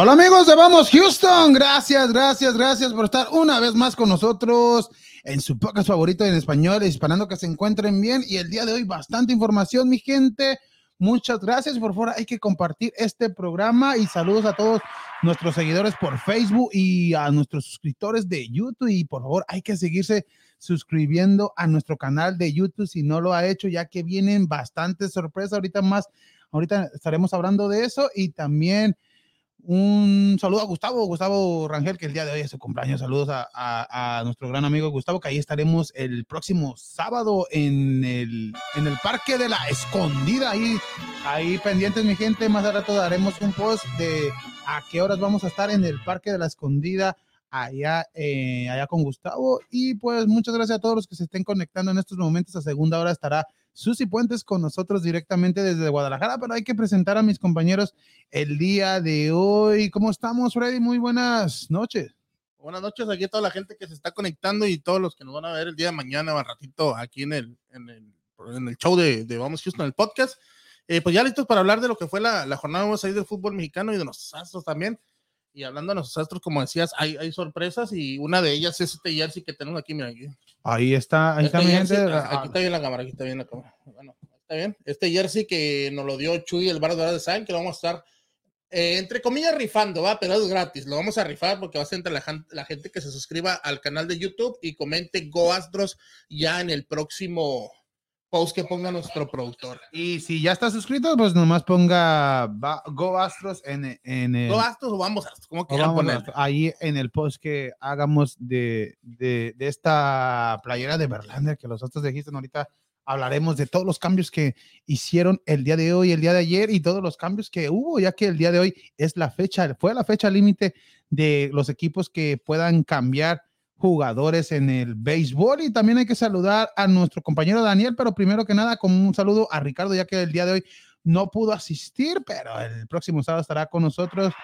Hola amigos de Vamos Houston, gracias, gracias, gracias por estar una vez más con nosotros en su podcast favorito en español, esperando que se encuentren bien. Y el día de hoy bastante información, mi gente. Muchas gracias, por favor hay que compartir este programa y saludos a todos nuestros seguidores por Facebook y a nuestros suscriptores de YouTube. Y por favor hay que seguirse suscribiendo a nuestro canal de YouTube si no lo ha hecho, ya que vienen bastantes sorpresas. Ahorita más, ahorita estaremos hablando de eso y también un saludo a Gustavo, Gustavo Rangel, que el día de hoy es su cumpleaños. Saludos a, nuestro gran amigo Gustavo, que ahí estaremos el próximo sábado en el, en el Parque de la Escondida. Ahí, ahí pendientes, mi gente. Más al rato daremos un post de a qué horas vamos a estar en el Parque de la Escondida allá, eh, allá con Gustavo. Y pues muchas gracias a todos los que se estén conectando en estos momentos. A segunda hora estará Susi Puentes con nosotros directamente desde Guadalajara, pero hay que presentar a mis compañeros el día de hoy. ¿Cómo estamos, Freddy? Muy buenas noches. Buenas noches aquí a toda la gente que se está conectando y todos los que nos van a ver el día de mañana o ratito aquí en el, en el, en el show de, de Vamos Houston, el podcast. Eh, pues ya listos para hablar de lo que fue la, la jornada de del fútbol mexicano y de los astros también. Y hablando de los astros, como decías, hay, hay sorpresas y una de ellas es este jersey que tenemos aquí, mira aquí. Ahí está, ahí está Este mi jersey, gente. Aquí está bien la cámara, aquí está bien la cámara. Bueno, está bien. Este jersey que nos lo dio Chuy, el bar de San, que lo vamos a estar, eh, entre comillas, rifando, va, pero es gratis. Lo vamos a rifar porque va a ser entre la, la gente que se suscriba al canal de YouTube y comente Go Astros ya en el próximo post que ponga nuestro productor. Y si ya está suscrito, pues nomás ponga Go Astros en, en el. Go Astros o vamos Astros, como quieran poner. Ahí en el post que hagamos de, de, de esta playera de Verlander, que los Astros de Houston ahorita hablaremos de todos los cambios que hicieron el día de hoy, el día de ayer y todos los cambios que hubo, ya que el día de hoy es la fecha, fue la fecha límite de los equipos que puedan cambiar jugadores en el béisbol y también hay que saludar a nuestro compañero Daniel, pero primero que nada con un saludo a Ricardo, ya que el día de hoy no pudo asistir, pero el próximo sábado estará con nosotros.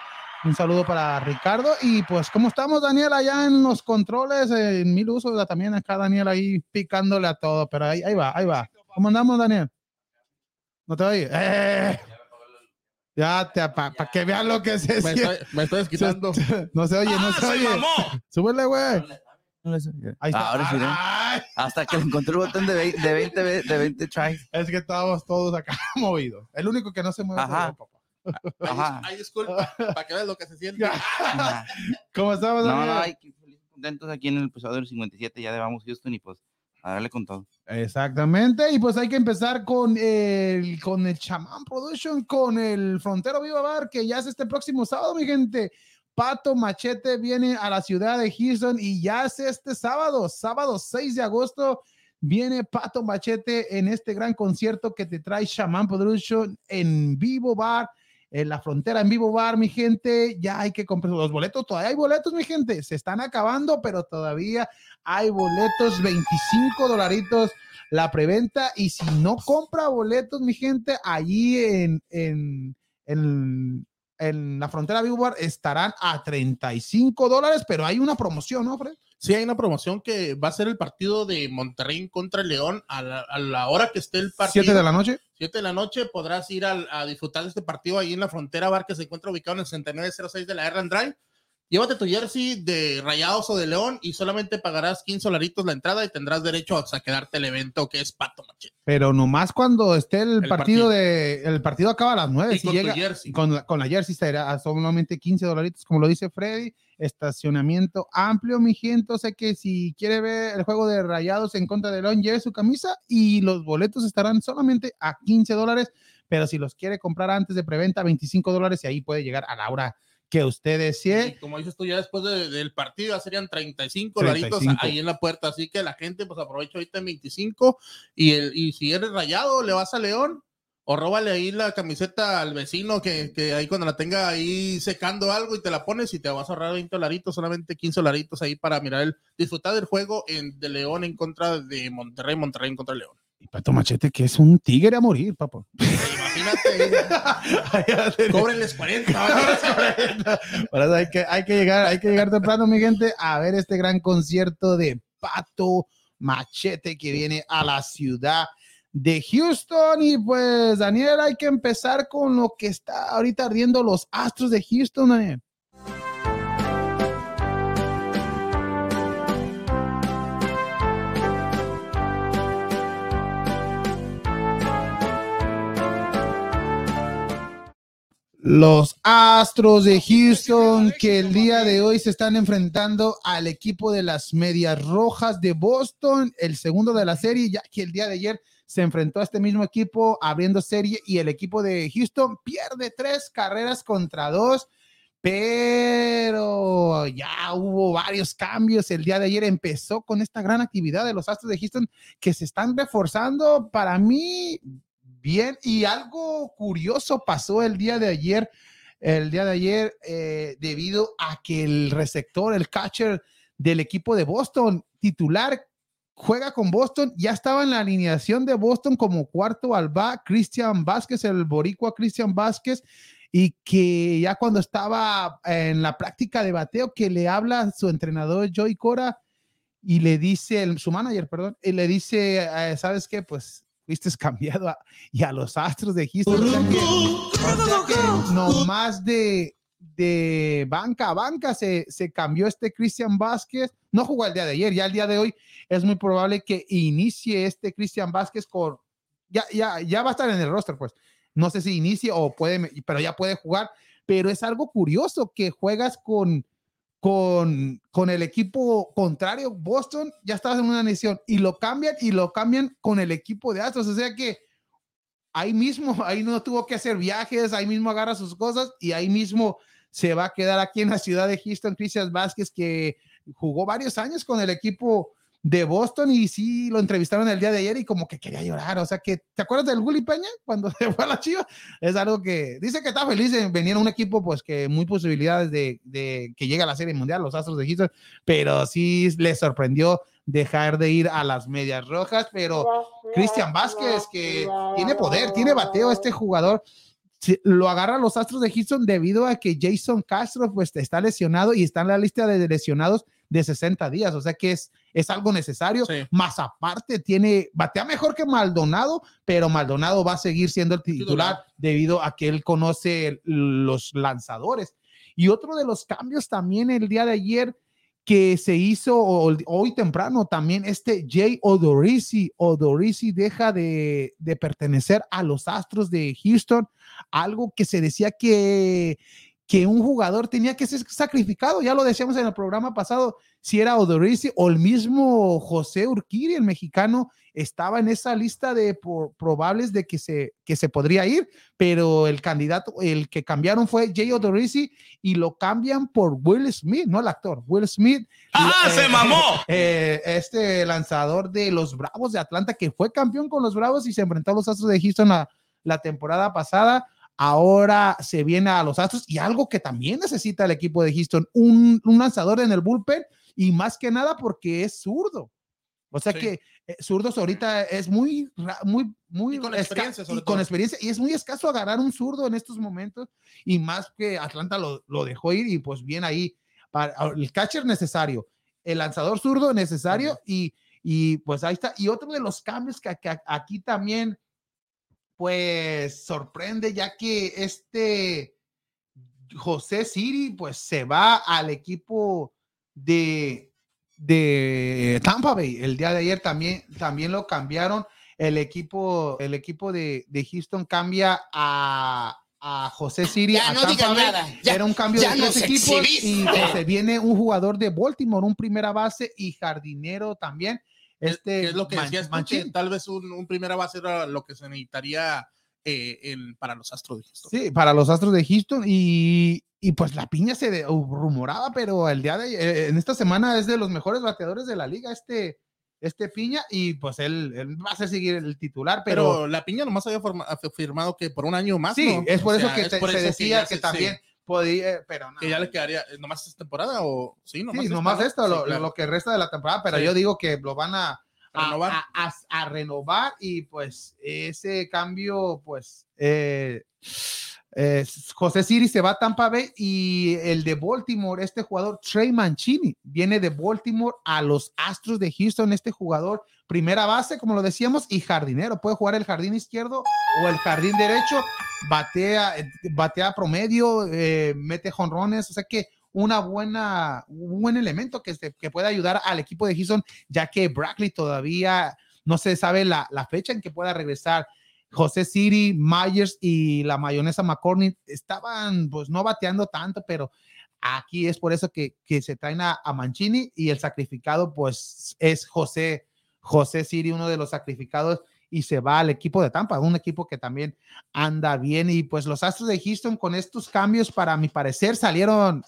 Un saludo para Ricardo y pues cómo estamos Daniel allá en los controles, en mil usos, también acá Daniel ahí picándole a todo, pero ahí, ahí va, ahí va. ¿Cómo andamos Daniel? ¿No te oye? ¡Eh! Ya, para que vean lo que se Me siente. estoy, me estoy desquitando. No se oye, no ¡Ah, se oye. Súbele, güey. Ahí está. Ahora sí, ¿no? Ay, Hasta que le encontré el botón de 20, de 20, ve- de 20 tries. es que estábamos todos acá movidos. El único que no se mueve. Ajá. yo, papá. Ajá. Ay, disculpa, para que veas lo que se siente. Ajá. ¿Cómo estamos, No, no, hay que felices, contentos aquí en el episodio del 57. Ya de Vamos Houston y pues a darle con todo. Exactamente, y pues hay que empezar con el, con el Chamán Production, con el Frontero Viva Bar, que ya es este próximo sábado, mi gente. Pato Machete viene a la ciudad de Houston y ya es este sábado, sábado 6 de agosto, viene Pato Machete en este gran concierto que te trae Shaman Production en Vivo Bar, en la frontera en Vivo Bar, mi gente. Ya hay que comprar los boletos, todavía hay boletos, mi gente. Se están acabando, pero todavía hay boletos, 25 dolaritos la preventa. Y si no compra boletos, mi gente, allí en, en, en, en la frontera Bar estarán a 35 dólares, pero hay una promoción, ¿no, Fred? Sí, hay una promoción que va a ser el partido de Monterrey contra León a la, a la hora que esté el partido. 7 de la noche. 7 de la noche podrás ir a, disfrutar de este partido ahí en la frontera bar que se encuentra ubicado en el 6906 de la R Drive. Llévate tu jersey de Rayados o de León y solamente pagarás 15 dolaritos la entrada y tendrás derecho a quedarte el evento que es Pato Machete. Pero nomás cuando esté el, El partido, partido. de el partido acaba a las 9. Y Si con tu llega jersey. con la, con la jersey será a solamente 15 dolaritos, como lo dice Freddy. Estacionamiento amplio, mi gente. Sé que si quiere ver el juego de Rayados en contra de León, lleve su camisa y los boletos estarán solamente a 15 dólares. Pero si los quiere comprar antes de preventa, 25 dólares y ahí puede llegar a la hora que usted desee. Y como dices tú, ya después de- del partido ya serían 35 35. dolaritos ahí en la puerta. Así que la gente, pues aprovecha ahorita en 25. Y, el, y si eres rayado, le vas a León o róbale ahí la camiseta al vecino que, que ahí cuando la tenga ahí secando algo y te la pones y te vas a ahorrar 20 dolaritos, solamente 15 dolaritos ahí para mirar el, disfrutar del juego en, de León en contra de Monterrey, Monterrey en contra de León. Y Pato Machete, que es un tigre a morir, papá. Imagínate, cóbrenles 40. Por eso hay que, hay que llegar, hay que llegar temprano, mi gente, a ver este gran concierto de Pato Machete que viene a la ciudad de Houston. Y pues, Daniel, hay que empezar con lo que está ahorita ardiendo los Astros de Houston, Daniel. Los Astros de Houston que el día de hoy se están enfrentando al equipo de las Medias Rojas de Boston, el segundo de la serie, ya que el día de ayer se enfrentó a este mismo equipo abriendo serie y el equipo de Houston pierde tres carreras contra dos, pero ya hubo varios cambios. El día de ayer empezó con esta gran actividad de los Astros de Houston que se están reforzando. Para mí, bien. Y algo curioso pasó el día de ayer, el día de ayer, eh, debido a que el receptor, el catcher del equipo de Boston, titular, juega con Boston, ya estaba en la alineación de Boston como cuarto alba, Christian Vázquez, el boricua Christian Vázquez, y que ya cuando estaba en la práctica de bateo, que le habla su entrenador Joey Cora y le dice, su manager, perdón, y le dice, eh, ¿sabes qué? Pues fuiste cambiado y a los Astros de Houston. no más de, de banca a banca se, se cambió este Cristian Vázquez. No jugó el día de ayer, ya el día de hoy es muy probable que inicie este Cristian Vázquez con... Ya, ya, ya va a estar en el roster, pues. No sé si inicie o puede, pero ya puede jugar. Pero es algo curioso que juegas con con, con el equipo contrario, Boston, ya estabas en una lesión y lo cambian y lo cambian con el equipo de Astros. O sea que ahí mismo, ahí no tuvo que hacer viajes, ahí mismo agarra sus cosas y ahí mismo se va a quedar aquí en la ciudad de Houston, Cristian Vázquez, que jugó varios años con el equipo de Boston y sí lo entrevistaron el día de ayer y como que quería llorar. O sea que, ¿te acuerdas del Willy Peña cuando se fue a la Chiva? Es algo que dice que está feliz en venir a un equipo, pues que muy posibilidades de, de, que llegue a la Serie Mundial, los Astros de Houston, pero sí le sorprendió dejar de ir a las medias rojas. Pero Cristian Vázquez, que tiene poder, tiene bateo, este jugador lo agarra los Astros de Houston debido a que Jason Castro pues está lesionado y está en la lista de lesionados de 60 días, o sea que es, es algo necesario. Más aparte, tiene, batea mejor que Maldonado, pero Maldonado va a seguir siendo el titular, debido a que él conoce los lanzadores. Y otro de los cambios también el día de ayer que se hizo hoy temprano también este Jay Odorizzi. Odorizzi deja de, de, pertenecer a los Astros de Houston, algo que se decía que, que un jugador tenía que ser sacrificado. Ya lo decíamos en el programa pasado, si era Odorizzi o el mismo José Urquiri, el mexicano, estaba en esa lista de probables de que se, que se podría ir, pero el candidato, el que cambiaron fue Jay Odorizzi y lo cambian por Will Smith, no el actor, Will Smith. ¡Ah, se mamó! Eh, este lanzador de los Bravos de Atlanta, que fue campeón con los Bravos y se enfrentó a los Astros de Houston la, la temporada pasada ahora se viene a los Astros y algo que también necesita el equipo de Houston, un, un lanzador en el bullpen y más que nada porque es zurdo. O sea que eh, zurdos ahorita es muy, muy, muy y con, experiencia, y con experiencia y es muy escaso agarrar un zurdo en estos momentos y más que Atlanta lo, lo dejó ir y pues bien ahí para el catcher necesario, el lanzador zurdo necesario y, y pues ahí está. Y otro de los cambios que, que aquí también pues sorprende ya que este José Siri pues se va al equipo de, de Tampa Bay. El día de ayer también, también lo cambiaron. El equipo, el equipo de, de Houston cambia a, a José Siri ya a no Tampa Bay. Nada. Ya, Era un cambio de tres equipos exhibiste. y se viene un jugador de Baltimore, un primera base y jardinero también. Este es lo que Man- decías, que tal vez un, un primera base era lo que se necesitaría eh, en- para los Astros de Houston. Sí, para los Astros de Houston y, y pues la piña se de- rumoraba, pero el día de eh, en esta semana es de los mejores bateadores de la liga este este piña y pues él, él va a seguir el titular, pero, Pero, la piña nomás había afirmado que por un año más. sí, ¿no? es por O eso sea, que es te- por se eso decía que se- también sí, podía, pero no, que ya le quedaría eh, nomás esta temporada o sí, nomás, sí, esta, nomás ¿no? esto, Sí, lo, claro. lo que resta de la temporada, pero Sí. yo digo que lo van a, a, Renovar. a- a- a renovar y pues ese cambio, pues eh, eh, José Siri se va a Tampa Bay y el de Baltimore, este jugador Trey Mancini, viene de Baltimore a los Astros de Houston. Este jugador, primera base, como lo decíamos, y jardinero. Puede jugar el jardín izquierdo o el jardín derecho. Batea, eh, batea promedio, eh, mete jonrones. O sea que una buena, un buen elemento que, se- que puede ayudar al equipo de Houston, ya que Brackley todavía no se sabe la, la fecha en que pueda regresar. José Siri, Myers y la mayonesa McCormick estaban pues no bateando tanto, pero aquí es por eso que, que se traen a, a Mancini y el sacrificado pues es José, José Siri, uno de los sacrificados y se va al equipo de Tampa, un equipo que también anda bien y pues los Astros de Houston con estos cambios para mi parecer salieron,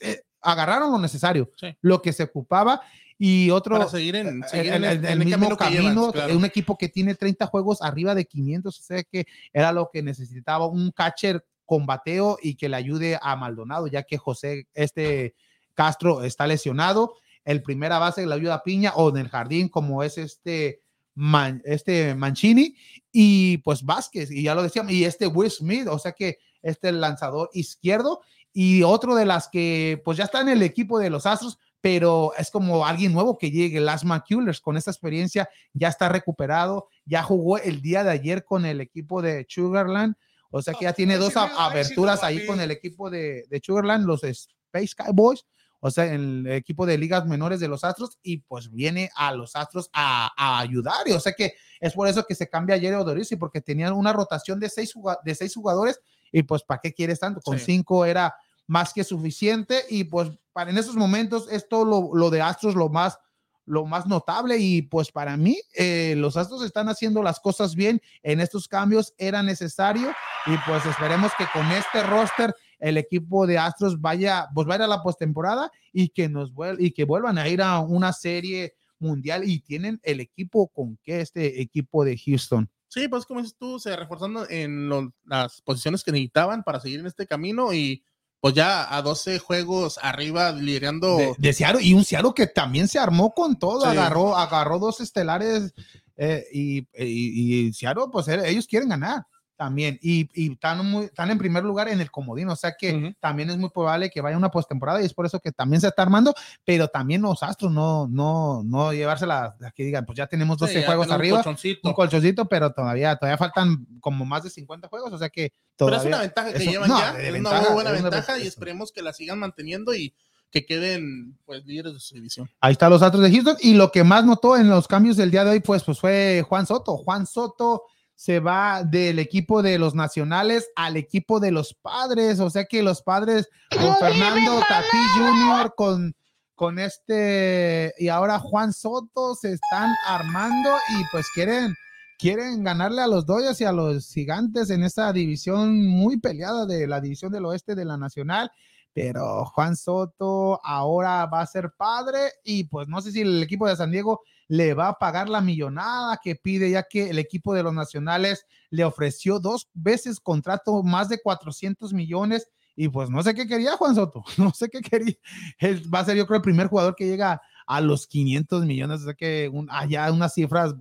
eh, agarraron lo necesario, Sí. lo que se ocupaba y otro Para seguir en, seguir el, en el- el mismo camino, llevan, claro. un equipo que tiene 30 juegos arriba de 500, o sea que era lo que necesitaba un catcher con bateo y que le ayude a Maldonado, ya que José, este Castro está lesionado, el primera base le ayuda a Piña o en el jardín como es este, Man- este Mancini y pues Vázquez, y ya lo decíamos, y este Will Smith, o sea que este lanzador izquierdo y otro de las que pues ya está en el equipo de los Astros, pero es como alguien nuevo que llegue, Las McCullers, con esta experiencia, ya está recuperado, ya jugó el día de ayer con el equipo de Sugarland, o sea que ya tiene dos a- aberturas ahí con el equipo de, de Sugarland, los Space Cowboys, o sea, en el equipo de ligas menores de los Astros, y pues viene a los Astros a, a ayudar, y o sea que es por eso que se cambia a Jerry Odorizzi, porque tenían una rotación de seis, de seis jugadores, y pues ¿para qué quieres tanto? Con Sí. cinco era más que suficiente y pues para en esos momentos esto lo, lo de Astros lo más lo más notable y pues para mí eh, los Astros están haciendo las cosas bien en estos cambios era necesario y pues esperemos que con este roster el equipo de Astros vaya pues vaya a la postemporada y que nos vuel y que vuelvan a ir a una serie mundial y tienen el equipo con que este equipo de Houston Sí, pues como dices tú, se reforzando en lo- las posiciones que necesitaban para seguir en este camino y pues ya a 12 juegos arriba liderando. de, de Seattle, y un Seattle que también se armó con todo, Sí. agarró, agarró dos estelares eh, y, y, y Seattle, pues eh, ellos quieren ganar también y, y están, muy, están en primer lugar en el comodín, o sea que también es muy probable que vaya una postemporada y es por eso que también se está armando, pero también los Astros no, no, no llevársela, que digan, pues ya tenemos 12 Sí, ya juegos tenemos un arriba, colchoncito. un colchoncito, pero todavía, todavía faltan como más de 50 juegos, o sea que Pero todavía... es una ventaja que eso- llevan no, ya, es ventaja, una muy buena es una ventaja y esperemos que la sigan manteniendo y que queden pues líderes de su división. Ahí está los Astros de Houston. Y lo que más notó en los cambios del día de hoy, pues, pues fue Juan Soto. Juan Soto se va del equipo de los nacionales al equipo de los padres. O sea que los padres con Fernando Tatí Jr., con, con este, y ahora Juan Soto se están armando y pues quieren, quieren ganarle a los Dodgers y a los gigantes en esta división muy peleada de la división del oeste de la nacional pero Juan Soto ahora va a ser padre y pues no sé si el equipo de San Diego le va a pagar la millonada que pide, ya que el equipo de los nacionales le ofreció dos veces contrato más de 400 millones y pues no sé qué quería Juan Soto, no sé qué quería. Él va a ser yo creo el primer jugador que llega a los 500 millones, o sea que un, allá unas cifras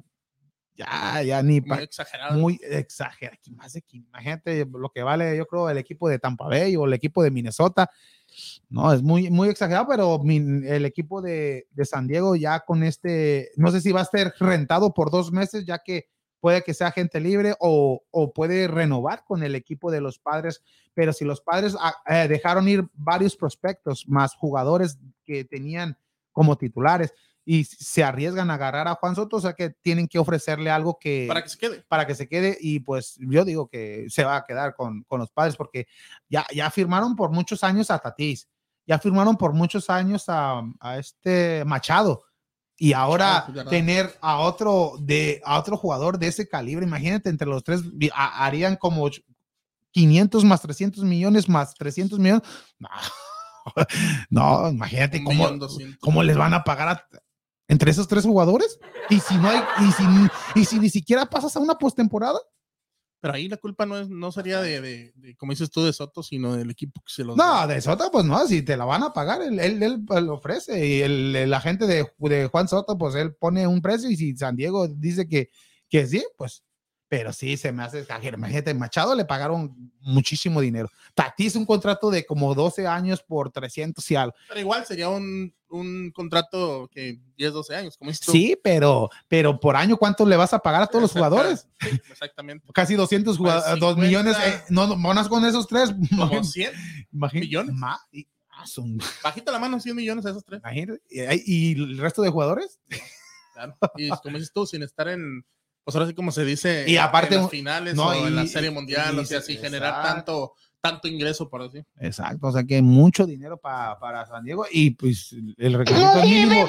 ya, ya ni Muy exagerado. muy exagerado. Más de imagínate lo que vale, yo creo, el equipo de Tampa Bay o el equipo de Minnesota. No, es muy, muy exagerado, pero el equipo de, de San Diego ya con este, no sé si va a ser rentado por dos meses, ya que puede que sea gente libre o, o puede renovar con el equipo de los padres, pero si los padres ah, eh, dejaron ir varios prospectos más jugadores que tenían como titulares y se arriesgan a agarrar a Juan Soto, o sea que tienen que ofrecerle algo que Para que se quede. para que se quede y pues yo digo que se va a quedar con, con los padres porque ya, ya firmaron por muchos años a Tatís, ya firmaron por muchos años a, a este Machado y ahora Machado, tener a otro de a otro jugador de ese calibre, imagínate entre los tres a- harían como 500 más 300 millones más 300 millones. No, no imagínate cómo, cómo les van a pagar a- entre esos tres jugadores y si no hay y si, y si ni siquiera pasas a una postemporada. Pero ahí la culpa no, es, no sería de, de- de, como dices tú, de Soto, sino del equipo que se los No, de Soto, pues no, si te la van a pagar, él, él, él, lo ofrece. Y el, el agente de, de Juan Soto, pues él pone un precio. Y si San Diego dice que, que sí, pues pero sí se me hace. Imagínate, Machado le pagaron muchísimo dinero. Tatis un contrato de como 12 años por 300 y algo. Pero igual sería un, un contrato que 10, 12 años, como tú. Sí, pero, pero por año, ¿cuánto le vas a pagar a todos los jugadores? Sí, exactamente. Casi 200 Pues jugadores, 2 50. millones. eh, no, monas con esos tres. Como 100. Imagínate, millones. ma- y- ah, son- Bajita la mano, 100 millones a esos tres. imagínate, y, y el resto de jugadores. Claro. Y como dices tú, sin estar en, pues ahora sí como se dice, Y aparte, en las finales no, o en la serie mundial, y- o sea, así generar tanto, tanto ingreso, por así. Exacto, o sea que mucho dinero pa- para San Diego y pues el requisito mínimo,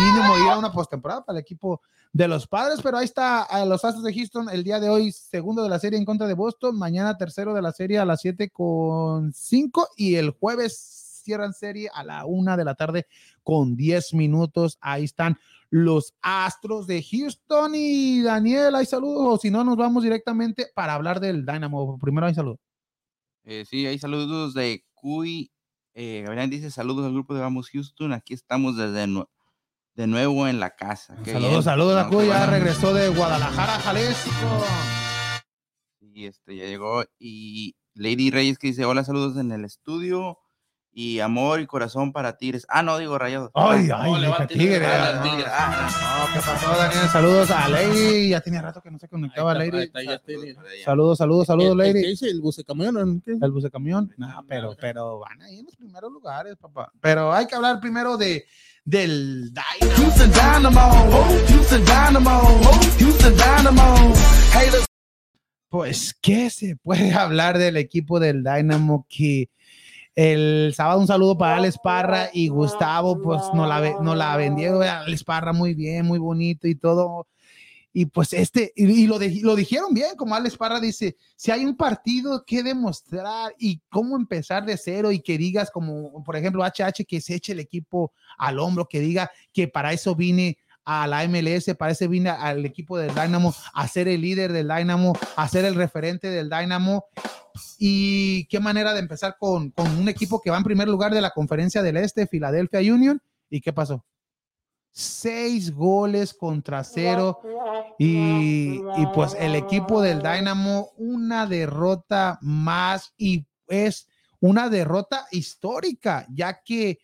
mínimo ir a una postemporada para el equipo de los padres, pero ahí está a los Astros de Houston el día de hoy, segundo de la serie en contra de Boston, mañana tercero de la serie a las 7 con 5 y el jueves cierran serie a la una de la tarde con 10 minutos. Ahí están los Astros de Houston y Daniel, hay saludos o si no nos vamos directamente para hablar del Dynamo. Primero hay saludos. Eh, sí, hay saludos de Cuy. Eh, Gabriel dice saludos al grupo de Vamos Houston. Aquí estamos desde de nuevo en la casa. Qué Saludos, bien. saludos a Cuy, ya regresó de Guadalajara, Jalisco. Y este ya llegó. Y Lady Reyes que dice: Hola, saludos en el estudio. Y amor y corazón para Tigres. Ah, no, digo rayados. Ay, Ah, ay, Tigre, ah, no. Tigres. ah, No, ¿qué pasó, Daniel? Saludos a Lady. Ya tenía rato que no se conectaba Lady. saludos. Saludos, saludos, saludos, ¿El- el Lady. qué dice el bucecamión? ¿o qué? El bus de camión. No, pero, pero van ahí en los primeros lugares, papá. Pero hay que hablar primero de del Dynamo. Pues, ¿qué se puede hablar del equipo del Dynamo que el sábado un saludo para Alex Parra y Gustavo, pues no la, no la vendieron, Alex Parra muy bien, muy bonito y todo. Y pues este, y, y lo, de- lo dijeron bien, como Alex Parra dice, si hay un partido que demostrar y cómo empezar de cero y que digas como, por ejemplo, HH, que se eche el equipo al hombro, que diga que para eso vine a la MLS, eso vine al equipo del Dynamo, a ser el líder del Dynamo, a ser el referente del Dynamo. Y qué manera de empezar con, con un equipo que va en primer lugar de la conferencia del Este, Philadelphia Union. ¿Y qué pasó? Seis goles contra cero. Y, y pues el equipo del Dynamo, una derrota más y es una derrota histórica, ya que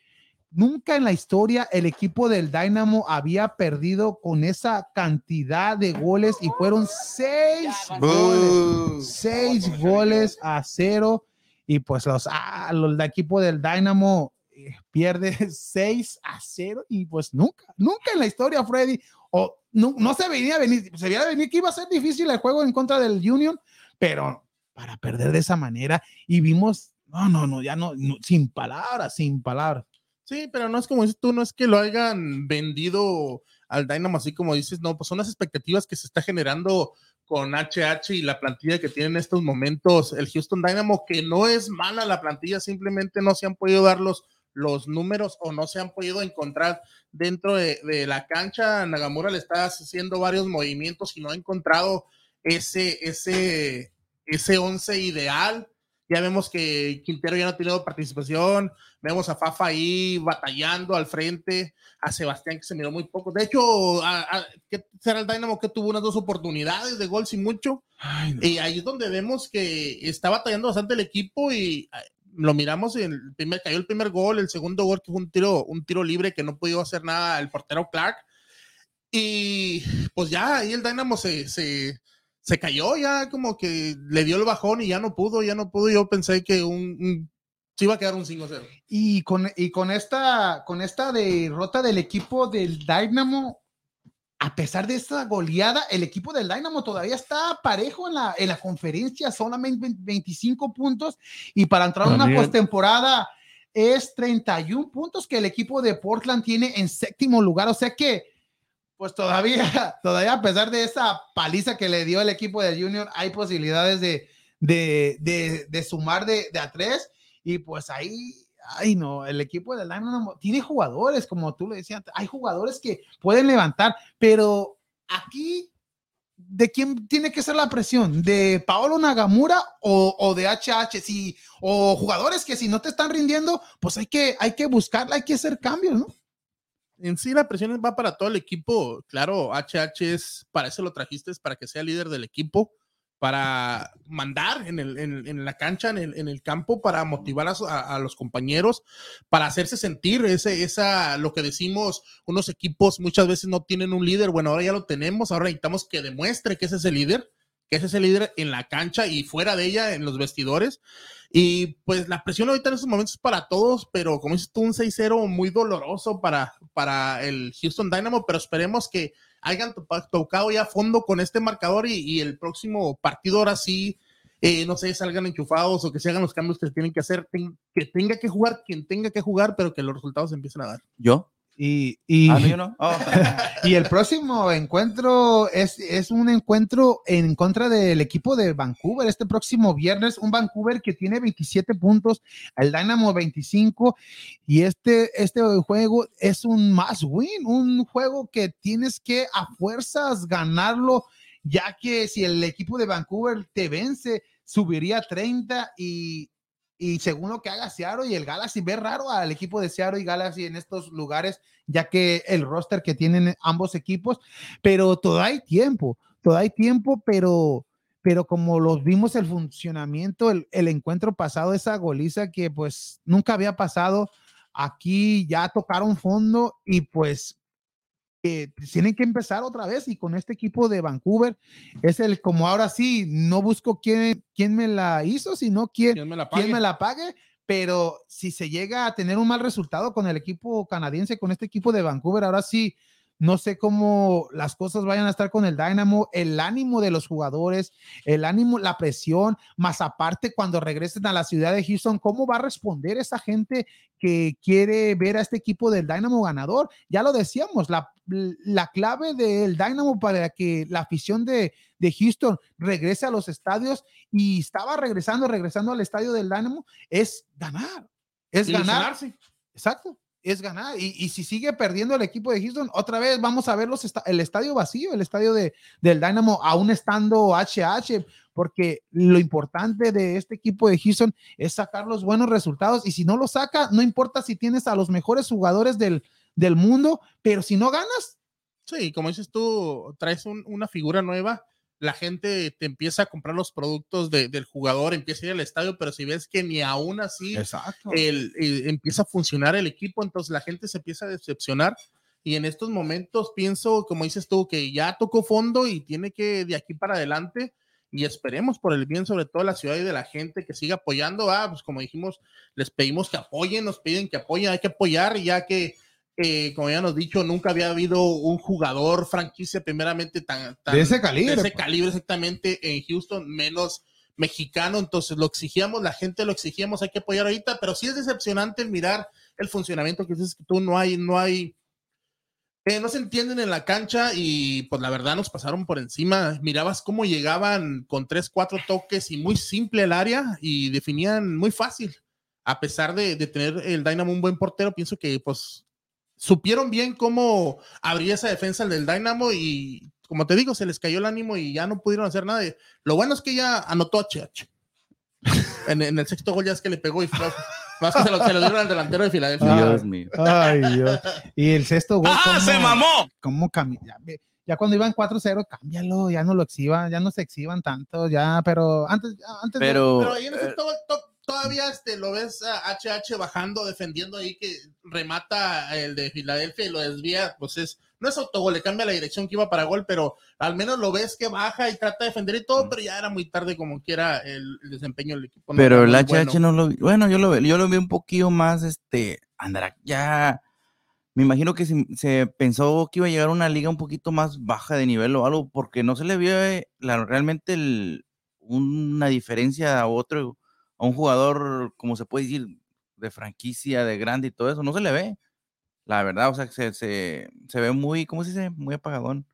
nunca en la historia el equipo del Dynamo había perdido con esa cantidad de goles y fueron seis goles seis goles a cero. Y pues los, ah, los del equipo del Dynamo eh, pierde 6 a 0 y pues nunca, nunca en la historia Freddy. O no, no se venía a venir, se veía venir que iba a ser difícil el juego en contra del Union, pero para perder de esa manera y vimos, no, no, no, ya no, no, sin palabras, sin palabras. Sí, pero no es como dices tú, no es que lo hayan vendido al Dynamo así como dices, no, pues son las expectativas que se está generando con HH y la plantilla que tiene en estos momentos el Houston Dynamo, que no es mala la plantilla, simplemente no se han podido dar los, los números o no se han podido encontrar dentro de, de la cancha. Nagamura le está haciendo varios movimientos y no ha encontrado ese, ese, ese once ideal. Ya vemos que Quintero ya no ha tenido participación, vemos a Fafa ahí batallando al frente, a Sebastián que se miró muy poco. De hecho, a, a- ¿qué será el Dynamo que tuvo unas dos oportunidades de gol sin mucho? Y ahí es donde vemos que está batallando bastante el equipo y ah, lo miramos en el primer, cayó el primer gol, el segundo gol que fue un tiro, un tiro libre que no pudo hacer nada el portero Clark. Y pues ya ahí el Dynamo se, se, se cayó, ya como que le dio el bajón y ya no pudo, ya no pudo. Yo pensé que un, un- se iba a quedar un 5-0. Y con, y con esta, con esta derrota del equipo del Dynamo, a pesar de esta goleada, el equipo del Dynamo todavía está parejo en la, en la conferencia, solamente 25 puntos, y para entrar a una Daniel. postemporada es 31 puntos que el equipo de Portland tiene en séptimo lugar, o sea que pues todavía, todavía a pesar de esa paliza que le dio el equipo de Junior, hay posibilidades de, de, de, de sumar de, de a tres. Y pues ahí, ay no, el equipo del Dynamo tiene jugadores, como tú le decías, hay jugadores que pueden levantar, pero aquí, ¿de quién tiene que ser la presión? ¿De Paolo Nagamura o, o de HH? Si, o jugadores que si no te están rindiendo, pues hay que, hay que buscarla, hay que hacer cambios, ¿no? En sí, la presión va para todo el equipo. Claro, HH es, para eso lo trajiste, es para que sea líder del equipo. para mandar en, el, en, la cancha, en el, campo, para motivar a, a, a, los compañeros, para hacerse sentir ese, esa, lo que decimos, unos equipos muchas veces no tienen un líder, bueno, ahora ya lo tenemos, ahora necesitamos que demuestre que ese es el líder, que ese es el líder en la cancha y fuera de ella, en los vestidores. Y pues la presión ahorita en estos momentos es para todos, pero como dices tú, un 6-0 muy doloroso para, para el Houston Dynamo, pero esperemos que hayan tocado ya a fondo con este marcador y, y el próximo partido ahora sí, eh, no sé, salgan enchufados o que se hagan los cambios que se tienen que hacer, que tenga que jugar quien tenga que jugar, pero que los resultados empiecen a dar. ¿Yo? Y, y, ah, no, no. Oh. y, el próximo encuentro es, es, un encuentro en contra del equipo de Vancouver. Este próximo viernes, un Vancouver que tiene 27 puntos, el Dynamo 25. Y este, este juego es un must win, un juego que tienes que a fuerzas ganarlo, ya que si el equipo de Vancouver te vence, subiría 30 y y según lo que haga Seattle y el Galaxy, ve raro al equipo de Seattle y Galaxy en estos lugares, ya que el roster que tienen ambos equipos, pero todo hay tiempo, todo hay tiempo, pero, pero como los vimos el funcionamiento, el, el encuentro pasado, esa goliza que pues nunca había pasado, aquí ya tocaron fondo y pues tienen que empezar otra vez y con este equipo de Vancouver es el como ahora sí, no busco quién, quién me la hizo, sino quién, ¿Quién me la pague? quién me la pague, pero si se llega a tener un mal resultado con el equipo canadiense, con este equipo de Vancouver, ahora sí, no sé cómo las cosas vayan a estar con el Dynamo, el ánimo de los jugadores, el ánimo, la presión, más aparte cuando regresen a la ciudad de Houston, ¿cómo va a responder esa gente que quiere ver a este equipo del Dynamo ganador? Ya lo decíamos, la, la clave del Dynamo para que la afición de, de Houston regrese a los estadios y estaba regresando, regresando al estadio del Dynamo, es ganar, es ganar. Exacto es ganar. Y, y, si sigue perdiendo el equipo de Houston, otra vez vamos a ver los el estadio vacío, el estadio de, del Dynamo, aún estando HH, porque lo importante de este equipo de Houston es sacar los buenos resultados. Y si no lo saca, no importa si tienes a los mejores jugadores del, del mundo, pero si no ganas. Sí, como dices tú, traes un, una figura nueva la gente te empieza a comprar los productos de, del jugador, empieza a ir al estadio, pero si ves que ni aún así el, el, empieza a funcionar el equipo, entonces la gente se empieza a decepcionar. Y en estos momentos pienso, como dices tú, que ya tocó fondo y tiene que de aquí para adelante. Y esperemos por el bien, sobre todo de la ciudad y de la gente, que siga apoyando. Ah, pues como dijimos, les pedimos que apoyen, nos piden que apoyen, hay que apoyar, ya que eh, como ya nos dicho, nunca había habido un jugador franquicia primeramente tan, tan de ese calibre, de ese calibre exactamente en Houston, menos mexicano, entonces lo exigíamos, la gente lo exigíamos, hay que apoyar ahorita, pero sí es decepcionante mirar el funcionamiento que dices que tú no hay, no hay, eh, no se entienden en la cancha y pues la verdad nos pasaron por encima, mirabas cómo llegaban con tres, cuatro toques y muy simple el área y definían muy fácil, a pesar de, de tener el Dynamo un buen portero, pienso que pues supieron bien cómo abrir esa defensa del Dynamo y como te digo, se les cayó el ánimo y ya no pudieron hacer nada. Lo bueno es que ya anotó HH. en, en, el sexto gol ya es que le pegó y fue, más que se lo, se lo dieron al delantero de Filadelfia. Dios mío. Ay, Dios. Y el sexto gol. ¡Ah, ¿cómo, se mamó! ¿Cómo ya, ya, cuando iban 4-0, cámbialo, ya no lo exhiban, ya no se exhiban tanto, ya, pero antes, antes pero, ahí en ese eh, todo, todo, todavía este, lo ves a HH bajando, defendiendo ahí que remata el de Filadelfia y lo desvía, pues es, no es autogol, le cambia la dirección que iba para gol, pero al menos lo ves que baja y trata de defender y todo, pero ya era muy tarde como quiera el, el desempeño del equipo. No pero el HH bueno. no lo vi, bueno, yo lo, yo lo vi un poquito más, este, andará ya, me imagino que se, se, pensó que iba a llegar a una liga un poquito más baja de nivel o algo, porque no se le vio eh, la, realmente el, una diferencia a otro a un jugador, como se puede decir, de franquicia, de grande y todo eso, no se le ve. La verdad, o sea, se, se, se ve muy, ¿cómo se dice? Muy apagadón.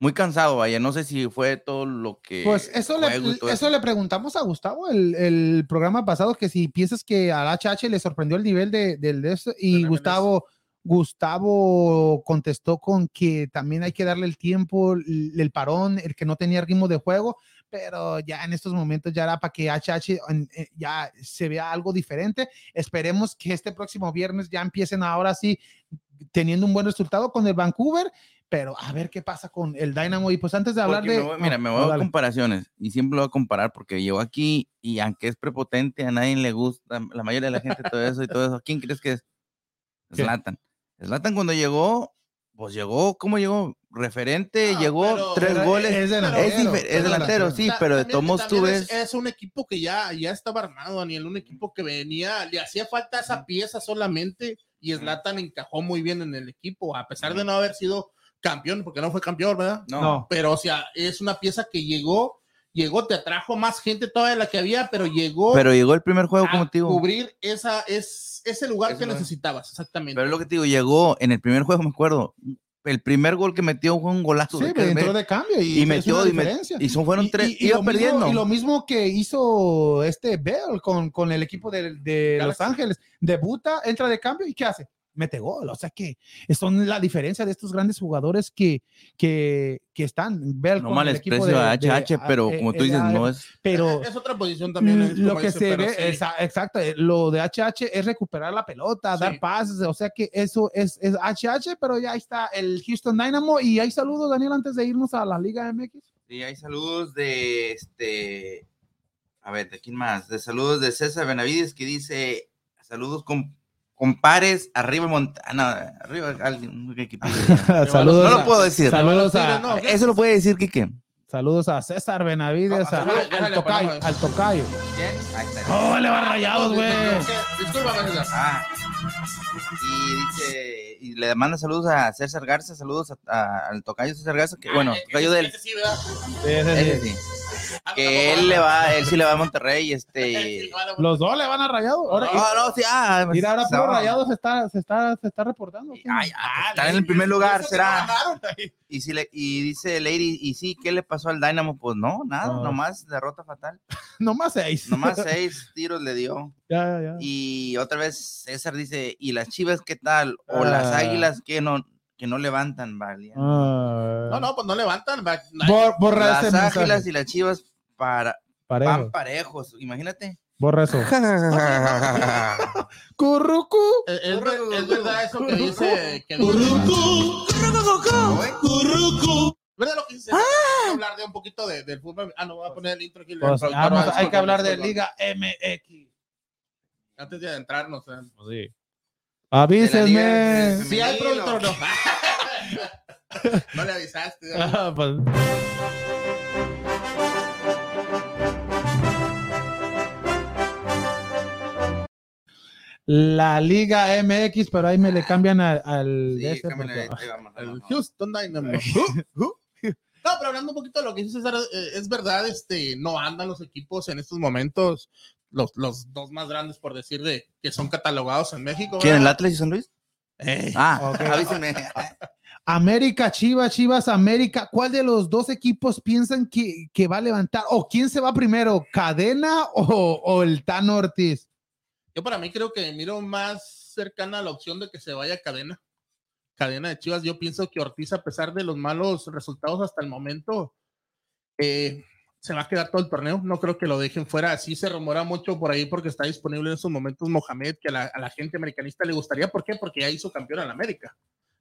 Muy cansado, vaya. No sé si fue todo lo que. Pues eso, le, eso, eso le preguntamos a Gustavo el, el, programa pasado, que si piensas que al HH le sorprendió el nivel de, del de eso, y Gustavo. Gustavo contestó con que también hay que darle el tiempo, el parón, el que no tenía ritmo de juego, pero ya en estos momentos ya era para que HH ya se vea algo diferente. Esperemos que este próximo viernes ya empiecen ahora sí teniendo un buen resultado con el Vancouver, pero a ver qué pasa con el Dynamo. Y pues antes de hablar Porque de. me voy- mira, no, me no, voy a dale. comparaciones y siempre lo voy a comparar porque llegó aquí y aunque es prepotente, a nadie le gusta, la mayoría de la gente, todo eso y todo eso. ¿Quién crees que es? Zlatan. Zlatan cuando llegó, pues llegó, ¿cómo llegó? Referente, llegó tres goles. Es Es, delantero. es delantero, sí, pero de modos tú ves. Es, es un equipo que ya, ya estaba armado, Daniel. Un equipo que venía, le hacía falta esa pieza solamente y Zlatan encajó muy bien en el equipo, a pesar de no haber sido campeón, porque no fue campeón, ¿verdad? No. Pero, o sea, es una pieza que llegó, llegó, te atrajo más gente todavía de la que había, pero llegó pero llegó el primer juego, a como te digo. cubrir esa, es, ese lugar Ese que lugar. necesitabas, exactamente. Pero es lo que te digo, llegó en el primer juego, me acuerdo. El primer gol que metió fue un golazo. Sí, de pero tres entró de cambio y, metió una y, me- y son fueron Y- tres. y- y iba lo mismo- perdiendo. y lo mismo que hizo este Bell con, con el equipo de, de Los. Ángeles. Debuta, entra de cambio y ¿qué hace? Mete gol. O sea que son la diferencia de estos grandes jugadores que, que, que están. Bell no mal de- a de- HH, pero eh, como tú eh, dices, no es. Pero es otra posición también. lo que dice, se ve, sí. exacto, eh, lo de HH es recuperar la pelota, dar pases, o sea que eso es, es HH, pero ya está el Houston Dynamo y hay saludos, Daniel, antes de irnos a la Liga MX. Sí, hay saludos de este. A ver, ¿de quién más? De saludos de César Benavides que dice: Saludos con compares, arriba Montana, arriba alguien. saludos, No lo puedo decir. saludos, a, no. Eso lo puede decir Quique. saludos a César Benavides, No, a- déjale, al, tocayo, al tocayo. Ahí está. Oh, le va rayados, güey. Disculpa. Ah. Y dice, y le manda saludos a César Garza, saludos a- a- al tocayo César Garza, que bueno, Ah, tocayo ese- de él. ese sí, ¿verdad? Sí, ese sí. Ese sí. Ah, Que él le va, él sí le va a Monterrey, este. Los dos le van a rayados. Ahora, Ah, no, sí, ah, pues, mira, ahora no. puro rayados se está, se está, se está reportando. Ay, ah, está en el primer lugar, será. Y, si le, y dice Lady, ¿y sí qué le pasó al Dynamo? Pues no, nada, nomás derrota fatal. Nomás seis. Nomás seis tiros le dio. ya, ya, ya. Y otra vez César dice, ¿y las chivas qué tal? O las Ah. águilas que no, que no levantan, vale. Ah. No, no, pues no levantan. va- Bor- borra Las ese mensaje. águilas y las chivas para, Parejo. van parejos, imagínate. Borra eso. Currucu. Es, es es verdad eso que dice. Que ¿Verdad lo que dice? Vamos a hablar de un poquito de, del fútbol. Ah, no, voy a poner el intro aquí. el Pues, productor vamos, hay que hablar de Liga MX. Antes de adentrarnos. ¿eh? Sí. De la Avísenme. Si hay productor, no. no le avisaste. ¿no? Ah, pues. La Liga MX, pero ahí me le cambian al, al Sí, cámbiale, porque- vamos. Houston Dynamo. No, pero hablando un poquito de lo que dice César, eh, es verdad, este, no andan los equipos en estos momentos, los, los dos más grandes, por decir, de que son catalogados en México. ¿Quién, el. Atlas y San Luis? Eh, Ah, Ok. avísenme. América, Chivas, Chivas, América. ¿Cuál de los dos equipos piensan que, que va a levantar? ¿O quién se va primero? ¿Cadena o, o el Tano Ortiz? Yo para mí creo que miro más cercana a la opción de que se vaya cadena. Cadena de Chivas. Yo pienso que Ortiz, a pesar de los malos resultados hasta el momento, eh, se va a quedar todo el torneo. No creo que lo dejen fuera. Así se rumora mucho por ahí porque está disponible en estos momentos Mohamed, que a la, a la gente americanista le gustaría. ¿Por qué? Porque ya hizo campeón a la América.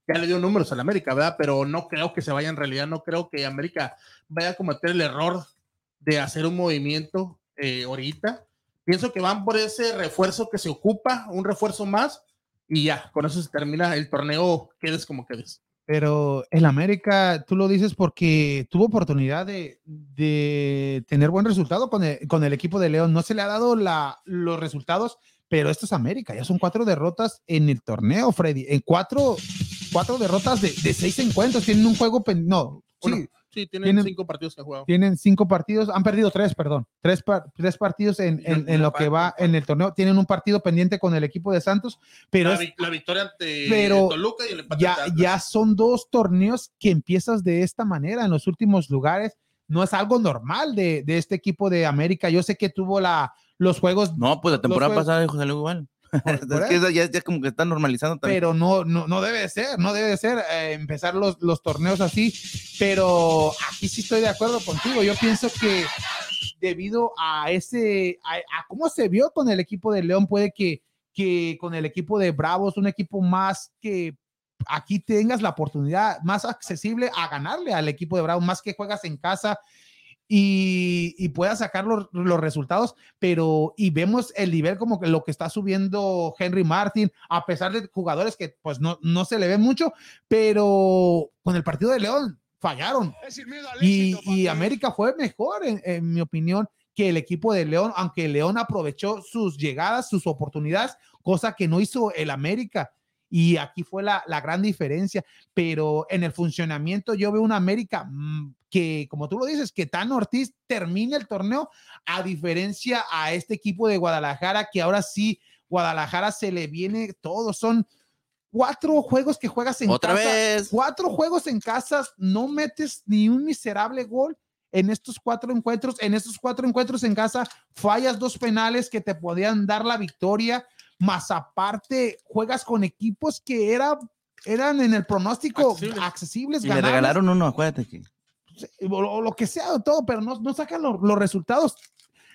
Ya le dio números a la América, ¿verdad? Pero no creo que se vaya en realidad. No creo que América vaya a cometer el error de hacer un movimiento eh, ahorita. Pienso que van por ese refuerzo que se ocupa, un refuerzo más, y ya, con eso se termina el torneo, quedes como quedes. Pero el América, tú lo dices porque tuvo oportunidad de, de tener buen resultado con el, con el equipo de León. No se le ha dado la, los resultados, pero esto es América. Ya son cuatro derrotas en el torneo, Freddy. En cuatro, cuatro derrotas de, de seis encuentros. Tienen un juego, no, sí. Sí, tienen Tienen- cinco partidos que han jugado. tienen cinco partidos, han perdido tres, perdón, tres, par- tres partidos en, en- lo que va en el torneo. Tienen un partido pendiente con el equipo de Santos, pero la, es- vi- la victoria ante pero Toluca y el empate ya, ya son dos torneos que empiezas de esta manera en los últimos lugares. No es algo normal de, de este equipo de América. Yo sé que tuvo la, los juegos, No, pues la temporada pasada dijo salió igual. es que eso ya, ya como que está normalizando también. pero no, no, no debe de ser, no debe de ser eh, empezar los, los torneos así. Pero aquí sí estoy de acuerdo contigo. Yo pienso que debido a ese, a, a cómo se vio con el equipo de León, puede que, que con el equipo de Bravos, un equipo más que aquí tengas la oportunidad más accesible a ganarle al equipo de Bravo, más que juegas en casa y, y puedas sacar los, los resultados, pero y vemos el nivel como que lo que está subiendo Henry Martin, a pesar de jugadores que pues no, no se le ve mucho, pero con el partido de León fallaron y, y América fue mejor, en, en mi opinión, que el equipo de León, aunque León aprovechó sus llegadas, sus oportunidades, cosa que no hizo el América. Y aquí fue la, la gran diferencia. Pero en el funcionamiento yo veo una América mm, que, como tú lo dices, que Tan Ortiz termine el torneo, a diferencia a este equipo de Guadalajara, que ahora sí, Guadalajara se le viene todo. Son cuatro juegos que juegas en Otra casa. vez. Cuatro juegos en casa, no metes ni un miserable gol en estos cuatro encuentros. En estos cuatro encuentros en casa, fallas dos penales que te podían dar la victoria, más aparte juegas con equipos que era, eran en el pronóstico Accesibles. accesibles, Y le regalaron uno, acuérdate que. O, lo que sea, todo, pero no, no sacan lo- los resultados.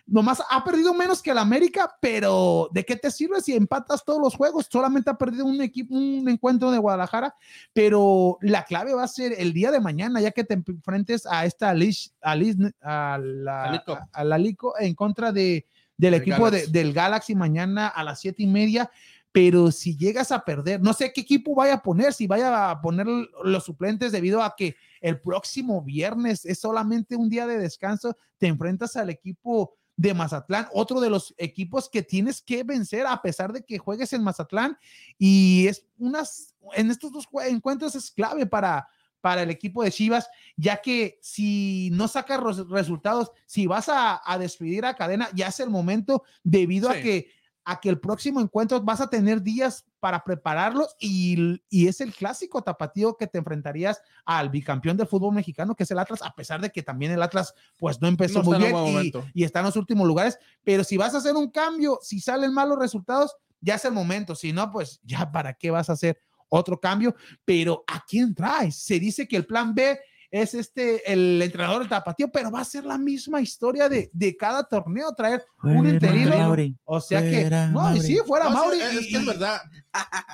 Nomás ha perdido menos que el América, pero ¿de qué te sirve si empatas todos los juegos? Solamente ha perdido un equipo, un encuentro de Guadalajara, pero la clave va a ser el día de mañana, ya que te enfrentes a esta a, Liz- a la, Alico. a- a la Lico en contra de, del equipo de- del Galaxy mañana a las siete y media. Pero si llegas a perder, no sé qué equipo vaya a poner, si vaya a poner los suplentes debido a que el próximo viernes es solamente un día de descanso, te enfrentas al equipo de Mazatlán, otro de los equipos que tienes que vencer a pesar de que juegues en Mazatlán y es unas en estos dos encuentros es clave para para el equipo de Chivas, ya que si no sacas resultados, si vas a, a despedir a Cadena, ya es el momento debido a que a que el próximo encuentro vas a tener días para prepararlos y, y es el clásico tapatío que te enfrentarías al bicampeón del fútbol mexicano, que es el Atlas, a pesar de que también el Atlas pues no empezó No muy bien y, y está en los últimos lugares, pero si vas a hacer un cambio, si salen malos resultados, ya es el momento, si no, pues ya para qué vas a hacer otro cambio, pero ¿a quién traes? Se dice que el plan B es este, el entrenador del tapatío, pero va a ser la misma historia de, de cada torneo, traer un interino. Mauri. O sea que, no, y Mauri. sí, fuera No, Mauri. es, y- es que es verdad.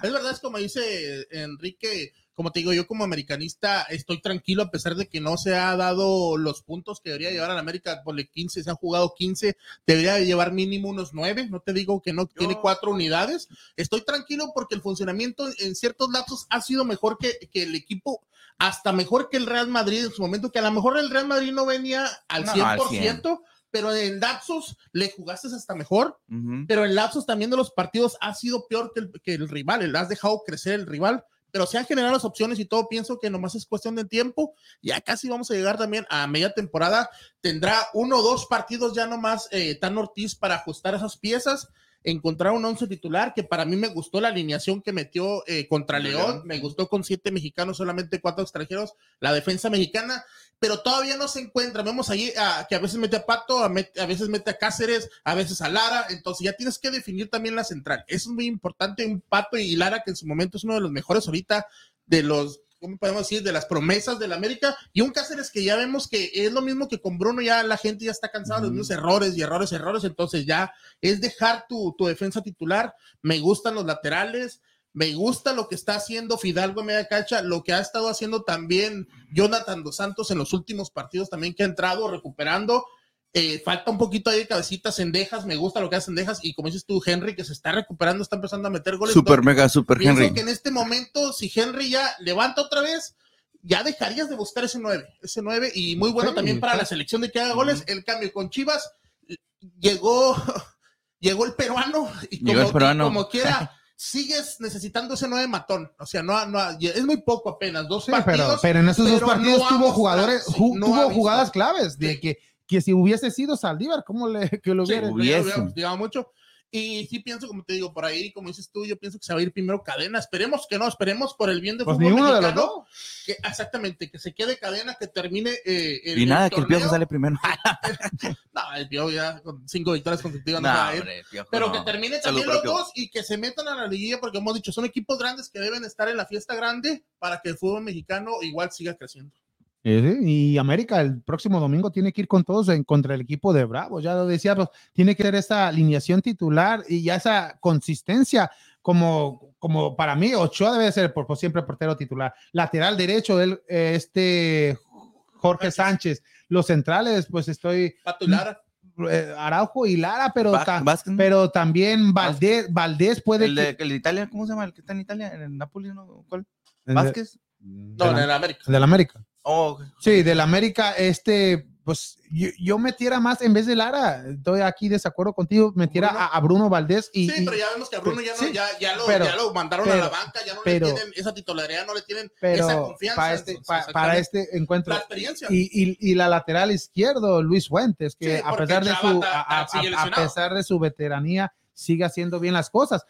Es verdad, es como dice Enrique, como te digo, yo como americanista estoy tranquilo a pesar de que no se ha dado los puntos que debería llevar a la América, por 15, se han jugado 15, debería de llevar mínimo unos 9, no te digo que no tiene cuatro unidades, estoy tranquilo porque el funcionamiento en ciertos lapsos ha sido mejor que, que el equipo, hasta mejor que el Real Madrid en su momento, que a lo mejor el Real Madrid no venía al No, 100%, al pero en lapsos le jugaste hasta mejor. Pero en lapsos también de los partidos ha sido peor que el, que el rival, el has dejado crecer el rival, pero se han generado las opciones y todo, pienso que nomás es cuestión de tiempo, ya casi vamos a llegar también a media temporada, tendrá uno o dos partidos ya nomás eh, Tan Ortiz para ajustar esas piezas, encontrar un once titular, que para mí me gustó la alineación que metió eh, contra León, me gustó con siete mexicanos, solamente cuatro extranjeros, la defensa mexicana, pero todavía no se encuentra. Vemos ahí a- que a veces mete a Pato, a, met- a veces mete a Cáceres, a veces a Lara, entonces ya tienes que definir también la central. Eso es muy importante, un Pato y Lara, que en su momento es uno de los mejores ahorita, de los, ¿cómo podemos decir? De las promesas del América, y un Cáceres que ya vemos que es lo mismo que con Bruno, ya la gente ya está cansada de los mismos errores y errores, errores, entonces ya es dejar tu, tu defensa titular. Me gustan los laterales. Me gusta lo que está haciendo Fidalgo en media cancha, lo que ha estado haciendo también Jonathan Dos Santos en los últimos partidos también que ha entrado recuperando. Eh, falta un poquito ahí de cabecitas Cendejas, me gusta lo que hace Cendejas y como dices tú, Henry, que se está recuperando, está empezando a meter goles. Super mega, super Henry. que en este momento, si Henry ya levanta otra vez, ya dejarías de buscar ese 9, ese 9 y muy bueno Sí, también para la selección de que haga goles. El cambio con Chivas llegó, llegó el peruano y Llegó como, el peruano. y como quiera, sigues necesitando ese 9 matón. O sea, no, no, es muy poco apenas, dos Sí, partidos. pero, pero en esos dos no partidos tuvo jugadores, sí, ju- no tuvo jugadas claves de que, que si hubiese sido Saldívar, ¿cómo le que lo Sí, hubiera? hubiese. hubiera llegado mucho. Y sí pienso, como te digo, por ahí, como dices tú, yo pienso que se va a ir primero cadena. Esperemos que no, esperemos por el bien del Pues fútbol ninguno de los mexicano. dos. que- exactamente, que se quede cadena, que termine eh, el, Y nada, que el piojo sale primero. No, el Piojo ya con cinco victorias consecutivas no, No, va a ir. hombre, Piojo, Pero no. que termine también los propio. dos y que se metan a la liguilla, porque hemos dicho, son equipos grandes que deben estar en la fiesta grande para que el fútbol mexicano igual siga creciendo. Sí, sí, Y América el próximo domingo tiene que ir con todos en contra el equipo de Bravo. Ya lo decía, pues, tiene que ser esa alineación titular y ya esa consistencia como, como para mí, Ochoa debe ser por, por siempre portero titular. Lateral derecho, él, eh, este Jorge Sánchez. Los centrales, pues estoy Pato y Lara. eh, Araujo y Lara, pero, pero también Valdés, Valdés puede el, de, que- el de Italia, ¿cómo se llama? El que está en Italia, en el Napoli, ¿no? ¿Cuál? de- ¿Vázquez? No, en el América. del América. Oh. Sí, del América, este, pues yo, yo metiera más en vez de Lara, estoy aquí desacuerdo contigo, metiera Bruno. a, a Bruno Valdés y, Sí, y- pero ya vemos que a Bruno ya, no, Sí, ya, ya, lo, pero- ya lo mandaron pero- a la banca, ya no pero- le tienen esa titularidad, no le tienen esa confianza. para este, entonces, pa- para exactamente. este encuentro la experiencia. y, y- y la lateral izquierdo, Luis Fuentes, que Sí, a pesar de su ta- a, ta- a- sigue a lesionado. pesar de su veteranía sigue haciendo bien las cosas.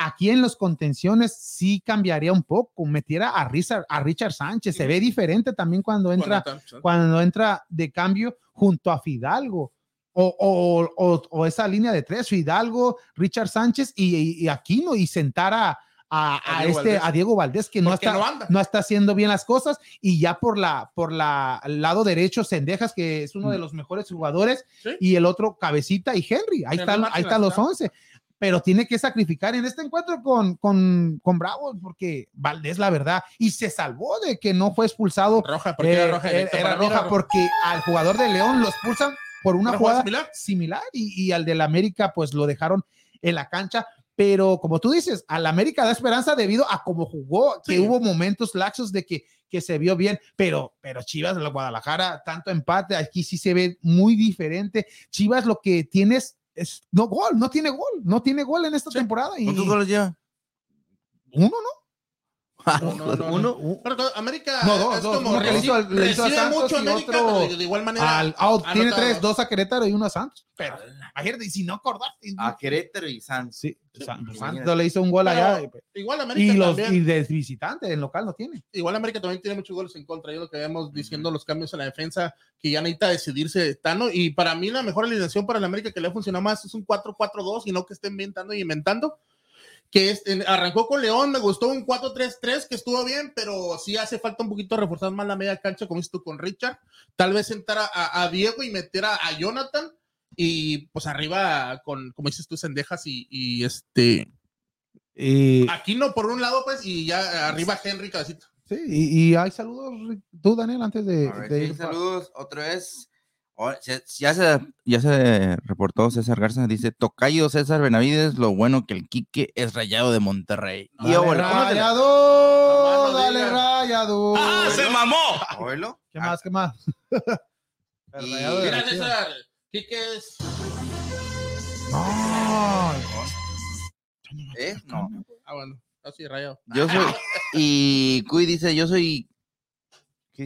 Aquí en los contenciones sí cambiaría un poco, metiera a Richard, a Richard Sánchez, se ve diferente también cuando entra Cuando entra de cambio junto a Fidalgo. O, o- o- o esa línea de tres, Fidalgo, Richard Sánchez y, y- y Aquino, y sentar a, a- Diego este, Valdés. a Diego Valdés, que no está, no está haciendo bien las cosas, y ya por la, por la lado derecho, Sendejas, que es uno de los mejores jugadores, Sí. y el otro Cabecita y Henry. Ahí están, ahí están los está. 11. Pero tiene que sacrificar en este encuentro con, con, con Bravo, porque Valdés, la verdad, y se salvó de que no fue expulsado Roja, porque eh, era roja. era, mí roja porque al jugador de León lo expulsan por una jugada similar, y, y al del América pues lo dejaron en la cancha. Pero como tú dices, al América da esperanza debido a cómo jugó, que hubo momentos laxos de que, que se vio bien, pero, pero Chivas de la Guadalajara, tanto empate, aquí sí se ve muy diferente. Chivas lo que tienes es no gol, no tiene gol, no tiene gol en esta temporada. Y ¿Cuántos goles lleva? uno, ¿no? No, no, no, Uno, no. Pero América No, dos, es dos. como le hizo al- le hizo a Santos mucho y América, otro pero de, igual manera. al, ah, tiene tres, dos a Querétaro y uno a Santos. Pero imagínate, y si no acordaste. A Querétaro y Santos. Sí, Sí, San- imagínate. Santos le hizo un gol Pero allá. Igual América Y los también. y de visitante, en local no tiene. Igual América también tiene muchos goles en contra. Yo lo que vemos diciendo los cambios en la defensa, que ya necesita decidirse Tano. Y para mí la mejor alineación para el América que le ha funcionado más es un 4-4-2 y no que estén inventando y inventando. Que es- arrancó con León, me gustó un 4-3-3 que estuvo bien, pero sí hace falta un poquito reforzar más la media cancha como esto con Richard. Tal vez sentar a, Diego y meter a, a Jonathan. Y pues arriba con, como dices tú, Sendejas y, y este Y, Aquino por un lado, pues, y ya arriba Henry Cabecita. sí, y, y hay saludos, tú, Daniel, antes de, A ver, de sí, ir. pa- saludos. Otra vez. Ya, se, ya se reportó César Garza. Dice: Tocayo César Benavides, lo bueno que el Quique es rayado de Monterrey. Y Dale, bueno, rayado, dale, rayado. ¡Ah, se mamó! Oílo. ¿Qué más? ¿Qué más? El Y- Mira. César, ¿qué es? No, ¿Eh? No. Ah, bueno, así rayado. Yo soy. Y Cuy dice: Yo soy.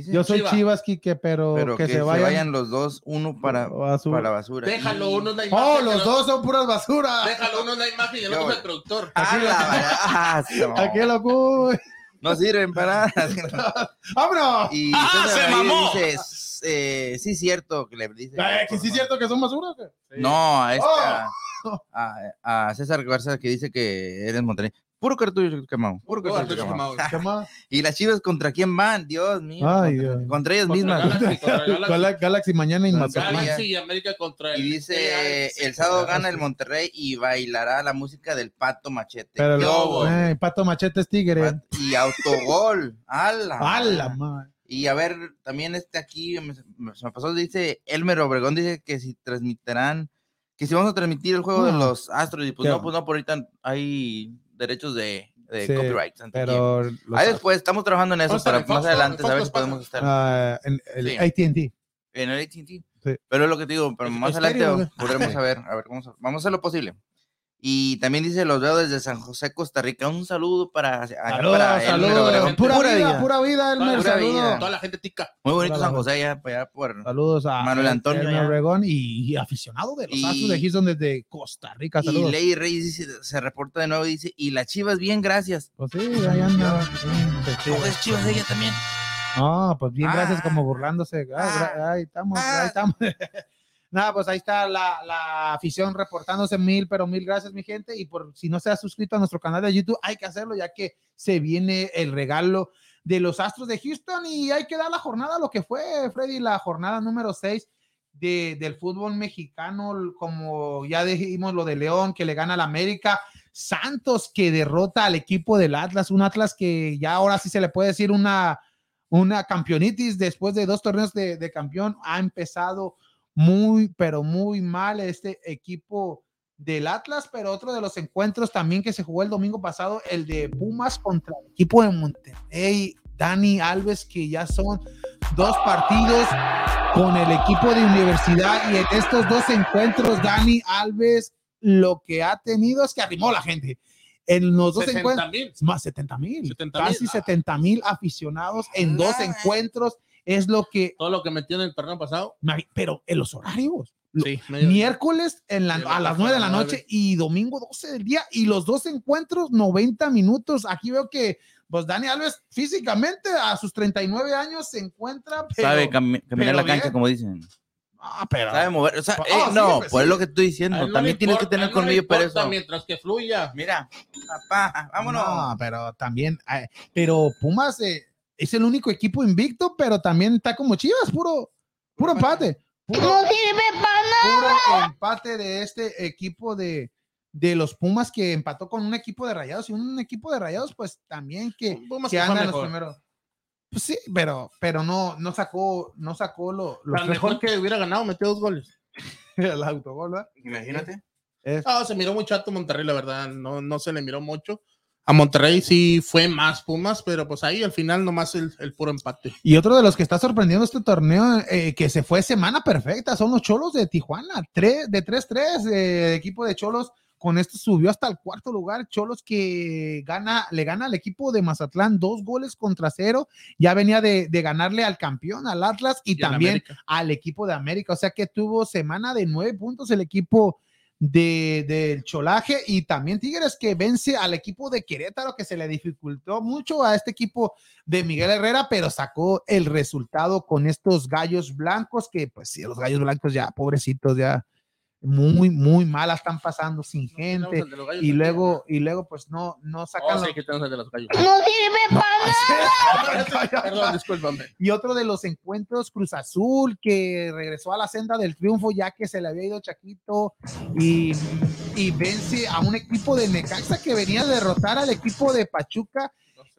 Yo soy Chivas. Chivas, Quique, pero, Pero que, se vayan, los dos, uno para, basura. para la basura. Déjalo, uno es la imagen. Oh, los dos son puras basura. otro- Déjalo, uno es la imagen y el Yo, otro es el productor. Ah, la verdad, no. Aquí lo cuy. No sirven para nada. ¡Vámonos! Y ¡Ah, se mamó! dice: eh, Sí, cierto. Que le dice. Eh, que sí es cierto que son basura. ¿o qué? No, a, esta, Oh. a, a César Garza que dice que eres Monterrey. Puro cartucho quemado. Puro cartucho cartucho quemado. Y las chivas contra quién van, Dios mío. Ay, contra, Dios. contra ellas Contra mismas. Galaxy, contra Galaxy. Gala- Galaxy mañana y Mazatlán. Galaxy. Y América contra Y el. dice, el sábado gana el Monterrey y bailará la música del Pato Machete. Eh, Pato Machete es tigre. Pat- Y autogol. ¡Hala! ¡Hala, madre! Y a ver, también este aquí, me, me- se me pasó, dice Elmer Obregón, dice que si transmitirán, que si vamos a transmitir el juego de No. los Astros, y pues ¿Qué? no, pues no, por ahorita hay derechos de, de Sí, copyright. Pero Ahí después estamos trabajando en eso para en más Fox, adelante saber si podemos estar ah, en el Sí. AT&T. en el AT&T. Sí. Pero es lo que te digo, pero más adelante podremos saber, a ver, vamos a, vamos a hacer lo posible. Y también dice, los veo desde San José, Costa Rica. Un saludo para, Saludos, para saludos. Pura, Pura vida, vida. pura vida, Elmer. Pura saludos. vida. Toda la gente tica. Muy bonito Hola, San. José, allá, allá por... Saludos a Manuel Antonio, Elmer ya. Obregón y, y aficionado de los Y- Astros de Houston desde Costa Rica. Y Saludos. Ley Reyes dice, se reporta de nuevo y dice, y las chivas bien, gracias. Pues sí, ahí anda. Pues. ¿Cómo es chivas ella también? No, pues bien, gracias, Ah. como burlándose. Ah, gra- ahí estamos, Ah. ahí estamos. Nada, pues ahí está la, la afición reportándose mil, pero mil gracias, mi gente. Y por si no se ha suscrito a nuestro canal de YouTube, hay que hacerlo, ya que se viene el regalo de los Astros de Houston y hay que dar la jornada, lo que fue, Freddy, la jornada número 6 de, del fútbol mexicano, como ya dijimos lo de León, que le gana al América. Santos que derrota al equipo del Atlas, un Atlas que ya ahora sí se le puede decir una, una campeonitis después de dos torneos de, de campeón. Ha empezado muy, pero muy mal este equipo del Atlas, pero otro de los encuentros también que se jugó el domingo pasado, el de Pumas contra el equipo de Monterrey, Dani Alves, que ya son dos partidos con el equipo de universidad y en estos dos encuentros, Dani Alves lo que ha tenido es que arrimó a la gente. En los dos 60 encuentros, mil. más 70 mil, 70 mil. casi 70 mil aficionados en dos encuentros, es lo que, Todo lo que metió en el torneo pasado. pero en los horarios, lo- Sí, miércoles en la- a la las tarde 9 de la noche y domingo 12 del día y los dos encuentros 90 minutos. Aquí veo que pues Dani Alves físicamente a sus 39 años se encuentra pero, Sabe cami- caminar pero la cancha, bien. como dicen. Ah, pero- Sabe mover. O sea, Ah, eh, sí, no, pues, pues sí. es lo que estoy diciendo. él no También le tienes que importa, tener él no para eso. Mientras que fluya. Mira, papá, vámonos. No, pero también, eh, pero Pumas eh, es el único equipo invicto, pero también está como Chivas, puro, puro empate. Puro, puro empate de este equipo de, de los Pumas que empató con un equipo de rayados y un equipo de rayados, pues también que, Pumas que que anda en los primeros. Pues sí, pero, pero no, no sacó, no sacó lo, tres mejor que hubiera ganado, metió dos goles. el autogol, ¿verdad? Imagínate. Es- Ah, se miró muy chato Monterrey, la verdad. No, no se le miró mucho. A Monterrey sí fue más Pumas, pero pues ahí al final nomás el, el puro empate. Y otro de los que está sorprendiendo este torneo, eh, que se fue semana perfecta, son los Cholos de Tijuana. Tres, de 3-3, eh, el equipo de Cholos con esto subió hasta el cuarto lugar. Cholos que gana, le gana al equipo de Mazatlán dos goles contra cero. Ya venía de, de ganarle al campeón, al Atlas, y, Y también al equipo de América. O sea que tuvo semana de nueve puntos el equipo de, del Cholaje y también Tigres que vence al equipo de Querétaro que se le dificultó mucho a este equipo de Miguel Herrera, pero sacó el resultado con estos gallos blancos que pues sí, los gallos blancos ya, pobrecitos, ya muy, muy malas están pasando sin gente y luego, y luego pues no, no Oh, sacan sí, los- que tenemos el de los gallos. Calla. Perdón, discúlpame. Y otro de los encuentros, Cruz Azul, que regresó a la senda del triunfo ya que se le había ido Chaquito y, y vence a un equipo de Necaxa que venía a derrotar al equipo de Pachuca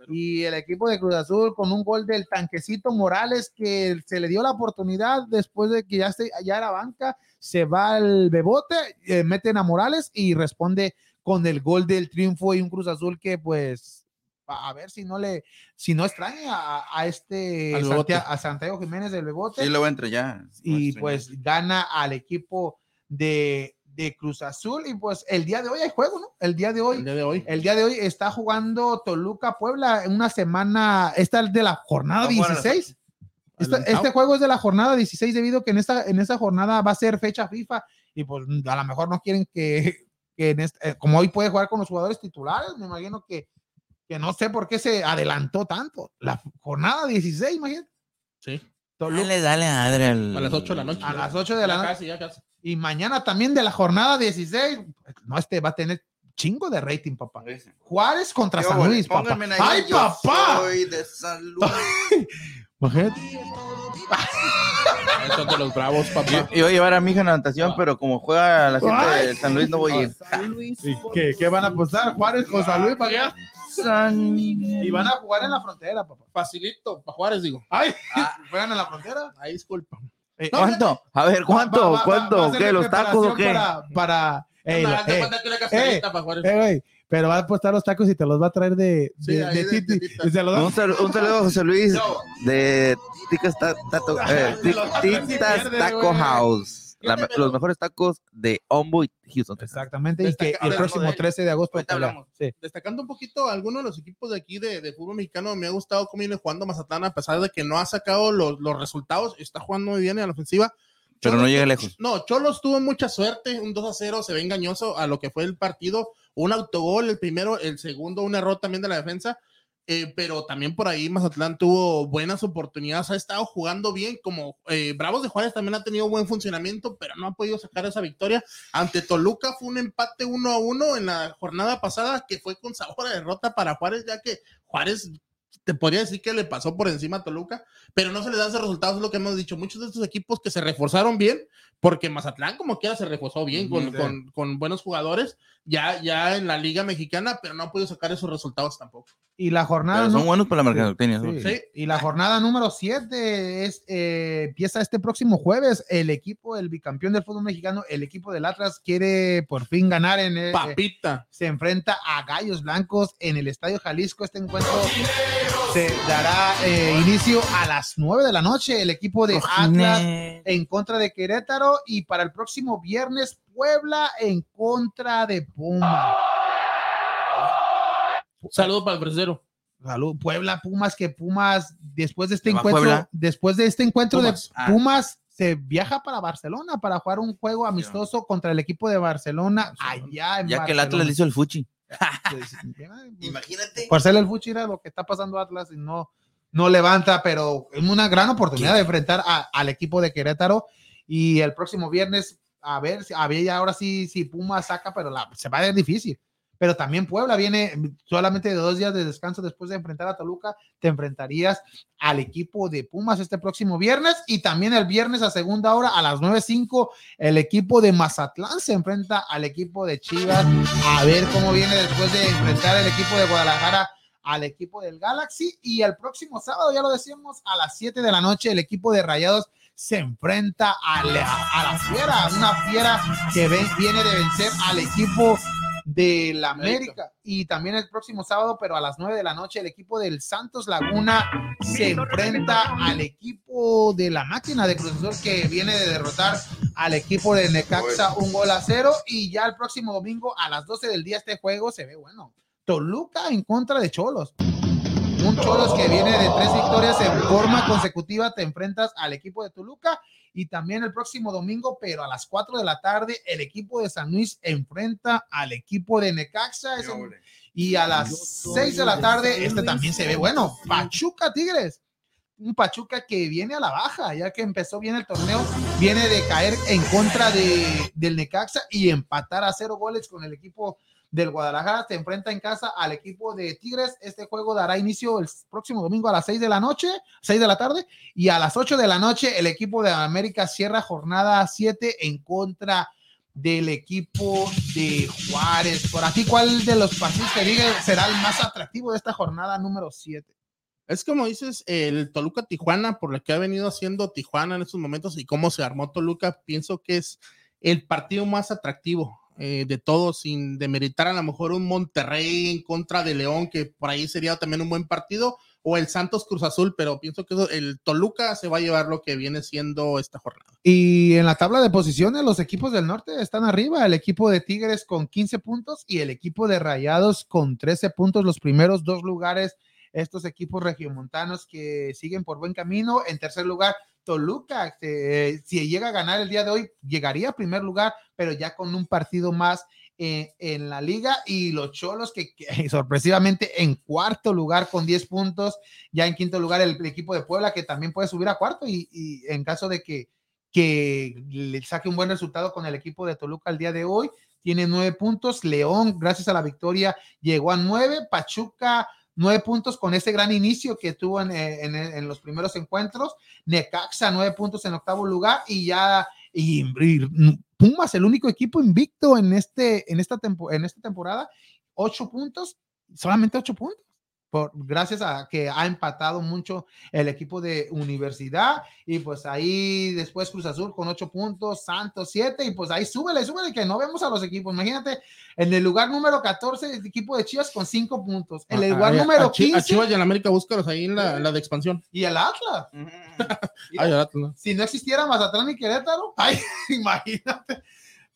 y el equipo de Cruz Azul con un gol del tanquecito Morales que se le dio la oportunidad después de que ya, se, ya era banca, se va al bebote, eh, meten a Morales y responde con el gol del triunfo y un Cruz Azul que pues a ver si no le si no extraña a, a este Al Santia- Bebote. a Santiago Jiménez del Bebote Sí, luego entre ya. y Nuestro pues gana al equipo de, de Cruz Azul y pues el día de hoy hay juego, ¿no? El día de El hoy día de hoy. el día de hoy está jugando Toluca Puebla en una semana, esta es de la jornada No juegan a las 16. Esta- Adelantado. este juego es de la jornada 16 debido que en esta, en esta jornada va a ser fecha FIFA y pues a lo mejor no quieren que, que en este- eh, como hoy puede jugar con los jugadores titulares, me imagino que, que no sé por qué se adelantó tanto. La jornada 16, imagínate. Sí. Toluca- Dale, dale, Adriel. A las 8 de la noche. A las 8 de la Ya noche. Casi, ya casi. Y mañana también de la jornada 16. No, este va a tener chingo de rating, papá. Juárez contra Yo, San Luis, papá. pónganme ahí, ¡Ay, yo papá! Soy de San Luis. Son de los bravos, papá. Yo, iba a llevar a mi hija a natación, pero como juega a la gente Ay. de San Luis, no voy a ir. ¿Y qué, qué van a apostar? Juárez con San Luis para allá. San- Y van a jugar en la frontera, papá. Facilito, para Juárez, digo. ¡Ay! ¿Juegan en la frontera? Ahí disculpa. Eh, ¿Cuánto? A ver, ¿cuánto? va- va- va- ¿Cuánto? va ¿Qué? ¿Los tacos o qué? Para, para Ey, una cascarita para eh, pero va a apostar los tacos y te los va a traer de, Sí, de, ahí de de Titi. Titita. Y se los da- Un, sal- un saludo a José Luis No. de Ticas Ta- Tato- eh, Titas Taco. House. La me- los mejores tacos de Ombo y Houston. Texas. Exactamente, y Destaca- que el próximo de él. 13 de agosto. Hablamos. Sí. Destacando un poquito algunos de los equipos de aquí de, de fútbol mexicano, me ha gustado cómo viene jugando Mazatlán, a pesar de que no ha sacado los, los resultados, está jugando muy bien en la ofensiva. Pero no Cholos- llega lejos. No, Cholos tuvo mucha suerte, un 2 a 0, se ve engañoso a lo que fue el partido, un autogol, el primero, el segundo, un error también de la defensa, eh, pero también por ahí Mazatlán tuvo buenas oportunidades, ha estado jugando bien, como eh, Bravos de Juárez también ha tenido buen funcionamiento, pero no ha podido sacar esa victoria. Ante Toluca fue un empate 1 a 1 en la jornada pasada, que fue con sabor a derrota para Juárez, ya que Juárez te podría decir que le pasó por encima a Toluca, pero no se les dan esos resultados, es lo que hemos dicho. Muchos de estos equipos que se reforzaron bien, porque Mazatlán como quiera se reforzó bien con, con- con buenos jugadores, ya, ya en la Liga Mexicana, pero no ha podido sacar esos resultados tampoco. Y la jornada. Pero son buenos para la mercadotecnia. Sí. sí. Sí. Y la jornada número 7 es, eh, empieza este próximo jueves. El equipo, el bicampeón del fútbol mexicano, el equipo del Atlas quiere por fin ganar en el, Papita. se enfrenta a Gallos Blancos en el Estadio Jalisco. Este encuentro se dará eh, inicio a las 9 de la noche. El equipo de Atlas en contra de Querétaro y para el próximo viernes Puebla en contra de Puma. Saludo para el presero. Salud, Puebla, Pumas, que Pumas, después de este ¿Le va encuentro, Puebla? después de este encuentro Pumas. de Ah. Pumas, se viaja para Barcelona para jugar un juego amistoso contra el equipo de Barcelona allá en Ya que el Atlas le hizo el fuchi. Imagínate. por ser el Fuchi era lo que está pasando Atlas y no, no levanta, pero es una gran oportunidad de enfrentar a- al equipo de Querétaro y el próximo viernes a ver, si- a ver ahora sí si Puma saca, pero la, se va a ver difícil. Pero también Puebla viene solamente de dos días de descanso después de enfrentar a Toluca, te enfrentarías al equipo de Pumas este próximo viernes y también el viernes a segunda hora a las 9.05 el equipo de Mazatlán se enfrenta al equipo de Chivas. A ver cómo viene después de enfrentar el equipo de Guadalajara al equipo del Galaxy. Y el próximo sábado, ya lo decíamos, a las 7 de la noche el equipo de Rayados se enfrenta a la, a la fiera, una fiera que viene de vencer al equipo de la América y también el próximo sábado, pero a las 9 de la noche el equipo del Santos Laguna se enfrenta al equipo de la máquina de Cruz Azul que viene de derrotar al equipo de Necaxa un gol a cero y ya el próximo domingo a las 12 del día este juego se ve bueno. Toluca en contra de Cholos. Un Cholos que viene de tres victorias en forma consecutiva, te enfrentas al equipo de Toluca y también el próximo domingo, pero a las 4 de la tarde, el equipo de San Luis enfrenta al equipo de Necaxa. Es y a las 6 de la tarde, este también se ve bueno. Pachuca Tigres. Un Pachuca que viene a la baja, ya que empezó bien el torneo, viene de caer en contra de, del Necaxa y empatar a cero goles con el equipo del Guadalajara. Se enfrenta en casa al equipo de Tigres. Este juego dará inicio el próximo domingo a las 6 de la noche, 6 de la tarde, y a las 8 de la noche el equipo de América cierra jornada 7 en contra del equipo de Juárez. Por aquí, ¿cuál de los partidos que diga será el más atractivo de esta jornada número 7? Es como dices, el Toluca Tijuana, por lo que ha venido haciendo Tijuana en estos momentos y cómo se armó Toluca, pienso que es el partido más atractivo eh, de todos, sin demeritar a lo mejor un Monterrey en contra de León, que por ahí sería también un buen partido, o el Santos Cruz Azul, pero pienso que el Toluca se va a llevar lo que viene siendo esta jornada. Y en la tabla de posiciones, los equipos del norte están arriba. El equipo de Tigres con 15 puntos y el equipo de Rayados con 13 puntos. Los primeros dos lugares, estos equipos regiomontanos que siguen por buen camino. En tercer lugar, Toluca, que, si llega a ganar el día de hoy, llegaría a primer lugar, pero ya con un partido más eh, en la liga. Y los Cholos, que, sorpresivamente en cuarto lugar con 10 puntos. Ya en quinto lugar, el, equipo de Puebla, que también puede subir a cuarto. Y, y en caso de que que le saque un buen resultado con el equipo de Toluca el día de hoy. Tiene nueve puntos. León, gracias a la victoria, llegó a nueve. Pachuca, nueve puntos con ese gran inicio que tuvo en, en- en los primeros encuentros. Necaxa, nueve puntos en octavo lugar. Y ya, y, y Pumas, el único equipo invicto en, este, en, esta, tempo- en esta temporada, ocho puntos, solamente ocho puntos. Por, gracias a que ha empatado mucho el equipo de universidad y pues ahí después Cruz Azul con ocho puntos, Santos siete y pues ahí súbele, súbele que no vemos a los equipos. Imagínate, en el lugar número 14 el equipo de Chivas con cinco puntos, en el lugar Ah, número a Chi- 15 A Chivas y a la América, búscalos ahí en la, la de expansión. y el Atlas. Ay, al Atlas. Si no existiera Mazatlán y Querétaro, ay, imagínate.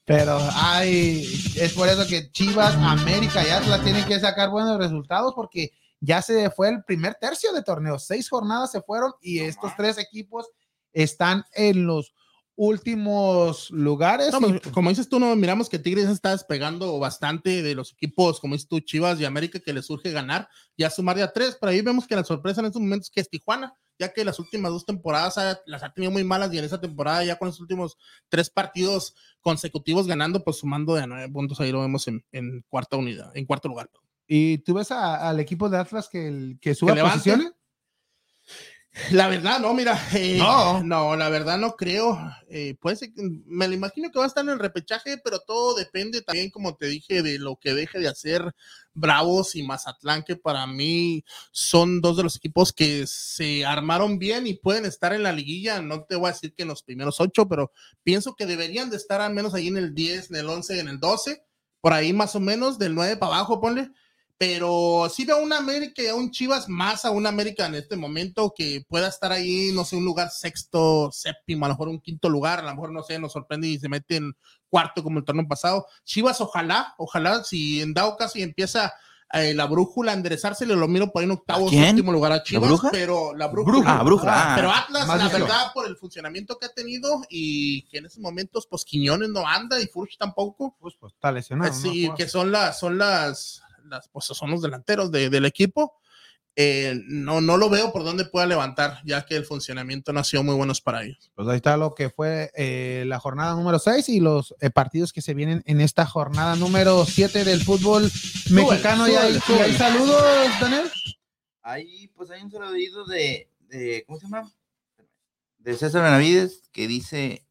Pero ay, es por eso que Chivas, América y Atlas tienen que sacar buenos resultados porque ya se fue el primer tercio de torneo. Seis jornadas se fueron y estos tres equipos están en los últimos lugares. No, y- pues, como dices tú, no miramos que Tigres está despegando bastante de los equipos, como dices tú, Chivas y América, que le surge ganar y a sumar de a tres. Pero ahí vemos que la sorpresa en estos momentos que es Tijuana, ya que las últimas dos temporadas ha- las ha tenido muy malas y en esa temporada ya con los últimos tres partidos consecutivos ganando, pues sumando de nueve puntos, ahí lo vemos en, en cuarta unidad, en cuarto lugar. ¿Y tú ves a- al equipo de Atlas que, el- que sube ¿Que posiciones? La verdad, no, mira. eh, No. no. la verdad no creo. Eh, puede ser que- me lo imagino que va a estar en el repechaje, pero todo depende también, como te dije, de lo que deje de hacer Bravos y Mazatlán, que para mí son dos de los equipos que se armaron bien y pueden estar en la liguilla. No te voy a decir que en los primeros ocho, pero pienso que deberían de estar al menos ahí en el 10, en el 11, en el 12, por ahí más o menos, del 9 para abajo, ponle pero sí veo a una América y a un Chivas más a una América en este momento que pueda estar ahí, no sé, un lugar sexto, séptimo, a lo mejor un quinto lugar, a lo mejor, no sé, nos sorprende y se mete en cuarto como el torneo pasado. Chivas, ojalá, ojalá, si en dado caso y empieza eh, la brújula a enderezarse, le lo miro por ahí en octavo, séptimo lugar a Chivas, bruja? pero la brújula. Ah, brújula. ah. Pero Atlas, la verdad, por el funcionamiento que ha tenido y que en esos momentos, pues Quiñones no anda y Furch tampoco. Pues, pues está lesionado. Eh, ¿no? Sí, que son las, son las, las, pues son los delanteros de- del equipo. Eh, no, no lo veo por dónde pueda levantar, ya que el funcionamiento no ha sido muy buenos para ellos. Pues ahí está lo que fue eh, la jornada número 6 y los eh, partidos que se vienen en esta jornada número 7 del fútbol mexicano. y, hay, súbele, y hay saludos, Daniel. Ahí, pues hay un saludito de, de, ¿cómo se llama? De César Benavides que dice.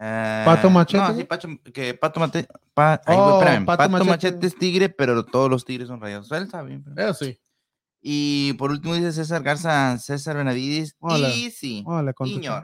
Ah, ¿Pato Machete? No, sí, Pacho, que Pato Machete. Pa, ay, Oh, espérame, Pato Pato, Machete. Machete. es tigre, pero todos los tigres son rayados. Él está bien. pero- Eso sí. Y por último dice César Garza, César Benavides. Hola. Y sí. Ay, niño.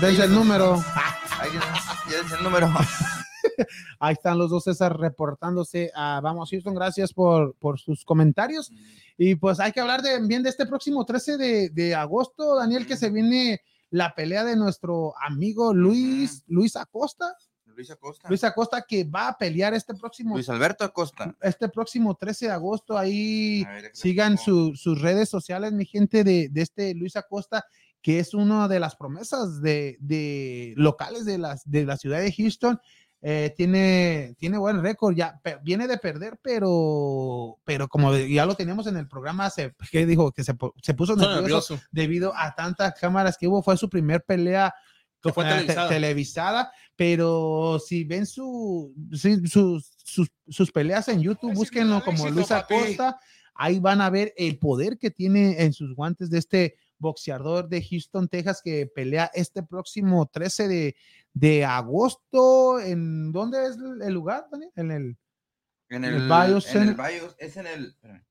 dense el número. Dice el número. Ahí están los dos César reportándose a Vamos Houston. Gracias por, por sus comentarios. Y pues hay que hablar de, bien de este próximo 13 de, de agosto, Daniel, que se viene la pelea de nuestro amigo Luis, Luis Acosta. Luis Acosta. Luis Acosta que va a pelear este próximo, Luis Alberto Acosta. este próximo 13 de agosto. Ahí ver, sigan su- sus redes sociales, mi gente, de, de este Luis Acosta, que es una de las promesas de, de locales de, las, de la ciudad de Houston. Eh, tiene, tiene buen récord, ya viene de perder, pero, pero como ya lo teníamos en el programa, se, que dijo que se, se puso nervioso nervioso. debido a tantas cámaras que hubo. Fue su primer pelea Que fue eh, te- televisada. pero si ven su, sus, sus, sus peleas en YouTube, búsquenlo como Luis Acosta, ahí van a ver el poder que tiene en sus guantes de este boxeador de Houston, Texas, que pelea este próximo 13 de, de agosto. ¿En dónde es el lugar, Daniel? En el... En el en Center. el es en el. espérame.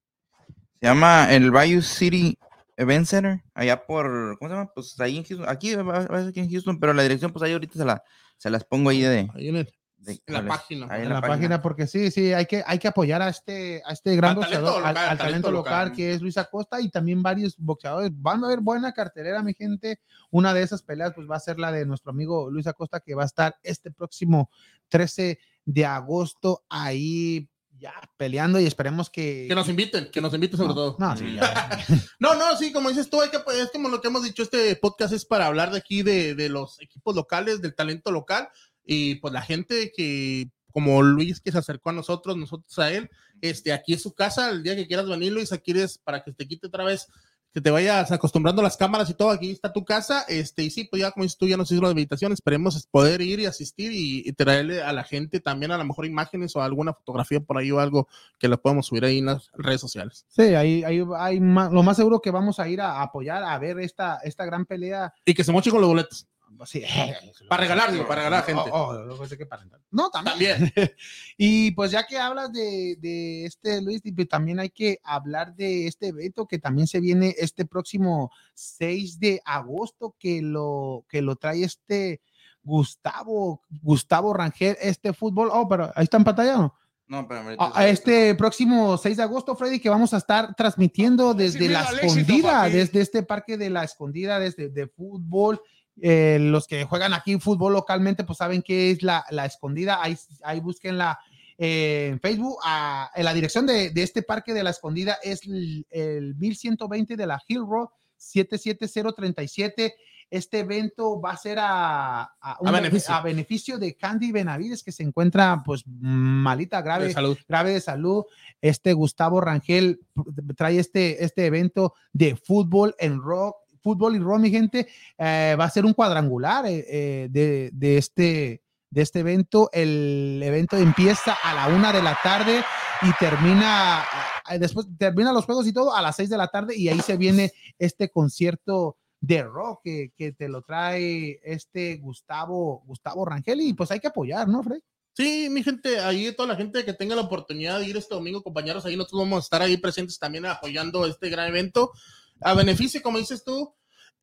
Se llama el Bayou City Event Center, allá por. ¿Cómo se llama? Pues ahí en Houston. Aquí va va a ser aquí en Houston, pero la dirección, pues ahí ahorita se, la, se las pongo ahí de. Ahí en el- de- En la página. Ahí en la página, porque sí, sí, hay que, hay que apoyar a este, a este gran Al boxeador, al, local, al al talento local, local. que es Luis Acosta y también varios boxeadores. Van a haber buena cartelera, mi gente. Una de esas peleas, pues va a ser la de nuestro amigo Luis Acosta, que va a estar este próximo 13 de agosto ahí ya peleando y esperemos que. Que nos inviten, que nos inviten sobre no, todo. no, sí, ya. No, no, sí, como dices tú, hay que, es como lo que hemos dicho, este podcast es para hablar de aquí de, de los equipos locales, del talento local, y pues la gente que, como Luis que se acercó a nosotros, nosotros a él, este, aquí es su casa, el día que quieras venir, Luis, aquí eres para que te quite otra vez, que te vayas acostumbrando a las cámaras y todo, aquí está tu casa, este, y sí, pues ya como dices tú, ya nos hizo la invitación, esperemos poder ir y asistir y, y traerle a la gente también a lo mejor imágenes o alguna fotografía por ahí o algo que lo podemos subir ahí en las redes sociales. Sí, ahí, ahí hay ma- lo más seguro que vamos a ir a apoyar, a ver esta, esta gran pelea. Y que se moche con los boletos. Sí, Para regalarlo, para regalar a gente. Oh, oh, que para. No, también. También. Y pues ya que hablas de, de este Luis, pues también hay que hablar de este evento que también se viene este próximo 6 de agosto, que lo, que lo trae este Gustavo, Gustavo Rangel, este fútbol. Oh, pero ahí está en pantalla, ¿no? No, pero A- a este próximo 6 de agosto, Freddy, que vamos a estar transmitiendo desde miedo la éxito, escondida, papi. desde este parque de la escondida, desde de fútbol. Eh, los que juegan aquí fútbol localmente, pues saben qué es la, la escondida. Ahí, ahí búsquenla eh, en Facebook. Ah, en la dirección de, de este parque de la escondida es el, el 1120 de la Hill Road 77037. Este evento va a ser a, a un- beneficio. a beneficio de Candy Benavides, que se encuentra pues malita, grave De salud. grave de salud. Este Gustavo Rangel trae este, este evento de fútbol en rock, fútbol y rock, mi gente. Eh, va a ser un cuadrangular eh, eh, de, de este de este evento. El evento empieza a la una de la tarde y termina, ah, después termina los juegos y todo a las seis de la tarde y ahí se viene este concierto de rock que, que te lo trae este Gustavo, Gustavo Rangel y pues hay que apoyar, ¿no, Fred? Sí, mi gente, ahí toda la gente que tenga la oportunidad de ir este domingo, compañeros, ahí nosotros vamos a estar ahí presentes también apoyando este gran evento. A beneficio, como dices tú,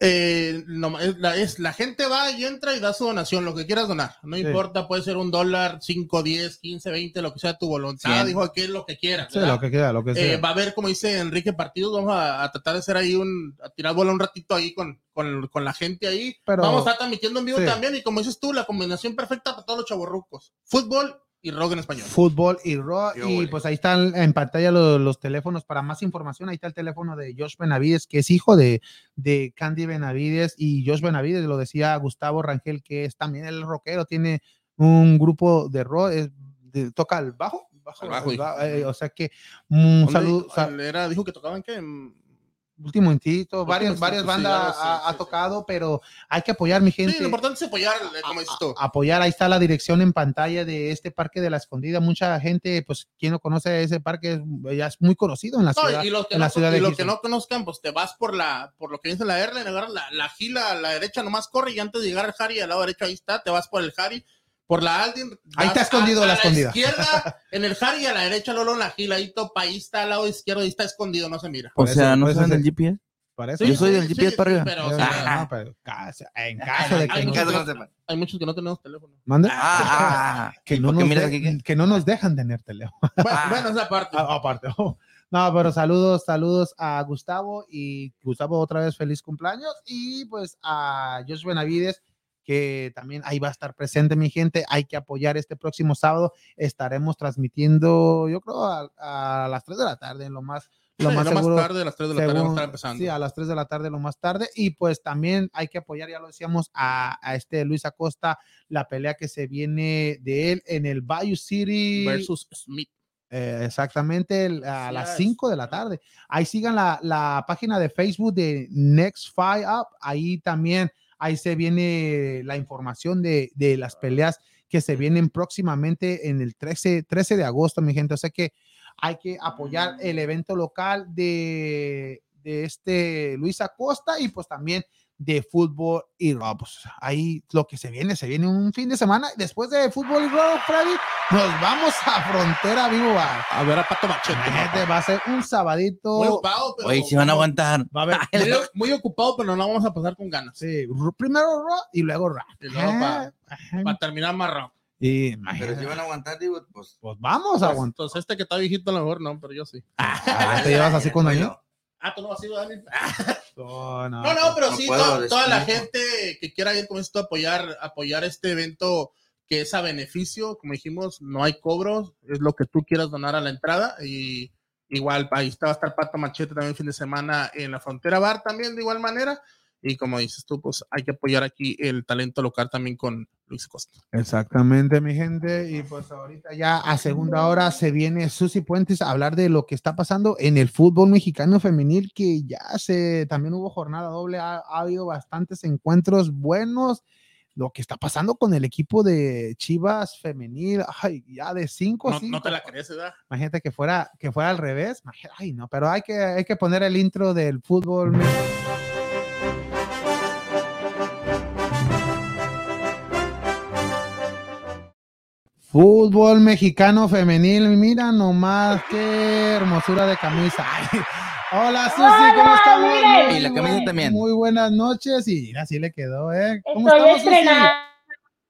eh, no, es, la, es- la gente va y entra y da su donación, lo que quieras donar. No Sí. importa, puede ser un dólar, 5, 10, 15, 20, lo que sea tu voluntad. Dijo aquí es lo que quieras. Sí, lo que queda, lo que Eh, sea. va a haber, como dice Enrique, partidos. Vamos a, a tratar de hacer ahí un, a tirar bola un ratito ahí con, con, con la gente ahí. Pero- Vamos a estar transmitiendo en vivo Sí. también. Y como dices tú, la combinación perfecta para todos los chavorrucos: fútbol y rock en español. Fútbol y rock. Yo, Y pues ahí están en pantalla los, los teléfonos para más información. Ahí está el teléfono de Josh Benavides, que es hijo de, de Candy Benavides. Y Josh Benavides lo decía Gustavo Rangel, que es también el rockero, tiene un grupo de rock, es- de- toca el bajo. bajo, El bajo, el eh, o sea que un ¿Dónde saludo. dijo? era, dijo que tocaban que último intento, varias, varias Instinto, sí, bandas sé, ha, sí, ha sí. tocado, pero hay que apoyar, mi gente. Sí, lo importante es apoyar, eh, como dices tú. apoyar. Ahí está la dirección en pantalla de este parque de la escondida. Mucha gente, pues, quien no conoce ese parque, ya es muy conocido en la No, ciudad. y los que, en no, la ciudad y de los que no conozcan, pues te vas por la, por lo que dice la R, agarras la, la gila a la derecha, nomás corre y antes de llegar al Harry, al lado derecho ahí está, te vas por el Harry, por la Aldin. Ahí está escondido a- a la escondida. izquierda, en el Harry, a la derecha, luego en la gila, ahí topa, ahí está al lado izquierdo, ahí está escondido, no se mira. O sea, ¿no saben se- del GPS? Yo soy del GPS sí, para arriba. pero, o sea, no, pero caso- en caso de que Ay, no, en caso no hay muchos que no tenemos teléfono. ¿Mande? Ah, ah, que, ¿y no por qué nos miras de- qué? que no nos dejan tener teléfono. Bueno, Ah. bueno, esa parte. Ah, aparte. oh. No, pero saludos, saludos a Gustavo y Gustavo otra vez feliz cumpleaños y pues a Josh Benavides que también ahí va a estar presente mi gente, hay que apoyar este próximo sábado, estaremos transmitiendo yo creo a, a las 3 de la tarde, lo más lo Sí, más seguro. tarde, a las 3 de la tarde vamos a según- estar empezando. Sí, a las 3 de la tarde lo más tarde. Y pues también hay que apoyar, ya lo decíamos, a, a este Luis Acosta, la pelea que se viene de él en el Bayou City. Versus Smith. Eh, exactamente el- a las es. 5 de la tarde. Ahí sigan la, la página de Facebook de Next Fight Up. Ahí también, ahí se viene la información de, de las peleas que se vienen próximamente en el 13, 13 de agosto, mi gente. O sea que hay que apoyar el evento local de, de este Luis Acosta y pues también de fútbol y rock. Pues, ahí lo que se viene, se viene un fin de semana. Después de fútbol y rock, Freddy, nos vamos a Frontera Vivo. A ver a Pato Machete. Va a ser un sabadito. Muy ocupado, pero. Oye, si van a aguantar. Va a haber Muy, muy ocupado, pero no vamos a pasar con ganas. sí, primero rock y luego rap. Y luego Ajá, pa- ajá. Para terminar más rock. Y Pero si van a aguantar, digo, pues. pues vamos a aguantar. Entonces, este que está viejito a lo mejor no, pero yo sí. Ah, ¿Te llevas así con Daniel? Ah, tú no has ido, Dani. No, no. No, no, pero no sí, puedo, to- toda la gente que quiera ir con esto apoyar, apoyar este evento que es a beneficio, como dijimos, no hay cobros, es lo que tú quieras donar a la entrada y igual ahí está, va a estar Pato Machete también el fin de semana en la Frontera Bar también de igual manera y como dices tú, pues hay que apoyar aquí el talento local también con Luis Costa. Exactamente, mi gente. Y pues ahorita ya a segunda hora se viene Susi Puentes a hablar de lo que está pasando en el fútbol mexicano femenil, que ya se también hubo jornada doble, ha, ha habido bastantes encuentros buenos. Lo que está pasando con el equipo de Chivas femenil, ay, ya de 5 No, no te la crees, ¿verdad? Imagínate que fuera, que fuera al revés. Ay, no, pero hay que, hay que poner el intro del fútbol. me- Fútbol mexicano femenil, mira nomás qué hermosura de camisa. Ay, hola Susi, ¿cómo estamos? mire. Muy Y la camisa buen- también. Muy buenas noches y mira, así le quedó, ¿eh? ¿Cómo Estoy estamos, estrenando,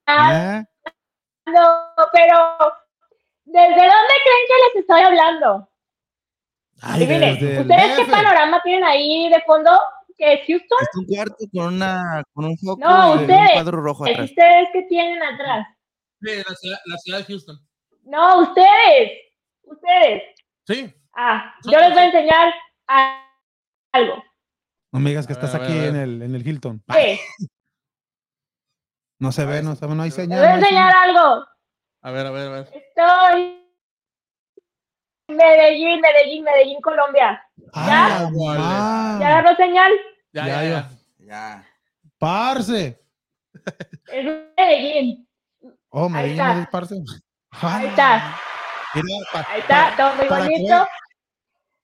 ¿Eh? pero ¿desde dónde creen que les estoy hablando? Ay, el ¿Ustedes qué panorama tienen ahí de fondo? ¿Que es Houston? Es un cuarto con una con un foco No, un cuadro rojo atrás. ¿Ustedes qué tienen atrás? Sí, la ciudad, la ciudad de Houston. No, ustedes. Ustedes. Sí, Ah, yo les voy a enseñar a- algo. No me digas que A estás ver, aquí en el, en el Hilton. Sí, No se ve, no se ve, no hay les señal. voy a no enseñar algo. a ver, a ver, a ver. Estoy en Medellín, Medellín, Medellín, Colombia. Ah, ma. ¿Ya agarró señal? Ya, Ya, ya, ya. ya. Ya. Parce. Es Medellín. Oh, Medellín es esparce. Ahí está. Mira, pa- Ahí está, muy para bonito.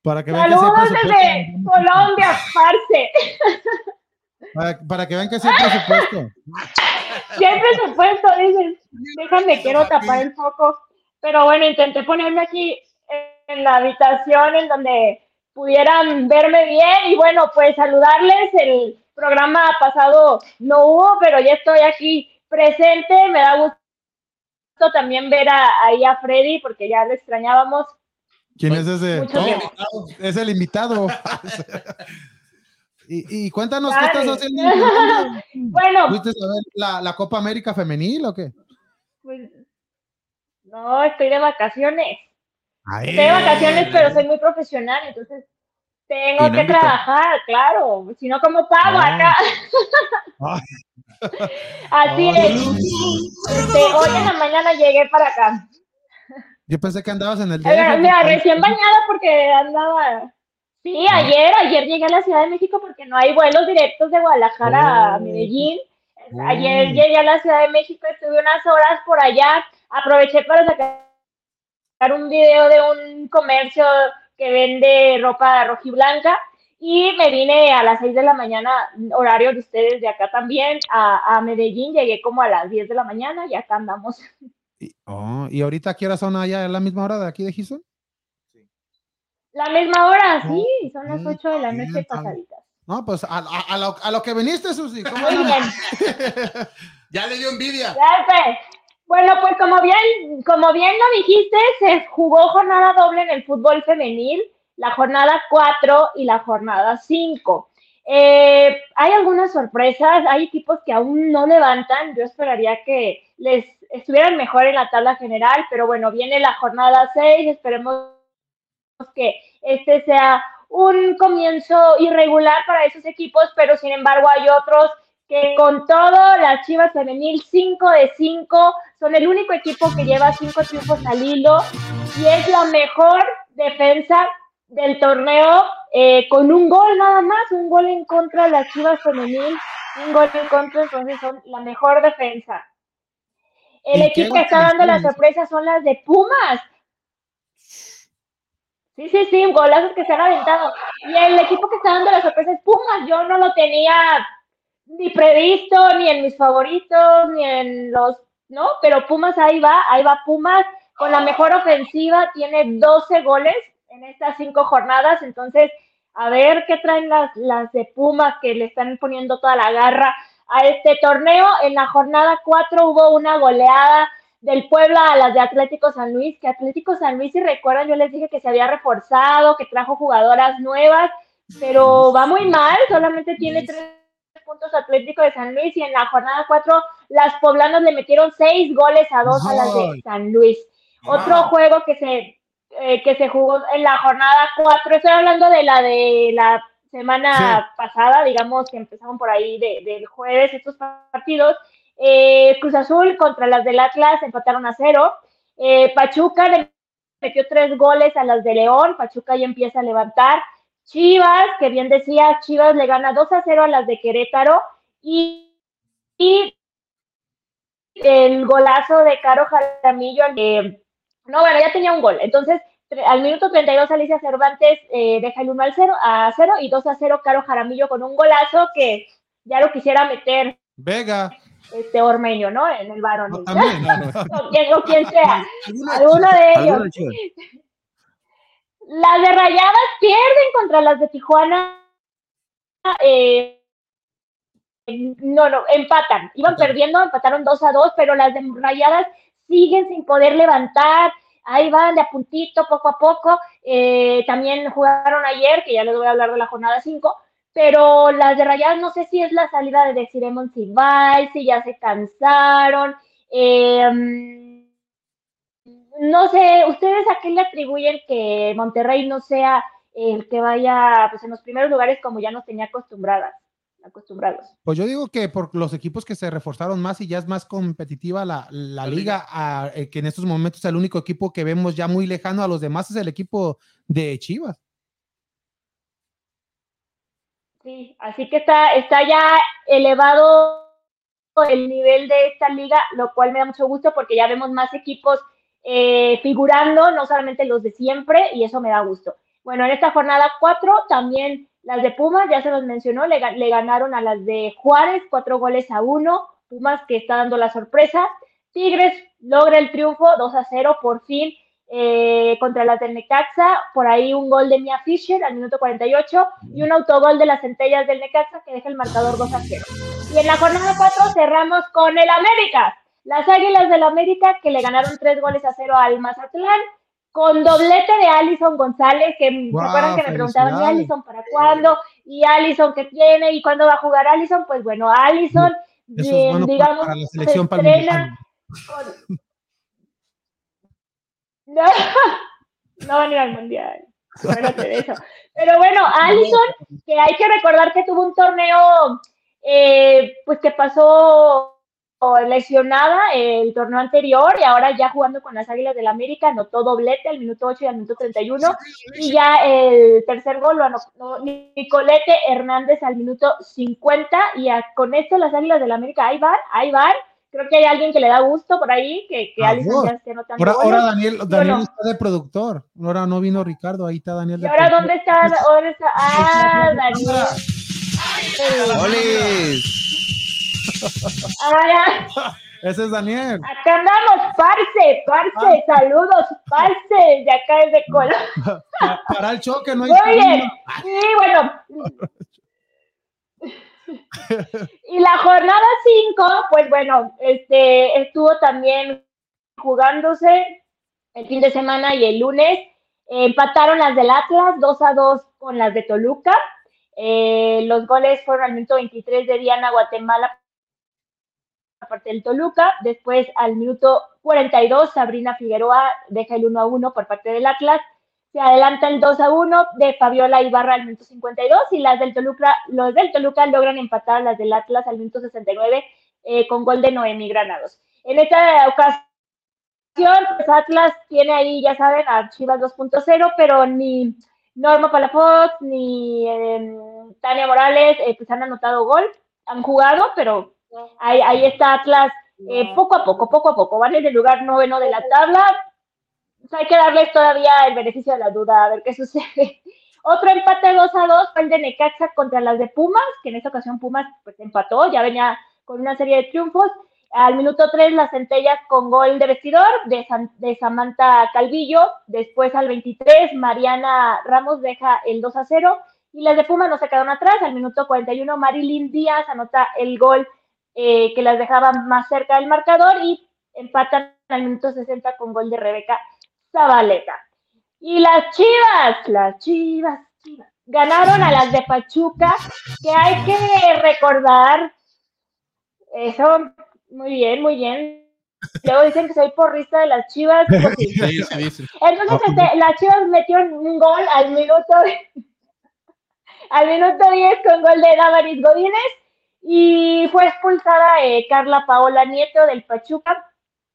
Para que vean que sí hay Saludos presupuesto. desde Colombia, parce. Para, para que vean que sí hay presupuesto. Siempre supuesto, dices, déjame, quiero tapar el foco. Pero bueno, intenté ponerme aquí en la habitación en donde pudieran verme bien y bueno, pues saludarles. El programa pasado no hubo, pero ya estoy aquí presente. Me da gusto también ver a, ahí a Freddy porque ya lo extrañábamos. ¿Quién es ese? Mucho Oh, es el invitado. y, y cuéntanos qué estás haciendo. Bueno, ¿Fuiste a ver la, la Copa América Femenil o qué? pues no, estoy de vacaciones. Ay, Estoy de vacaciones, pero soy muy profesional, entonces tengo no que trabajar, claro. Si no, ¿cómo pago Ah. acá? Ay. Así es. Este, hoy en la mañana llegué para acá. Yo pensé que andabas en el DF, Mira, recién bañada porque andaba. Sí, ayer, ayer llegué a la Ciudad de México porque no hay vuelos directos de Guadalajara a Oh. Medellín. Oh. Ayer llegué a la Ciudad de México, estuve unas horas por allá, aproveché para sacar un video de un comercio que vende ropa rojiblanca y me vine a las 6 de la mañana, horario de ustedes de acá también, a, a Medellín, llegué como a las 10 de la mañana y acá andamos. Y, oh, ¿y ahorita qué hora son allá? ¿Es la misma hora de aquí de Houston? La misma hora, Oh, sí, son las mm, 8 de la noche bien. pasaditas. No, pues a, a- a lo, a lo que viniste, Susi. ¿Cómo Muy bien. Ya le dio envidia. Ya, pues. Bueno, pues como bien, como bien lo dijiste, se jugó jornada doble en el fútbol femenil, la jornada 4 y la jornada 5. Eh, hay algunas sorpresas, hay equipos que aún no levantan, yo esperaría que les estuvieran mejor en la tabla general, pero bueno, viene la jornada 6, esperemos que este sea un comienzo irregular para esos equipos, pero sin embargo hay otros que con todo, las Chivas Femenil 5 de 5 son el único equipo que lleva 5 triunfos al hilo y es la mejor defensa del torneo eh, con un gol nada más, un gol en contra de las Chivas Femenil, un gol en contra, entonces son la mejor defensa. El ¿Y qué equipo que está dando las goles? sorpresas son las de Pumas. Sí, sí, sí, golazos que se han aventado. Y el equipo que está dando las sorpresas es Pumas. Yo no lo tenía ni previsto, ni en mis favoritos, ni en los, ¿no? Pero Pumas ahí va, ahí va Pumas con la mejor ofensiva, tiene 12 goles en estas cinco jornadas, entonces a ver qué traen las, las de Pumas que le están poniendo toda la garra a este torneo. En la jornada 4 hubo una goleada del Puebla a las de Atlético San Luis, que Atlético San Luis, si recuerdan, yo les dije que se había reforzado, que trajo jugadoras nuevas, pero va muy mal, solamente tiene tres puntos Atlético de San Luis y en la jornada 4 las poblanas le metieron seis goles a dos a las de. San Luis. Otro juego que se eh, que se jugó en la jornada 4, estoy hablando de la de la semana pasada, digamos que empezaron por ahí de- del jueves estos partidos. Eh, Cruz Azul contra las del Atlas empataron a cero. Eh, Pachuca le metió tres goles a las de León. Pachuca ya empieza a levantar. Chivas, que bien decía, Chivas le gana 2 a 0 a las de Querétaro. Y, y el golazo de Caro Jaramillo, eh, no, bueno, ya tenía un gol. Entonces, al minuto 32 Alicia Cervantes eh, deja el 1 al 0, a 0 y 2 a 0 Caro Jaramillo con un golazo que ya lo quisiera meter Vega. este Ormeño, ¿no? En el varón. No, también. o, quien, o quien sea. Alguno de ellos. Las de Rayadas pierden contra las de Tijuana. eh, no, no, empatan. Iban Empatan. perdiendo, empataron 2 a 2, pero las de Rayadas siguen sin poder levantar. Ahí van de a puntito, poco a poco. Eh, también jugaron ayer, que ya les voy a hablar de la jornada 5, pero las de Rayadas no sé si es la salida de Desiremon Sibal, si ya se cansaron. Eh, no sé, ¿ustedes a qué le atribuyen que Monterrey no sea el que vaya pues, en los primeros lugares como ya nos tenía acostumbradas, acostumbrados? Pues yo digo que por los equipos que se reforzaron más y ya es más competitiva la, la La liga, a- eh, que en estos momentos el único equipo que vemos ya muy lejano a los demás es el equipo de Chivas. Sí, así que está, está ya elevado el nivel de esta liga, lo cual me da mucho gusto porque ya vemos más equipos eh, figurando, no solamente los de siempre, y eso me da gusto. Bueno, en esta jornada 4 también las de Pumas, ya se los mencionó, le, le ganaron a las de Juárez, cuatro goles a uno. Pumas que está dando la sorpresa. Tigres logra el triunfo 2 a 0 por fin eh, contra las del Necaxa. Por ahí un gol de Mia Fisher al minuto 48 y un autogol de las centellas del Necaxa que deja el marcador 2 a 0. Y en la jornada 4 cerramos con el América. Las Águilas del América que le ganaron tres goles a cero al Mazatlán con doblete de Alison González, que Guau, se acuerdan que me preguntaban, ¿y. Alison para cuándo? ¿Y Alison qué tiene? ¿Y cuándo va a jugar Alison? Pues bueno, Alison, es bueno digamos, para la se selección estrena con- No, no van a ir al mundial. Eso. Pero bueno, Alison, que hay que recordar que tuvo un torneo, eh, pues que pasó lesionada el torneo anterior y ahora ya jugando con las Águilas del América, anotó doblete al minuto 8 y al minuto 31 y ya el tercer gol lo anotó Nicolete Hernández al minuto 50 y a- con esto las Águilas del América ahí van, ahí van. Creo que hay alguien que le da gusto por ahí, que, que Alison ya esté anotando Ahora, ahora Daniel, Daniel está de productor. Ahora no vino Ricardo, ahí está Daniel ¿Y de ahora productor. dónde está? ¿Dónde está? Ah, Daniel. ¡Olis! Ahora, Ese es Daniel. acá andamos, parce, parce, saludos, parce, de acá desde. Pa- Para el choque, no hay Muy bien. camino. Y bueno. y la jornada 5, pues bueno, este estuvo también jugándose el fin de semana y el lunes. Eh, empataron las del Atlas 2 a 2 con las de Toluca. Eh, los goles fueron al minuto 23 de Diana Guatemala parte del Toluca. Después al minuto 42 Sabrina Figueroa deja el 1 a 1 por parte del Atlas se adelanta el 2 a 1 de Fabiola Ibarra al minuto 52 y las del Toluca, los del Toluca logran empatar a las del Atlas al minuto 69 eh, con gol de Noemi Granados. En esta ocasión, pues Atlas tiene ahí, ya saben, a Chivas 2.0, pero ni Norma Palafox ni eh, Tania Morales eh, pues han anotado gol, han jugado, pero ahí, ahí está Atlas eh, poco a poco, poco a poco, van en el lugar noveno de la tabla, pues hay que darles todavía el beneficio de la duda, a ver qué sucede. Otro empate 2 a 2 fue el de Necaxa contra las de Pumas, que en esta ocasión Pumas pues empató, ya venía con una serie de triunfos. Al minuto 3 las centellas con gol de vestidor de, San- de Samantha Calvillo. Después al 23 Mariana Ramos deja el 2 a 0. Y las de Pumas no se quedaron atrás. Al minuto 41 Marilyn Díaz anota el gol eh, que las dejaba más cerca del marcador y empatan al minuto 60 con gol de Rebeca Zabaleta. Y las Chivas, las Chivas, Chivas, ganaron a las de Pachuca, que hay que recordar eso, muy bien, muy bien. Luego dicen que soy porrista de las Chivas. pues sí. Sí, sí. Entonces, este, las Chivas metió un gol al minuto, al minuto 10 con gol de Damaris Godínez y fue expulsada eh, Carla Paola Nieto del Pachuca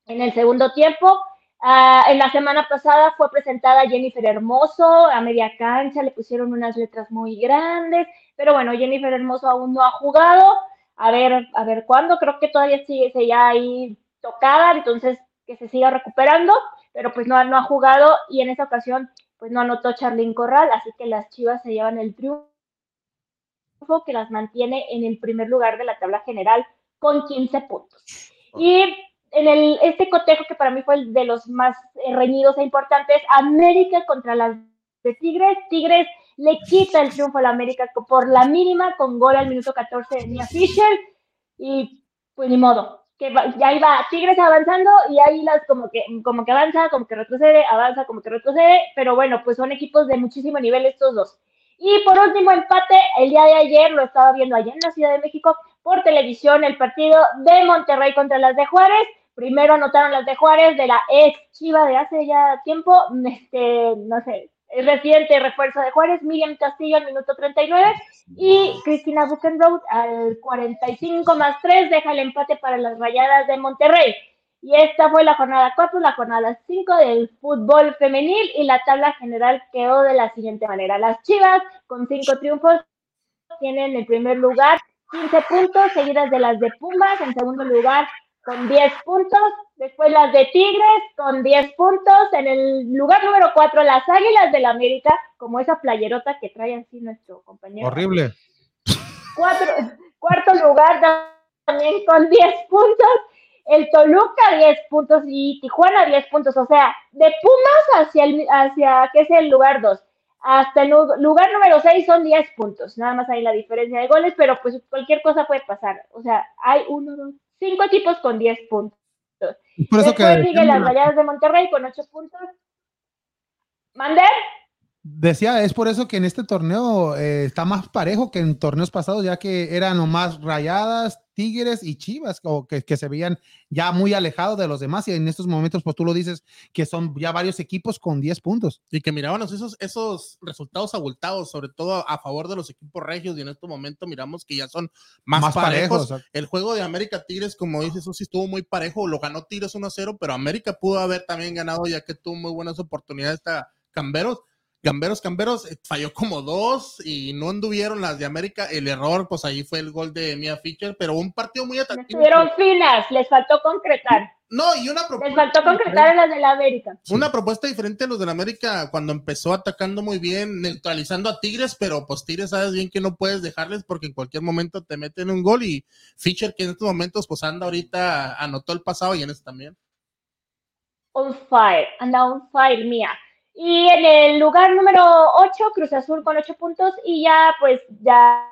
en el segundo tiempo. Ah, en la semana pasada fue presentada Jennifer Hermoso a media cancha, le pusieron unas letras muy grandes, pero bueno, Jennifer Hermoso aún no ha jugado. A ver, a ver cuándo, creo que todavía sigue ya ahí tocada, entonces que se siga recuperando, pero pues no, no ha jugado y en esta ocasión pues no anotó Charlín Corral, así que las Chivas se llevan el triunfo que las mantiene en el primer lugar de la tabla general con 15 puntos. Y en el, este cotejo que para mí fue el de los más eh, reñidos e importantes, América contra las de Tigres. Tigres le quita el triunfo a la América por la mínima con gol al minuto 14 de Mia Fisher y pues ni modo. Que va- ya iba Tigres avanzando y ahí las como que, como que avanza, como que retrocede, avanza, como que retrocede, pero bueno, pues son equipos de muchísimo nivel estos dos. Y por último, empate, el día de ayer, lo estaba viendo allá en la Ciudad de México por televisión, el partido de Monterrey contra las de Juárez. Primero anotaron las de Juárez de la ex Chiva de hace ya tiempo, este, no sé, el reciente refuerzo de Juárez, Miriam Castillo al minuto 39 y Cristina Buchenroth al 45 más 3 deja el empate para las rayadas de Monterrey. Y esta fue la jornada 4, la jornada 5 del fútbol femenil y la tabla general quedó de la siguiente manera. Las Chivas con 5 triunfos tienen el primer lugar 15 puntos, seguidas de las de Pumas, en segundo lugar con 10 puntos, después las de Tigres con 10 puntos, en el lugar número 4 las Águilas del América, como esa playerota que trae así nuestro compañero. Horrible. Cuatro, cuarto lugar también con 10 puntos, el Toluca 10 puntos y Tijuana 10 puntos, o sea, de Pumas hacia, el, hacia que es el lugar 2 hasta el lu- lugar número 6 son 10 puntos, nada más hay la diferencia de goles, pero pues cualquier cosa puede pasar, o sea, hay uno, dos, cinco equipos con 10 puntos. Por eso que Después sigue las Rayadas de Monterrey con 8 puntos. ¿Mander? decía, es por eso que en este torneo eh, está más parejo que en torneos pasados, ya que eran nomás rayadas, tigres y chivas, o que, que se veían ya muy alejados de los demás. Y en estos momentos, pues tú lo dices, que son ya varios equipos con 10 puntos. Y que mirábamos esos, esos resultados abultados, sobre todo a favor de los equipos regios, y en este momento miramos que ya son más, parejos. El juego de América Tigres, como dices, eso sí estuvo muy parejo, lo ganó Tigres 1-0, pero América pudo haber también ganado ya que tuvo muy buenas oportunidades hasta Camberos. Camberos, Camberos eh, falló como dos y no anduvieron las de América. El error, pues ahí fue el gol de Mia Fischer, pero un partido muy atractivo. Estuvieron finas, les faltó concretar. No, y una Les propuesta. faltó concretar en las de la América. Una propuesta diferente a los del América cuando empezó atacando muy bien, neutralizando a Tigres, pero pues Tigres sabes bien que no puedes dejarles porque en cualquier momento te meten un gol y Fischer que en estos momentos pues anda ahorita, anotó el pasado y en este también. On fire, anda on fire mía. Y en el lugar número 8, Cruz Azul con 8 puntos y ya pues ya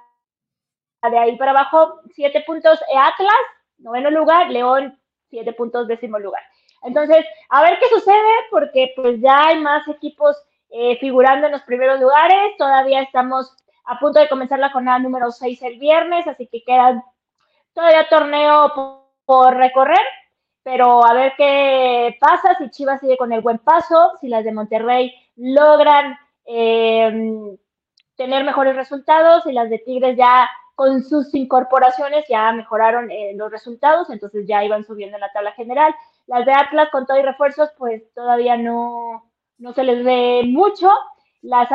de ahí para abajo 7 puntos eh, Atlas, noveno lugar, León 7 puntos, décimo lugar. Entonces, a ver qué sucede porque pues ya hay más equipos eh, figurando en los primeros lugares, todavía estamos a punto de comenzar la jornada número 6 el viernes, así que quedan todavía torneo por, por recorrer pero a ver qué pasa, si Chivas sigue con el buen paso, si las de Monterrey logran eh, tener mejores resultados, y las de Tigres ya con sus incorporaciones ya mejoraron eh, los resultados, entonces ya iban subiendo en la tabla general. Las de Atlas con todo y refuerzos, pues todavía no, no se les ve mucho. Las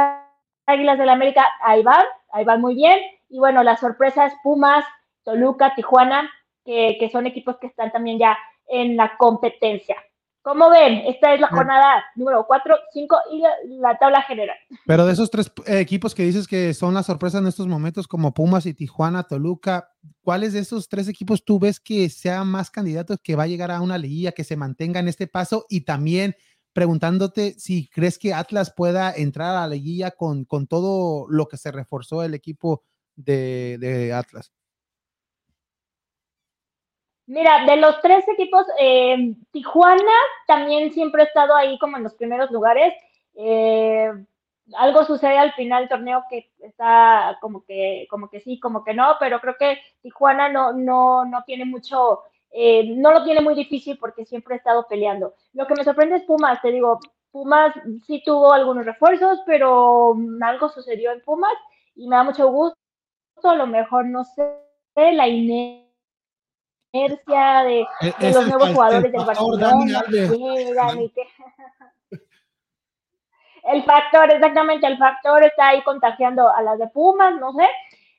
Águilas del la América, ahí van, ahí van muy bien. Y bueno, las sorpresas, Pumas, Toluca, Tijuana, que, que son equipos que están también ya en la competencia. Como ven, esta es la jornada número 4, 5 y la, la, tabla general. Pero de esos tres eh, equipos que dices que son la sorpresa en estos momentos, como Pumas y Tijuana, Toluca, ¿cuáles de esos tres equipos tú ves que sean más candidatos que va a llegar a una liguilla, que se mantenga en este paso? Y también preguntándote si crees que Atlas pueda entrar a la liguilla con, con todo lo que se reforzó el equipo de, de Atlas. Mira, de los tres equipos, eh, Tijuana también siempre ha estado ahí como en los primeros lugares. Eh, algo sucede al final del torneo que está como que, como que sí, como que no, pero creo que Tijuana no, no, no tiene mucho, eh, no lo tiene muy difícil porque siempre ha estado peleando. Lo que me sorprende es Pumas, te digo, Pumas sí tuvo algunos refuerzos, pero algo sucedió en Pumas y me da mucho gusto. A lo mejor, no sé, la inercia de, de los nuevos jugadores del Barcelona. Llegan que el factor, exactamente, el factor está ahí contagiando a las de Pumas, no sé,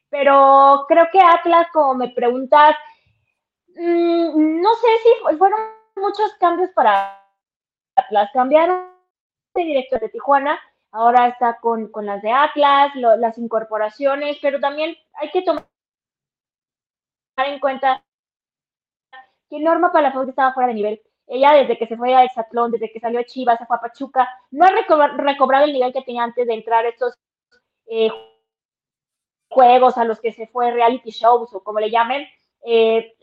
pero creo que Atlas, como me preguntas, mmm, no sé si fueron muchos cambios para Atlas, cambiaron de director de Tijuana, ahora está con, con las de Atlas, lo, las incorporaciones, pero también hay que tomar en cuenta que Norma Palafox estaba fuera de nivel. Ella desde que se fue a Exatlón, desde que salió a Chivas, se fue a Pachuca, no ha recobrado el nivel que tenía antes de entrar a estos eh, juegos a los que se fue reality shows o como le llamen. Eh,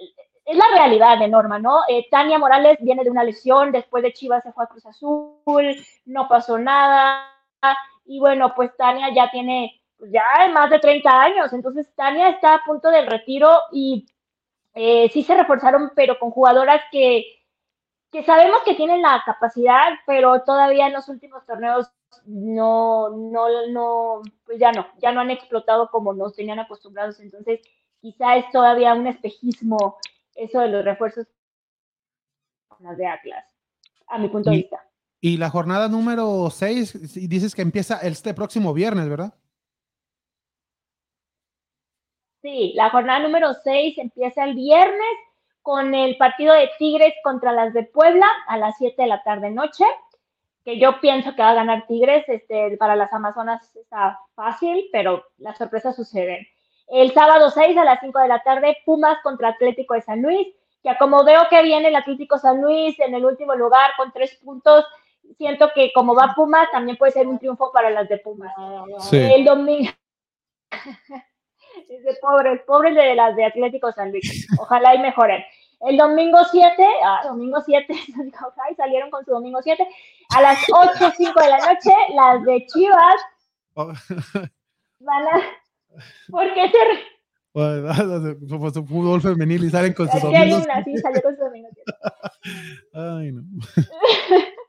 es la realidad de Norma, ¿no? Eh, Tania Morales viene de una lesión, después de Chivas se fue a Cruz Azul, no pasó nada. Y bueno, pues Tania ya tiene pues ya más de 30 años, entonces Tania está a punto del retiro y eh, sí se reforzaron, pero con jugadoras que, que sabemos que tienen la capacidad, pero todavía en los últimos torneos no, no, no, pues ya no, ya no han explotado como nos tenían acostumbrados. Entonces, quizá es todavía un espejismo eso de los refuerzos las de Atlas, a mi punto y, de vista. Y la jornada número 6, dices que empieza este próximo viernes, ¿verdad? Sí, la jornada número 6 empieza el viernes con el partido de Tigres contra las de Puebla a las 7 de la tarde noche, que yo pienso que va a ganar Tigres, este, para las Amazonas está fácil, pero las sorpresas suceden. El sábado 6 a las 5 de la tarde, Pumas contra Atlético de San Luis, que como veo que viene el Atlético San Luis en el último lugar con tres puntos, siento que como va Pumas, también puede ser un triunfo para las de Pumas. Sí. El domingo. Dice, pobres, pobres de las de Atlético San Luis. Ojalá y mejoren. El domingo 7, ah, domingo 7, ay, salieron con su domingo 7. A las 8, 5 de la noche, las de Chivas Oh, van a. ¿Por qué se re- bueno, Como su fútbol femenil y salen con sus domingos. sí, salió con su domingo 7. Ay, no.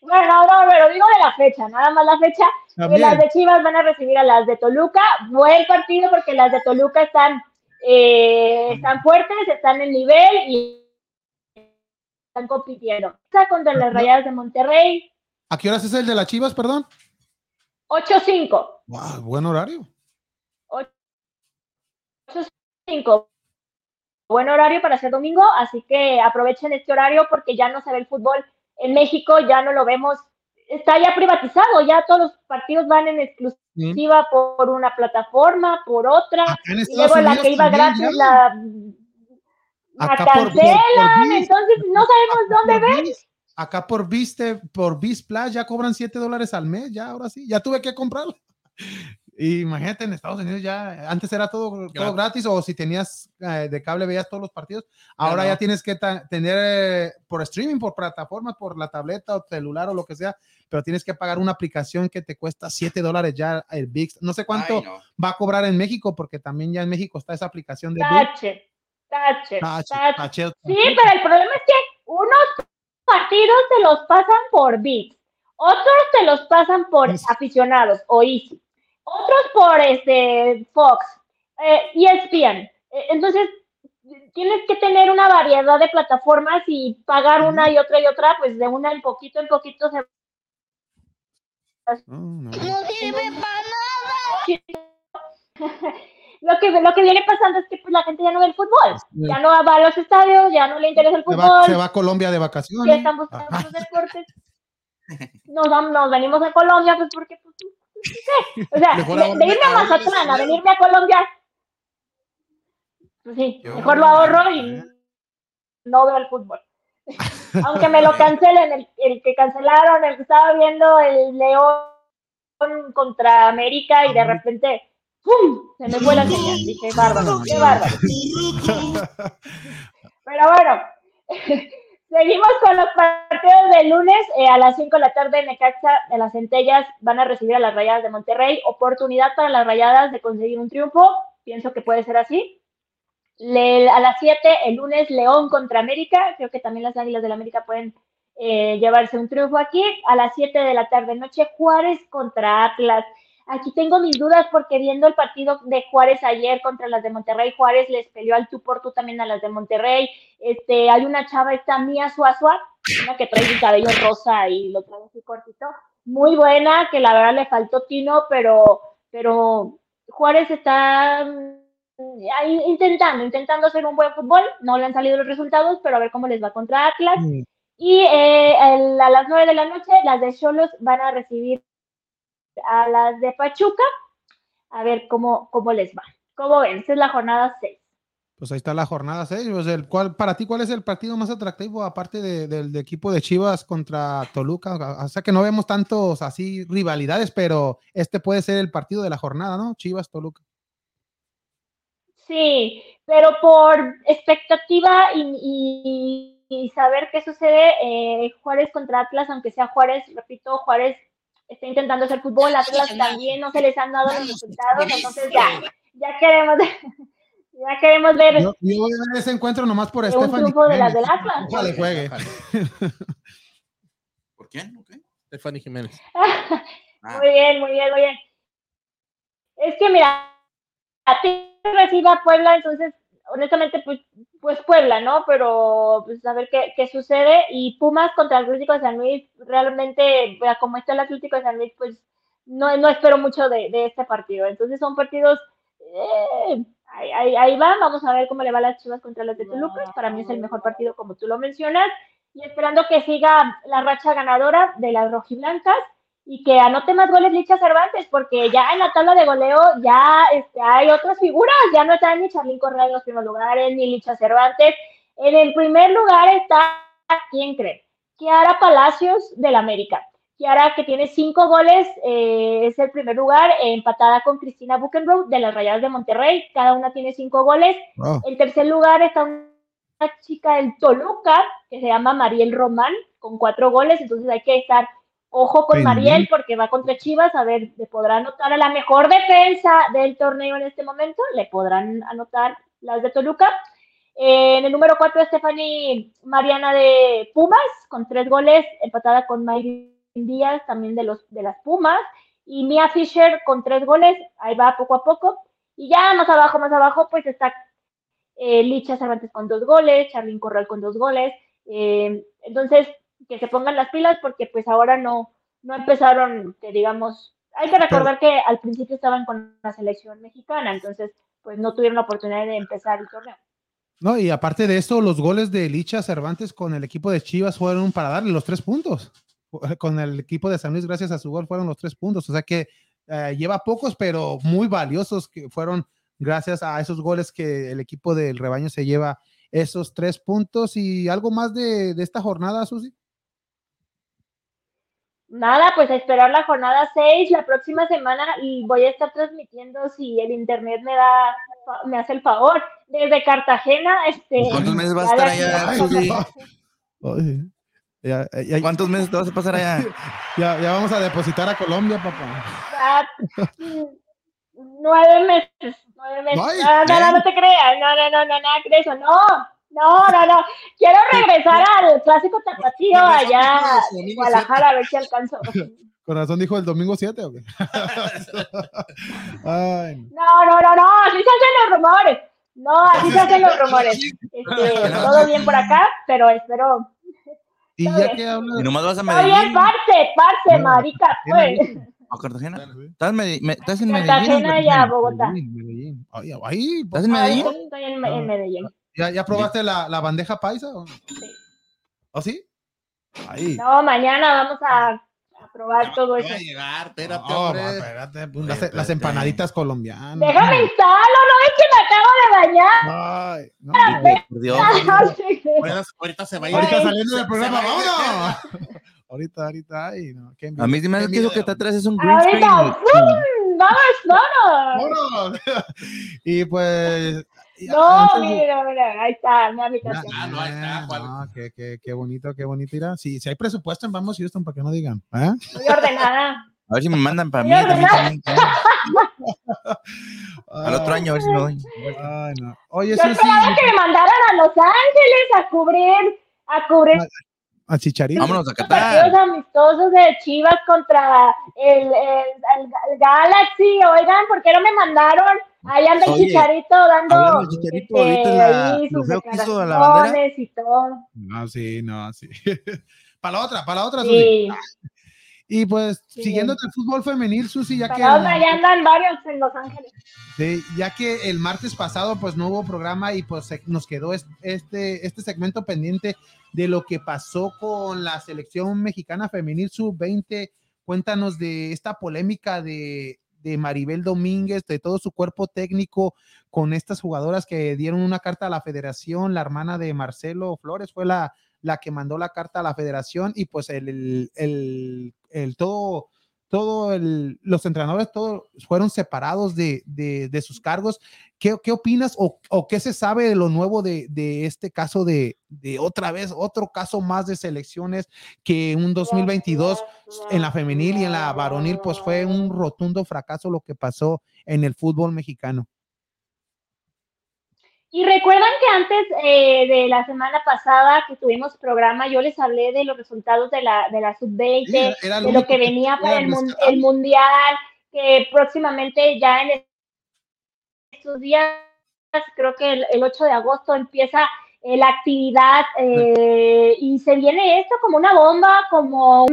Bueno, no, pero digo de la fecha, nada más la fecha. que También. las de Chivas van a recibir a las de Toluca. Buen partido porque las de Toluca están, eh, están fuertes, están en nivel y están compitiendo. Está contra las Rayadas de Monterrey, ¿A qué horas es el de las Chivas, perdón? 8-5. Wow, buen horario. 8-5. Buen horario para ser domingo, así que aprovechen este horario porque ya no se ve el fútbol en México, ya no lo vemos. Está ya privatizado, ya todos los partidos van en exclusiva por una plataforma, por otra. Y luego la que iba gratis ya. la, la Acá por- por- por cancelan, entonces no sabemos dónde ver. Acá por Viste, por Plus ya cobran 7 dólares al mes, ya ahora sí, ya tuve que comprarlo. Y imagínate en Estados Unidos ya, antes era todo, todo Gratis. gratis o si tenías eh, de cable veías todos los partidos, ahora no. ya tienes que tener eh, por streaming, por plataformas, por la tableta o celular o lo que sea, pero tienes que pagar una aplicación que te cuesta 7 dólares ya el VIX. No sé cuánto Ay, no. va a cobrar en México porque también ya en México está esa aplicación de VIX. Tache, tache, Tache, Sí, pero el problema es que unos partidos te los pasan por VIX, otros te los pasan por aficionados o Easy, otros por este Fox, eh, ESPN. Eh, entonces, tienes que tener una variedad de plataformas y pagar una y otra y otra, pues de una en poquito en poquito se No, no. lo que lo que viene pasando es que pues, la gente ya no ve el fútbol, ya no va a los estadios, ya no le interesa el Se fútbol, va, se va a Colombia de ya vacaciones. están buscando otros deportes. Nos venimos a Colombia, pues porque, pues, O sea, Mejor de, ahorre- de irme a Mazatlán a venirme a Colombia, pues sí, Yo- mejor lo ahorro y no veo el fútbol. Aunque me lo cancelen, el, el que cancelaron, el que estaba viendo el León contra América y de repente, ¡pum! Se me fue la señal. Dije, bárbaro, qué bárbaro. Pero bueno, seguimos con los partidos del lunes. eh, a las 5 de la tarde, Necaxa de las Centellas van a recibir a las Rayadas de Monterrey. Oportunidad para las Rayadas de conseguir un triunfo. Pienso que puede ser así. A las 7, el lunes, León contra América. Creo que también las Águilas del la América pueden eh, llevarse un triunfo aquí. A las 7 de la tarde, noche, Juárez contra Atlas. Aquí tengo mis dudas porque viendo el partido de Juárez ayer contra las de Monterrey, Juárez les peleó al tú por tú también a las de Monterrey. Este, hay una chava, esta Mía Suazua, una que trae el cabello rosa y lo trae así cortito. Muy buena, que la verdad le faltó tino, pero, pero Juárez está mm, ahí intentando, intentando hacer un buen fútbol. No le han salido los resultados, pero a ver cómo les va contra Atlas. Mm. Y eh, el- a las 9 de la noche, las de Cholos van a recibir a las de Pachuca. A ver cómo, cómo les va. ¿Cómo ven? Esta es la jornada 6. Pues ahí está la jornada 6. Pues el, ¿cuál, para ti, ¿cuál es el partido más atractivo aparte de- del de equipo de Chivas contra Toluca? O sea que no vemos tantos así rivalidades, pero este puede ser el partido de la jornada, ¿no? Chivas, Toluca. Sí, pero por expectativa y, y- y saber qué sucede, eh, Juárez contra Atlas, aunque sea Juárez, repito, Juárez está intentando hacer fútbol, Atlas también no se les han dado los resultados, entonces ya, ya queremos, ya queremos ver Yo, yo voy a ver ese encuentro nomás por un Estefan. triunfo de las del Atlas. Ojalá juegue. ¿Por quién? ¿Ok? Stephanie Jiménez. Ah, Muy bien, muy bien, muy bien. Es que mira, a ti recibe a Puebla, entonces, honestamente, pues, pues Puebla, ¿no? Pero pues a ver qué, qué sucede. Y Pumas contra el Atlético de San Luis, realmente, como está el Atlético de San Luis, pues no, no espero mucho de, de este partido. Entonces son partidos, eh, ahí, ahí, ahí va, vamos a ver cómo le va a las Chivas contra las de Toluca. Para mí es el mejor partido, como tú lo mencionas. Y esperando que siga la racha ganadora de las rojiblancas y que anote más goles Licha Cervantes, porque ya en la tabla de goleo ya este, hay otras figuras, ya no está ni Charlín Correa en los primeros lugares, ni Licha Cervantes. En el primer lugar está, ¿quién cree? Kiara Palacios del América. Kiara, que tiene cinco goles, eh, es el primer lugar, empatada con Cristina Buchenroth de las Rayadas de Monterrey. Cada una tiene cinco goles. En tercer lugar está una chica del Toluca, que se llama Mariel Román, con cuatro goles. Entonces hay que estar ojo con. Mariel, porque va contra Chivas. A ver, le podrán anotar a la mejor defensa del torneo en este momento. Le podrán anotar las de Toluca. Eh, en el número 4, Stephanie Mariana de Pumas, con tres goles, empatada con Mayrin Díaz, también de, los, de las Pumas. Y Mia Fisher con tres goles, ahí va poco a poco. Y ya más abajo, más abajo, pues está eh, Licha Cervantes con dos goles, Charlín Corral con dos goles. Eh, entonces, que se pongan las pilas porque pues ahora no, no empezaron, que digamos, hay que recordar que al principio estaban con la selección mexicana, entonces pues no tuvieron la oportunidad de empezar el torneo. No, y aparte de eso, los goles de Licha Cervantes con el equipo de Chivas fueron para darle los tres puntos. Con el equipo de San Luis, gracias a su gol, fueron los tres puntos. O sea que eh, lleva pocos, pero muy valiosos que fueron gracias a esos goles que el equipo del rebaño se lleva esos tres puntos. ¿Y algo más de, de esta jornada, Susi? Nada, pues a esperar la jornada 6 la próxima semana y voy a estar transmitiendo si el internet me da, me hace el favor. Desde Cartagena, este. ¿Cuántos meses vas a estar allá, Ay, Susi? Ay, ya, ya- ¿Cuántos meses te vas a pasar allá? ya- ya vamos a depositar a Colombia, papá. Ah, nueve meses, nueve meses. Ay, no, no, no, no te creas, no, no, no, no, nada de eso, no, no, no, no. Quiero regresar al clásico tapatío allá en Guadalajara a ver si alcanzo. Con razón dijo el domingo 7 o qué? Ay, no. No, no, no, así se hacen los rumores. No, así se hacen los rumores. Este, todo bien por acá, pero espero. y ya bien. que habla Y nomás vas a Medellín. parce, parce, No, marica, pues. ¿A Cartagena? ¿Estás, en Medi- me- estás en Medellín? Cartagena y a? Bogotá. Medellín, Medellín. Ay, ay, ¿Estás en Ah, Medellín? Estoy en, en Medellín. ¿Ya, ya probaste la, la bandeja paisa? ¿O, ¿O sí? Ahí. No, mañana vamos a, a probar todo Va eso. a llegar, espérate, No, hombre. espérate, pues, las, Espérate. las empanaditas colombianas. Déjame instalo, no es que me acabo de bañar. Ay, no. Por Dios. Ahorita, ahorita se va a ir. Ahorita saliendo del programa, vámonos. ahorita, ahorita, ay, no. qué. A mí sí me Qué que está atrás es un green Ahorita, screen. Vámonos. y pues. No, antes de- mira, mira, ahí está mi habitación. Ah, no, ahí está, Juan. no, qué, qué, qué bonito, qué bonito. Mira, si, si hay presupuesto en Vamos Houston, para que no digan. ¿eh? Muy ordenada. A ver si me mandan para mí. También, también, Al otro año, a ver si me doy. Ay, no. Oye, Yo Susi, esperaba que me mandaran a Los Ángeles a cubrir, a cubrir a Chicharito. Vámonos a los partidos Qatar. amistosos de Chivas contra el, el, el- el Galaxy. Oigan, ¿por qué no me mandaron? Ahí anda el Chicharito dando Chicharito, este, ¿viste la- ahí sus hizo a la bandera? y todo. No, sí, no, sí. para la otra, para la otra, Susi. Y pues, Sí. siguiendo el fútbol femenil, Susi, ya que, Para otra, ya andan varios en Los Ángeles. sí, ya que el martes pasado pues no hubo programa y pues nos quedó es- este, este segmento pendiente de lo que pasó con la selección mexicana femenil sub-20. Cuéntanos de esta polémica de, de Maribel Domínguez, de todo su cuerpo técnico con estas jugadoras que dieron una carta a la federación. La hermana de Marcelo Flores fue la, la que mandó la carta a la federación y pues el, el, el- el todo, todo el, los entrenadores todos fueron separados de, de, de sus cargos. ¿Qué, qué opinas o, o qué se sabe de lo nuevo de, de este caso de, de otra vez, otro caso más de selecciones que un 2022 en la femenil y en la varonil pues fue un rotundo fracaso lo que pasó en el fútbol mexicano? Y recuerdan que antes eh, de la semana pasada que tuvimos programa, yo les hablé de los resultados de la, de la sub-20, Era- era lo de lo que venía para el, quería mun- rescatar. el mundial, que próximamente ya en estos días, creo que el, el 8 de agosto empieza eh, la actividad eh, y se viene esto como una bomba, como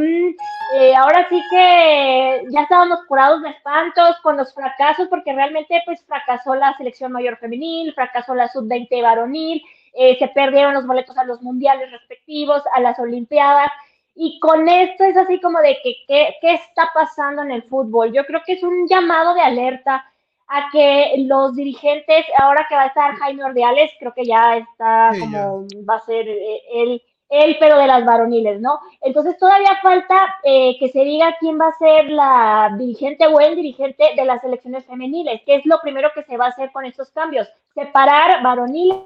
eh, ahora sí que ya estábamos curados de espantos con los fracasos, porque realmente pues fracasó la selección mayor femenil, fracasó la sub-20 varonil, eh, se perdieron los boletos a los mundiales respectivos, a las olimpiadas, y con esto es así como de que, ¿qué, ¿qué está pasando en el fútbol? Yo creo que es un llamado de alerta a que los dirigentes, ahora que va a estar Jaime Ordeales, creo que ya está Sí, como va a ser eh, él, él, pero de las varoniles, ¿no? Entonces todavía falta eh, que se diga quién va a ser la dirigente o el dirigente de las selecciones femeniles, que es lo primero que se va a hacer con estos cambios, separar varoniles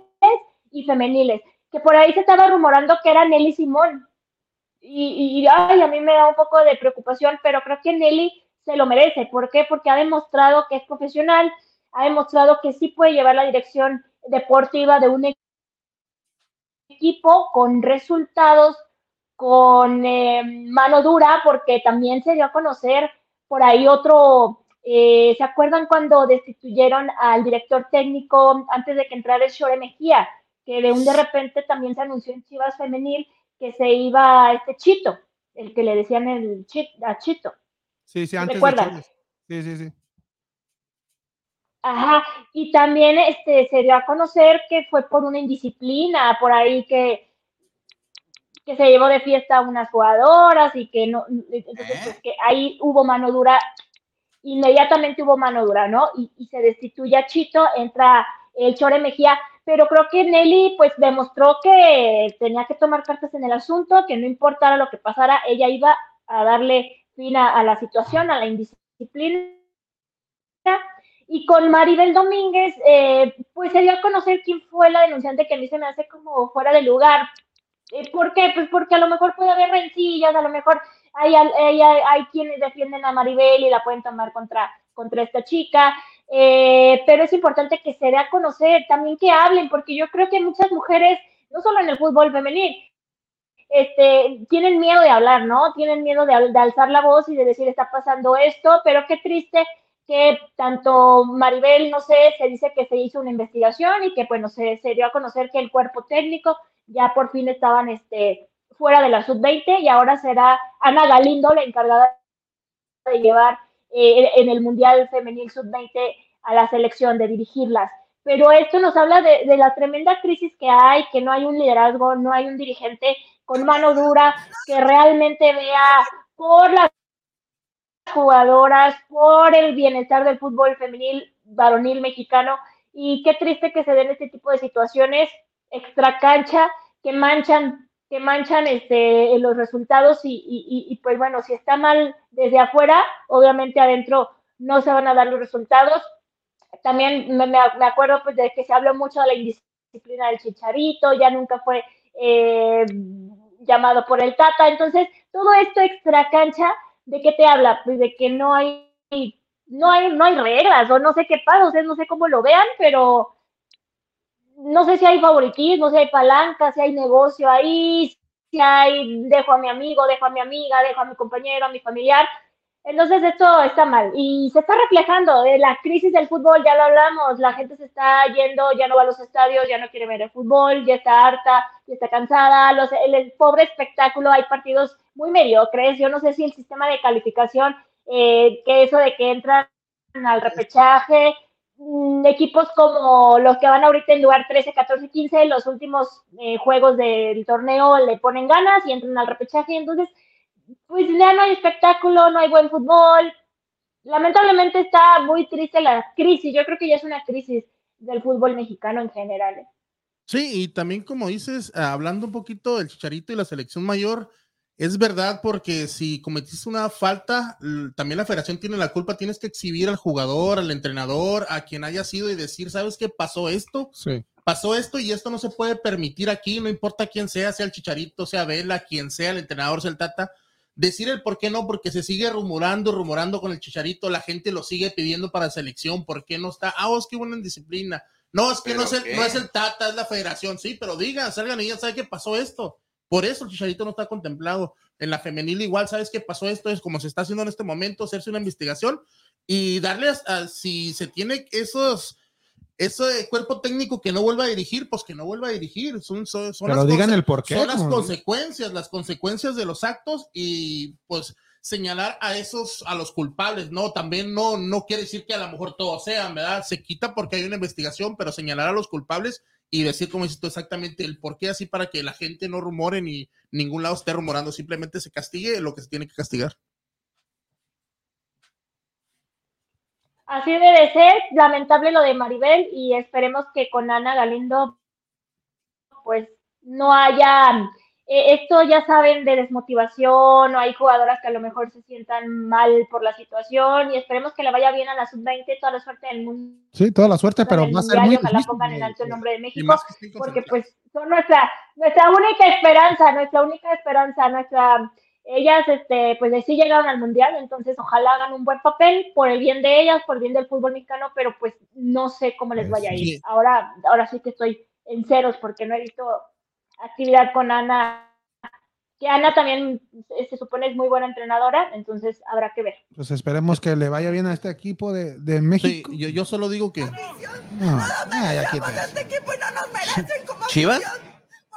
y femeniles, que por ahí se estaba rumorando que era Nelly Simón. Y, y ay, a mí me da un poco de preocupación, pero creo que Nelly se lo merece. ¿Por qué? Porque ha demostrado que es profesional, ha demostrado que sí puede llevar la dirección deportiva de un equipo con resultados, con eh, mano dura, porque también se dio a conocer por ahí otro, eh, ¿se acuerdan cuando destituyeron al director técnico antes de que entrara el Shore Mejía? Que de un de repente también se anunció en Chivas Femenil que se iba este Chito, el que le decían el a Chito. Sí, sí, antes de ¿Recuerdan? Chávez. Sí, sí, sí. Ajá, y también este, se dio a conocer que fue por una indisciplina, por ahí que, que se llevó de fiesta a unas jugadoras y que no, entonces pues que ahí hubo mano dura, inmediatamente hubo mano dura, ¿no? Y, y se destituye a Chito, entra el Chore Mejía, pero creo que Nelly pues demostró que tenía que tomar cartas en el asunto, que no importara lo que pasara, ella iba a darle fin a, a la situación, a la indisciplina. Y con Maribel Domínguez, eh, pues se dio a conocer quién fue la denunciante que a mí se me hace como fuera de lugar. Eh, ¿Por qué? Pues porque a lo mejor puede haber rencillas, a lo mejor hay, hay, hay, hay quienes defienden a Maribel y la pueden tomar contra, contra esta chica. Eh, pero es importante que se dé a conocer, también que hablen, porque yo creo que muchas mujeres, no solo en el fútbol femenil, este, tienen miedo de hablar, ¿no? Tienen miedo de, de alzar la voz y de decir está pasando esto, pero qué triste que tanto Maribel, no sé, se dice que se hizo una investigación y que, bueno, se, se dio a conocer que el cuerpo técnico ya por fin estaban este, fuera de la sub-20 y ahora será Ana Galindo la encargada de llevar eh, en el Mundial Femenil Sub-20 a la selección, de dirigirlas. Pero esto nos habla de, de la tremenda crisis que hay, que no hay un liderazgo, no hay un dirigente con mano dura que realmente vea por las jugadoras, por el bienestar del fútbol femenil varonil mexicano. Y qué triste que se den este tipo de situaciones extra cancha que manchan que manchan este, los resultados y, y, pues bueno, si está mal desde afuera, obviamente adentro no se van a dar los resultados. También me, me acuerdo pues de que se habló mucho de la indisciplina del Chicharito, ya nunca fue eh, llamado por el Tata, entonces todo esto extra cancha, ¿de qué te habla? Pues de que no hay, no hay, no hay reglas, o no sé qué pasa, ustedes no sé cómo lo vean, pero no sé si hay favoritismo, si hay palanca, si hay negocio ahí, si hay dejo a mi amigo, dejo a mi amiga, dejo a mi compañero, a mi familiar. Entonces esto está mal y se está reflejando. De la crisis del fútbol, ya lo hablamos, la gente se está yendo, ya no va a los estadios, ya no quiere ver el fútbol, ya está harta, ya está cansada, los, el, pobre espectáculo, hay partidos muy mediocres, yo no sé si el sistema de calificación, eh, que eso de que entran al repechaje, equipos como los que van ahorita en lugar 13, 14, 15, los últimos eh, juegos del torneo le ponen ganas y entran al repechaje. Entonces, pues ya no hay espectáculo, no hay buen fútbol. Lamentablemente está muy triste la crisis. Yo creo que ya es una crisis del fútbol mexicano en general. ¿eh? Sí, y también como dices, hablando un poquito del Chicharito y la selección mayor, es verdad porque si cometiste una falta, también la federación tiene la culpa, tienes que exhibir al jugador, al entrenador, a quien haya sido y decir, ¿sabes qué pasó esto? Sí. Pasó esto y esto no se puede permitir aquí, no importa quién sea, sea el Chicharito, sea Vela, quien sea, el entrenador, sea el Tata, decir el por qué no, porque se sigue rumorando, rumorando con el Chicharito, la gente lo sigue pidiendo para selección, ¿por qué no está? Ah, es que hubo una indisciplina. No, es que no es, el, no es, el, Tata, es la federación, sí, pero digan, salgan y ya saben qué pasó esto. Por eso el Chicharito no está contemplado. En la femenil igual, ¿sabes qué pasó esto? Es como se está haciendo en este momento, hacerse una investigación y darles, a, si se tiene esos, ese cuerpo técnico que no vuelva a dirigir, pues que no vuelva a dirigir. Son, son, son Pero digan el por qué. Son las consecuencias, las consecuencias de los actos y pues señalar a esos, a los culpables, ¿no? También no, no quiere decir que a lo mejor todos sean, ¿verdad? Se quita porque hay una investigación, pero señalar a los culpables y decir, como dices exactamente el por qué, así para que la gente no rumore ni ningún lado esté rumorando, simplemente se castigue lo que se tiene que castigar. Así debe ser, lamentable lo de Maribel y esperemos que con Ana Galindo pues no haya eh, esto ya saben de desmotivación o hay jugadoras que a lo mejor se sientan mal por la situación y esperemos que le vaya bien a la sub-20, toda la suerte del mundo. Sí, toda la suerte, pero va a muy ojalá difícil pongan en alto el nombre de México más porque pues son nuestra nuestra única esperanza, nuestra única esperanza, nuestra ellas este pues de sí llegaron al mundial, entonces ojalá hagan un buen papel por el bien de ellas, por el bien del fútbol mexicano, pero pues no sé cómo les vaya a ir. Ahora ahora sí que estoy en ceros porque no he visto actividad con Ana que Ana también eh, se supone es muy buena entrenadora, entonces habrá que ver. Pues esperemos que le vaya bien a este equipo de, de Sí, México. yo, yo solo digo que No. ¿Chivas?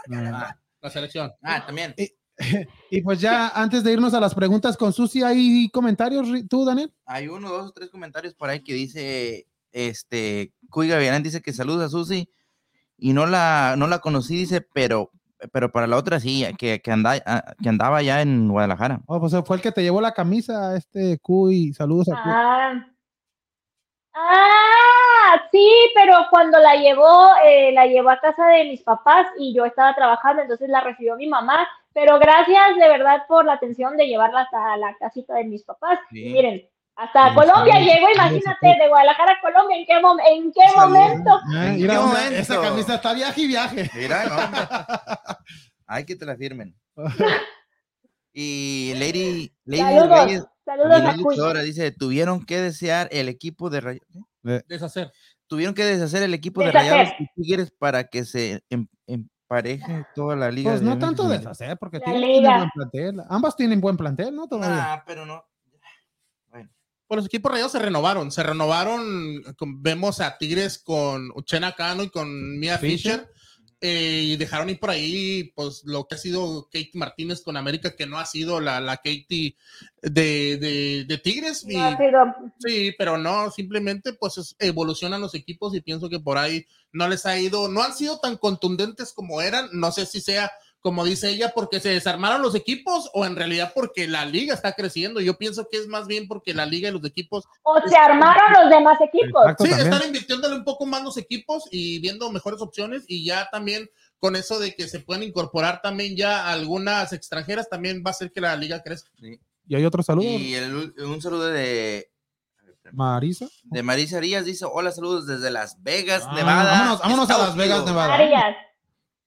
La selección. Ah, también. Y pues ya antes de irnos a las preguntas con Susi, ¿hay comentarios Ri- tú, Daniel? Hay uno, dos o tres comentarios por ahí que dice, este, Cuy Gavilán dice que saluda a Susi y no la, no la conocí, dice, pero, pero para la otra sí, que, que, anda, ah, que andaba ya en Guadalajara. Oh, pues fue el que te llevó la camisa, este Cuy. Saludos a Cuy. Ah. Ah, sí, pero cuando la llevó, eh, la llevó a casa de mis papás y yo estaba trabajando, entonces la recibió mi mamá. Pero gracias de verdad por la atención de llevarla hasta la casita de mis papás. Sí. Y miren, hasta Sí, Colombia llegó, a imagínate, de Guadalajara a Colombia, ¿en qué, mom- en qué momento? ¿En qué momento? esa camisa está viaje y viaje. Mira, no. Hay que te la firmen. Y Lady, Lady Saludos, Reyes, saludos a Lady. Luchadora, dice, tuvieron que desear el equipo de Ray- Deshacer. tuvieron que deshacer el equipo de. Rayados y Tigres para que se em- empareje toda la liga. Pues de no México tanto deshacer, porque tienen buen plantel. Ambas tienen buen plantel, ¿no? Todavía. Nah, pero no. Bueno, Pues los equipos rayados se renovaron. Se renovaron. con- vemos a Tigres con Uchena Cano y con Mia Fisher. Fisher. Eh, y dejaron ir por ahí, pues, lo que ha sido Katie Martínez con América, que no ha sido la, la Katie de, de, de Tigres. Y, No sí, pero no, simplemente, pues, es- evolucionan los equipos y pienso que por ahí no les ha ido, no han sido tan contundentes como eran. No sé si sea, como dice ella, porque se desarmaron los equipos o en realidad porque la liga está creciendo. Yo pienso que es más bien porque la liga y los equipos O se armaron los demás equipos. Exacto, Sí, también. están invirtiéndole un poco más los equipos y viendo mejores opciones y ya también con eso de que se pueden incorporar también ya algunas extranjeras, también va a hacer que la liga crezca. sí. Y hay otro saludo. Y el un saludo de, Marisa. de Marisa Arias dice: Hola, saludos desde Las Vegas, Ah, Nevada. vámonos, vámonos a Las Vegas, Unidos". Nevada. Arias,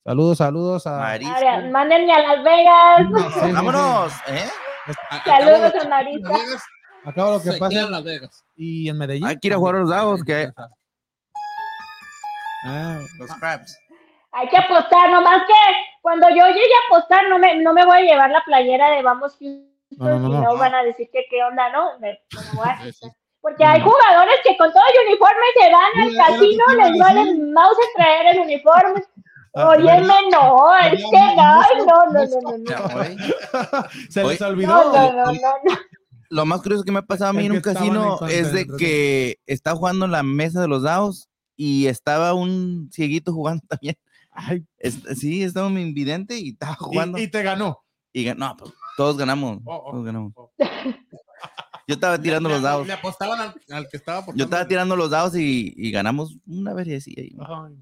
Saludos, saludos a. Marisa. Arias, mándenme a Las Vegas. Sí. Vámonos, ¿eh? A- Saludos a Marisa. Acabo lo que pasa. quedan Las Vegas. Y en Medellín. Hay que ir a jugar a los dados, que Ah, los craps. Hay que apostar, nomás que cuando yo llegue a apostar no me, no me voy a llevar la playera de Vamos Houston, No, no, no, van a decir que qué onda, ¿no? Me- me voy a asustar. Porque hay jugadores que con todo el uniforme se van al casino, les vale decir. mouse traer el uniforme. Ah, Óyeme, no, es que no, No, no, no, no, se les olvidó. No, no, no, no, no. Lo más curioso que me ha pasado a mí en un casino es de que está jugando en la mesa de los dados y estaba un cieguito jugando también. Ay, Es- sí, estaba un invidente y estaba jugando. y, Y, y te ganó. gan- no, pues, todos ganamos. Oh, oh, todos ganamos. oh. Yo estaba tirando Le- los dados. Le apostaban al, al que estaba Yo estaba tirando los dados y, y ganamos una vez ahí,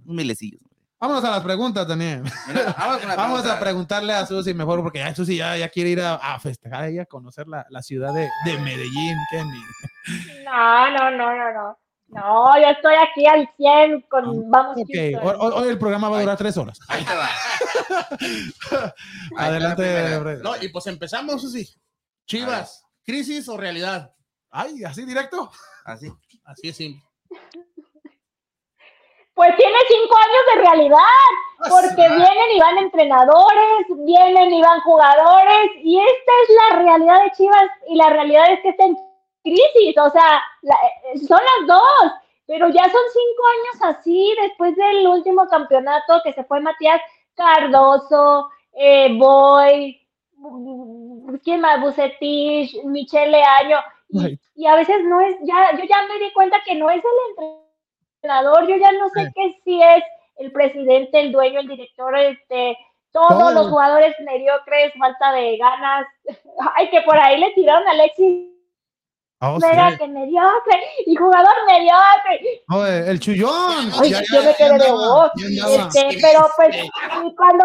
un milecillo. Vámonos a las preguntas, Daniel. Vamos a preguntarle a Susi mejor, porque ya Susi ya, ya quiere ir a, a festejar y a conocer la, la ciudad de, de Medellín. No, no, no, no, no. No, yo estoy aquí al 100 con Vamos Ok, Houston. hoy, hoy- el programa va a durar tres horas. Ahí te va. Adelante. No, y pues empezamos, Susi. Chivas, crisis o realidad. Ay, así directo. Así. Así es simple. Pues tiene cinco años de realidad, porque vienen y van entrenadores, vienen y van jugadores, y esta es la realidad de Chivas, y la realidad es que está en crisis, o sea, la- eh, son las dos, pero ya son cinco años así, después del último campeonato que se fue Matías Cardoso, eh, Boy, ¿quién más? Bucetich, Michele Año. Y, y a veces no es, ya, yo ya me di cuenta que no es el entrenador, yo ya no sé Sí. qué si es el presidente, el dueño, el director, este, todos los jugadores mediocres, falta de ganas. Ay, que por ahí le tiraron a Alexis Oh, sí. que mediocre, y jugador mediocre. Oh, el chullón. Ay, Ya, yo ya, me quedé de voz. Este, pero pues, y cuando,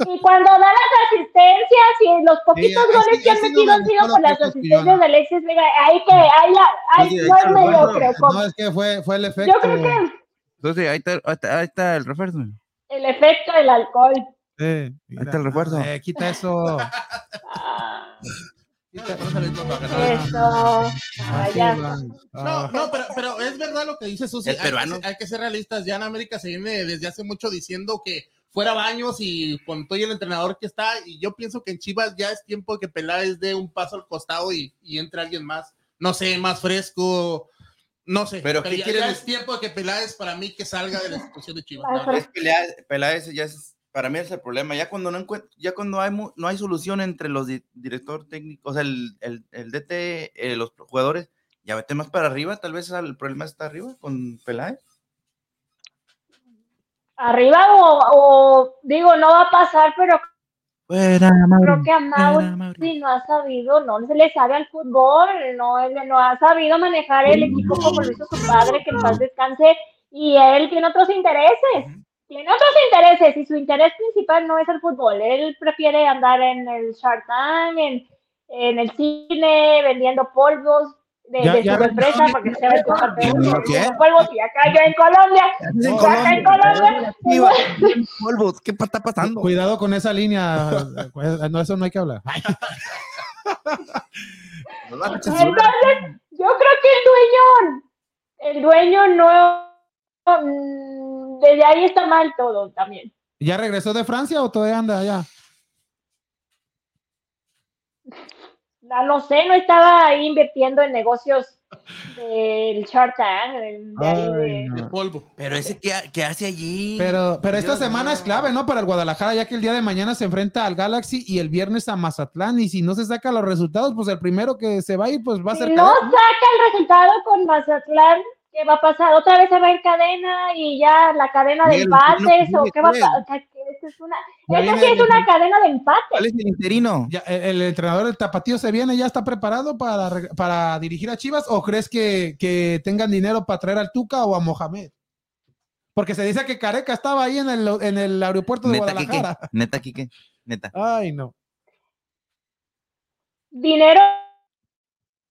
y cuando da las asistencias y los poquitos Sí, goles así- que han metido han sido por las asistencias de Alexis Vega, ahí que, ahí, la, ahí Oye, no es mediocre. No, es que fue, fue el efecto. yo creo que Entonces, ahí está, ahí está, ahí está el refuerzo. el efecto del alcohol. Sí, Ahí está el refuerzo. Eh, quita eso. Ah, eso. Ah, ya. No, Ah. no, pero, pero es verdad lo que dice Susi. El Hay Hay, que ser realistas. Ya en América se viene desde hace mucho diciendo que fuera Baños y con todo y el entrenador que está. Y yo pienso que en Chivas ya es tiempo de que Peláez dé un paso al costado y, y entre alguien más. No sé, más fresco. No sé. Pero, ¿qué ya, quieren ya es- tiempo de que Peláez para mí que salga de la institución de Chivas. Pero-. Es Peláez, Peláez ya es, para mí es el problema. Ya cuando no encuent- ya cuando hay mu- no hay solución entre los di- director técnico, o sea, el, el, el DT, eh, los jugadores, ya vete más para arriba, tal vez el problema está arriba con Peláez. Arriba o, o, digo, no va a pasar, pero Fuera, creo que a Mauri. no ha sabido, no se le sabe al fútbol, no, no ha sabido manejar el equipo como lo hizo su padre, que en paz descanse, y él tiene otros intereses, tiene otros intereses, y su interés principal no es el fútbol, él prefiere andar en el Shark Tank, en, en el cine, vendiendo polvos de, Ya- de ya su empresa, porque se ve con ¿Vendiendo qué? polvos, y acá yo en Colombia, acá en Colombia, Iba, polvos, ¿qué está pasando? Cuidado con esa línea. eh, No, eso no hay que hablar. Entonces, yo creo que el dueño, el dueño no, mm, desde ahí está mal todo también. ¿Ya regresó de Francia o todavía anda allá? No, no sé, no estaba ahí invirtiendo en negocios del Shark Tank, del- de no. Polvo. Pero ese que, que hace allí. Pero, pero esta Dios semana es clave, ¿no? Para el Guadalajara, ya que el día de mañana se enfrenta al Galaxy y el viernes a Mazatlán. Y si no se saca los resultados, pues el primero que se va a ir, pues va a Si ser. no Cadena. saca el resultado con Mazatlán, ¿qué va a pasar? ¿Otra vez se va en cadena y ya la cadena de Miguel, ¿por qué no empates? ¿O qué va a pasar? Es una, Ya esta sí es el- una cadena de empates. ¿Cuál es el interino? Ya, el, el entrenador del Tapatío se viene, ya está preparado para, para dirigir a Chivas o crees que, que tengan dinero para traer al Tuca o a Mohamed? Porque se dice que Careca estaba ahí en el, en el aeropuerto de Neta, Quique. Guadalajara. Neta, Quique. Neta. Ay, no. dinero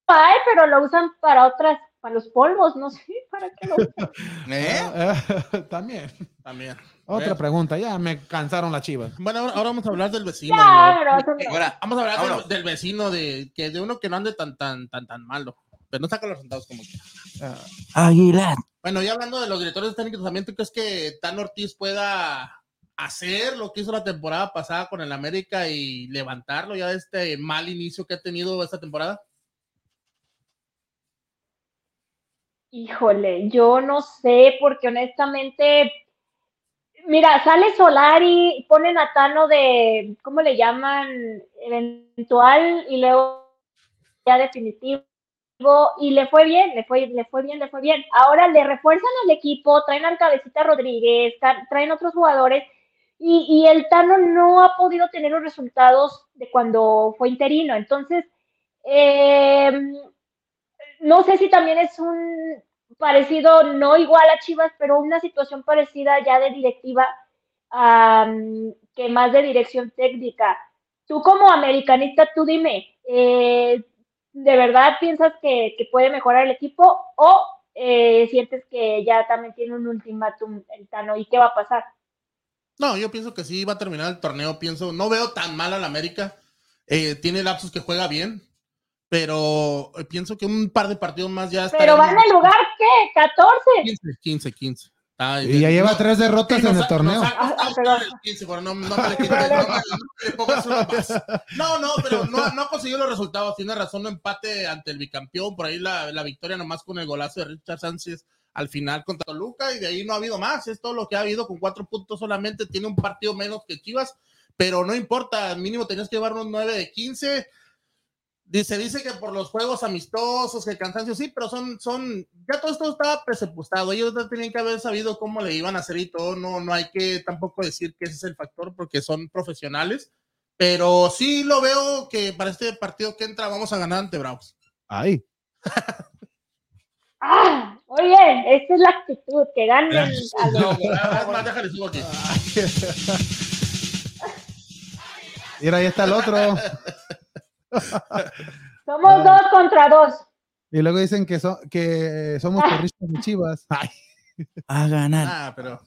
hay, pero lo usan para otras, para los polvos, no sé, para qué lo usan. ¿Eh? También. También. Otra Bueno. pregunta, ya me cansaron las chivas. Bueno, ahora, ahora vamos a hablar del vecino. Ya, ¿no? Ahora, Vamos a hablar del, vecino, de, que de uno que no ande tan, tan, tan, tan malo. Pero no saca los resultados como que. Aguilar. Bueno, ya hablando de los directores técnicos, también tú crees que Tan Ortiz pueda hacer lo que hizo la temporada pasada con el América y levantarlo ya de este mal inicio que ha tenido esta temporada? Híjole, yo no sé, porque honestamente, mira, sale Solari, ponen a Tano de, ¿cómo le llaman? Eventual y luego ya definitivo. Y le fue bien, le fue, le fue bien, le fue bien. Ahora le refuerzan al equipo, traen al Cabecita Rodríguez, tra- traen otros jugadores y, y el Tano no ha podido tener los resultados de cuando fue interino. Entonces, eh, no sé si también es un parecido, no igual a Chivas, pero una situación parecida ya de directiva am, que más de dirección técnica. Tú como americanista, tú dime, eh, ¿de verdad piensas que, que puede mejorar el equipo o eh, sientes que ya también tiene un ultimátum el Tano y qué va a pasar? No, yo pienso que sí va a terminar el torneo. Pienso, no veo tan mal al América. Eh, tiene lapsos que juega bien, pero eh, pienso que un par de partidos más ya Pero estaremos- van en el lugar, ¿qué? 14. 15, 15, 15. Ay, Y ya lleva no, tres derrotas sí, en nos el torneo. nos ha costado Ah, perdón. el 15, pero no, no pero no, no ha conseguido los resultados. Tiene razón, no empate ante el bicampeón. Por ahí la, la victoria nomás con el golazo de Richard Sánchez al final contra Toluca y de ahí no ha habido más. Es todo lo que ha habido con cuatro puntos solamente. Tiene un partido menos que Chivas, pero no importa, mínimo tenías que llevar unos 9 de 15. Dice, dice que por los juegos amistosos, que cansancio, sí, pero son, son, ya todo esto estaba presupuestado. Ellos no tenían que haber sabido cómo le iban a hacer y todo. No, no hay que tampoco decir que ese es el factor porque son profesionales. Pero sí lo veo que para este partido que entra vamos a ganar ante Bravos. Ay, Ah, muy bien, esta es la actitud, que ganen. mira, ahí está el otro. Somos dos contra dos. Y luego dicen que, so- que somos porristas de chivas. Ay. A ganar. Ah, pero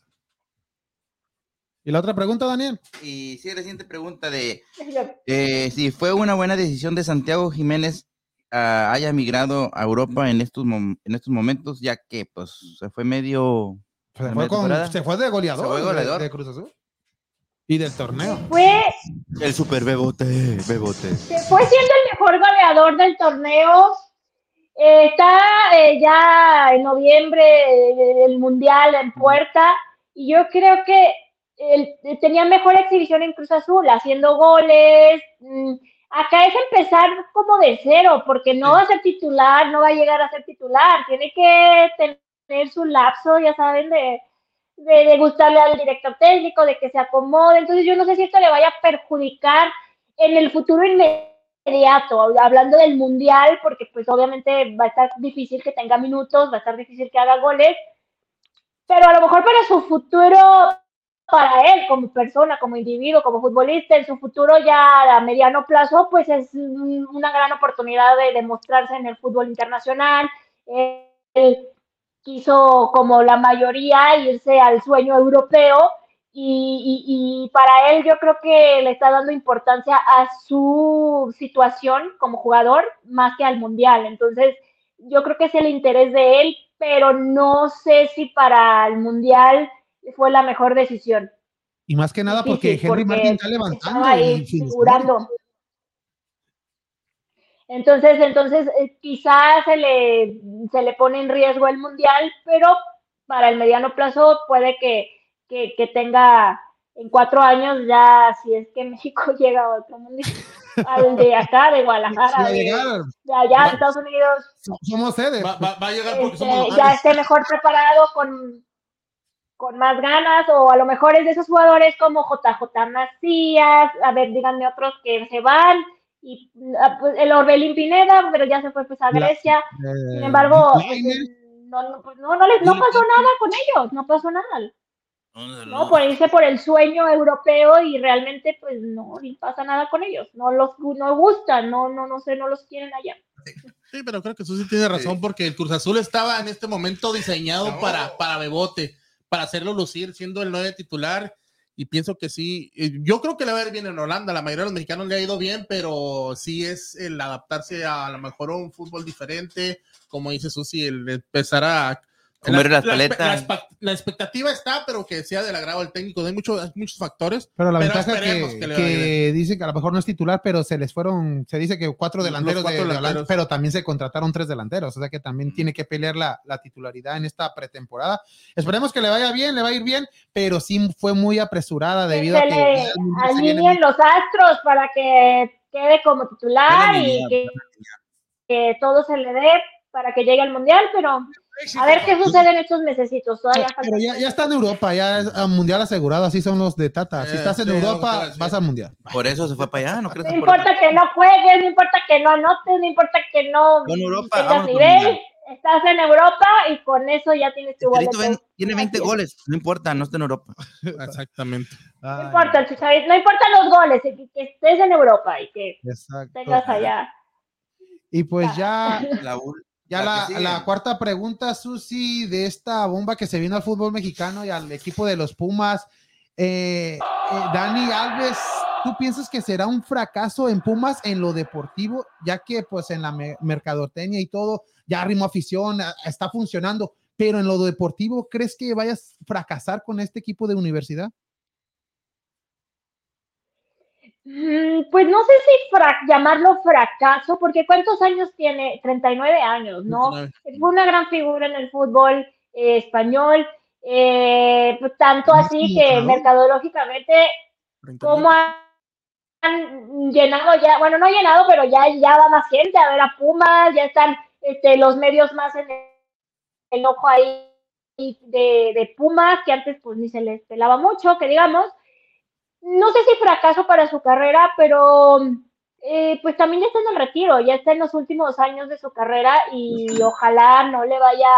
Y la otra pregunta, Daniel. Y sí, siguiente pregunta de eh, si fue una buena decisión de Santiago Jiménez ah, haya migrado a Europa en estos, en estos momentos, ya que pues se fue medio... Se ¿La fue, con- se fue de goleador, Se fue de- goleador. De, Cruz Azul. Y del torneo. Fue, El super bebote, bebote. se fue siendo el mejor goleador del torneo. Eh, está eh, ya en noviembre eh, el Mundial en puerta y yo creo que él, eh, tenía mejor exhibición en Cruz Azul, haciendo goles. Mm, Acá es empezar como de cero, porque no va a ser titular, no va a llegar a ser titular. Tiene que tener su lapso, ya saben, de, de, de gustarle al director técnico, de que se acomode. Entonces yo no sé si esto le vaya a perjudicar en el futuro inmediato, hablando del mundial, porque pues obviamente va a estar difícil que tenga minutos, va a estar difícil que haga goles, pero a lo mejor para su futuro, para él como persona, como individuo, como futbolista, en su futuro ya a mediano plazo, pues es un- una gran oportunidad de demostrarse en el fútbol internacional. Él quiso, como la mayoría, irse al sueño europeo y, y- y para él yo creo que le está dando importancia a su situación como jugador más que al mundial. Entonces, yo creo que es el interés de él, pero no sé si para el mundial fue la mejor decisión. Y más que nada porque Henry porque Martin está levantando. ahí figurando. Entonces, entonces eh, quizás se le, se le pone en riesgo el mundial, pero para el mediano plazo puede que, que, que tenga en cuatro años ya, si es que México llega a otro mundial, al de acá, de Guadalajara, de, allá, de Estados Unidos, So- Somos sede. va, va- va a llegar porque este, somos ya esté mejor preparado con, con más ganas, o a lo mejor es de esos jugadores como JJ Macías, a ver, díganme otros que se van, y ah, pues, el Orbelín Pineda, pero ya se fue pues, a La- Grecia, eh, sin embargo, pues, Lainez. no, no, pues, no, no, les- no pasó nada con ellos, no pasó nada, no, por irse por el sueño europeo y realmente pues no ni pasa nada con ellos, no los no gustan, no, no, no sé, no los quieren allá. Sí, pero creo que Susi tiene razón porque el Cruz Azul estaba en este momento diseñado para, para Bebote, para hacerlo lucir siendo el 9 titular y pienso que sí, eh, yo creo que le va a ir bien en Holanda, la mayoría de los mexicanos le ha ido bien, pero sí es el adaptarse a, a lo mejor a un fútbol diferente, como dice Susi, el empezar a... Comer las la, paletas. la espe- la expectativa está, pero que sea del agrado del técnico, hay, muchos hay muchos factores. Pero la Pero ventaja que, que le que a lo mejor no es titular, pero se les fueron, se dice que cuatro delanteros, cuatro de, de Holanda, delanteros. pero también se contrataron tres delanteros, o sea que también tiene que pelear la, la titularidad en esta pretemporada. Esperemos que le vaya bien, le va a ir bien, pero sí fue muy apresurada Que debido a que alineen los astros para que quede como titular y que todo se le dé para que llegue al mundial, pero a ver qué sucede en estos mesecitos. Todavía falta. Pero ya, ya está en Europa, ya es a mundial asegurado, así son los de Tata. Si Eh, estás en sí, Europa, vas al mundial. Por eso se fue para allá, ¿no crees? No importa que no juegues, no importa que no anotes, no importa que no Con Europa, tengas nivel. Estás en Europa y con eso ya tienes tu ven- tiene 20 Así es. goles, no importa, no está en Europa. Exactamente. No importa, no importan los goles, que, que estés en Europa y que Exacto. tengas allá. Y pues ya, La ya La cuarta pregunta, Susi, de esta bomba que se vino al fútbol mexicano y al equipo de los Pumas. Eh, eh, Dani Alves, ¿tú piensas que será un fracaso en Pumas en lo deportivo, ya que pues en la me- mercadotecnia y todo ya arrimó afición, está funcionando, pero en lo deportivo, ¿crees que vayas a fracasar con este equipo de universidad? Mm, Pues no sé si fra- llamarlo fracaso, porque ¿cuántos años tiene? 39 años, ¿no? 39. Fue una gran figura en el fútbol eh, español, eh, pues, tanto así que mercadológicamente cómo han han llenado ya, bueno, no llenado, pero ya, ya va más gente a ver a Pumas, ya están este, los medios más en el, el ojo ahí de, de Pumas, que antes pues ni se les pelaba mucho, que digamos. No sé si fracaso para su carrera, pero eh, pues también ya está en el retiro, ya está en los últimos años de su carrera y ojalá no le vaya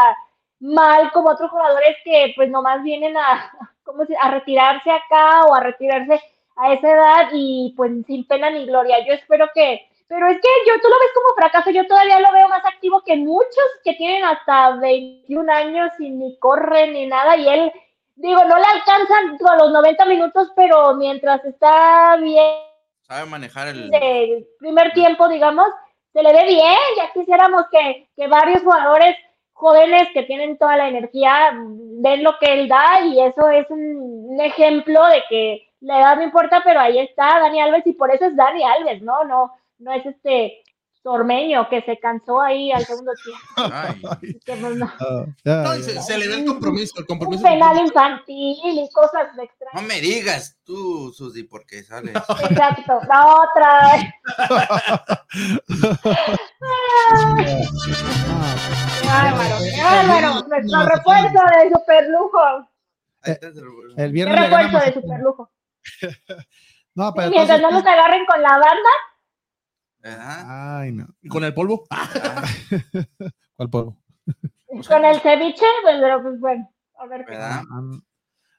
mal como otros jugadores que pues nomás vienen a, ¿cómo se- a retirarse acá o a retirarse a esa edad y pues sin pena ni gloria. Yo espero que, pero es que yo, tú lo ves como fracaso, yo todavía lo veo más activo que muchos que tienen hasta 21 años y ni corren ni nada y él, digo, no le alcanzan a los 90 minutos, pero mientras está bien Sabe manejar el. del primer tiempo, digamos, se le ve bien. Ya quisiéramos que, que varios jugadores jóvenes que tienen toda la energía den lo que él da y eso es un, un ejemplo de que la edad no importa, pero ahí está Dani Alves y por eso es Dani Alves, ¿no? No, no es este Tormeño que se cansó ahí al segundo tiempo. Ay, que, pues, no. Ah, No, se, se le ve el compromiso, el Un compromiso. penal infantil y cosas no extrañas. me digas tú, Susi, porque sales. Exacto, la otra vez. Ah, Bárbaro, bárbaro. Nuestro refuerzo de superlujo. Ahí está el- el ¿Qué viernes le refuerzo de superlujo? No, pero Mientras no nos agarren con la banda, Ajá. Ay, no. Y con el polvo. ¿Cuál polvo? con el ceviche, pues, pero, pues bueno, a ver qué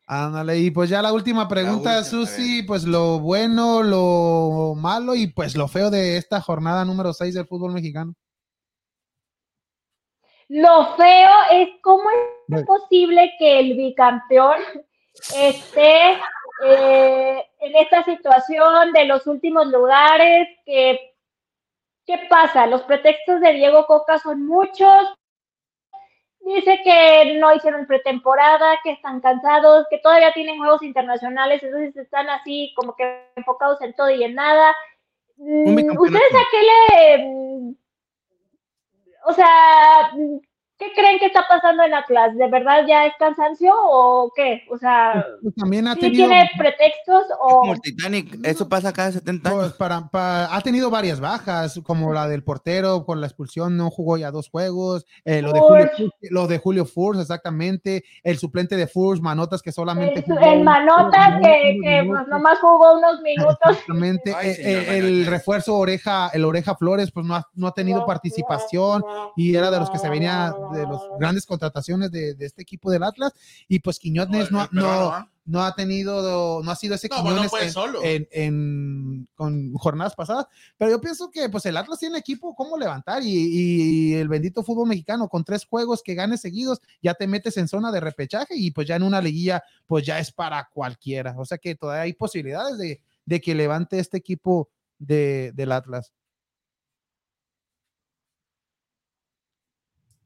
Ándale, y pues ya la última pregunta, última, Susi, pues lo bueno, lo malo y pues lo feo de esta jornada número 6 del fútbol mexicano. Lo feo es cómo es posible que el bicampeón esté eh, en esta situación de los últimos lugares. Que, ¿Qué pasa? Los pretextos de Diego Coca son muchos. Dice que no hicieron pretemporada, que están cansados, que todavía tienen juegos internacionales, entonces están así como que enfocados en todo y en nada. Mm. ¿Ustedes a qué le... mm, O sea, ¿qué creen que está pasando en Atlas? ¿De verdad ya es cansancio o qué? O sea, Pues también ha ¿sí tenido, tiene pretextos o... como el Titanic, eso pasa cada 70 años. pues, para, pa- ha tenido varias bajas, como la del portero por la expulsión, no jugó ya dos juegos, eh, lo, de Julio, lo de Julio Furs, exactamente, el suplente de Furs, Manotas, que solamente El, jugó el Manotas que, que pues, nomás jugó unos minutos. Exactamente. Ay, Eh, señor, eh, el refuerzo Oreja, el Oreja Flores, pues no ha, no ha tenido participación y era de los que se venía de las grandes contrataciones de, de este equipo del Atlas. Y pues Quiñones no, no, ¿ah? no ha tenido, no ha sido ese No, bueno, no Quiñones en, solo. en- en- con jornadas pasadas. Pero yo pienso que pues el Atlas tiene equipo cómo levantar y, y el bendito fútbol mexicano con tres juegos que ganes seguidos ya te metes en zona de repechaje y pues ya en una liguilla pues ya es para cualquiera. O sea que todavía hay posibilidades de, de que levante este equipo de, del Atlas.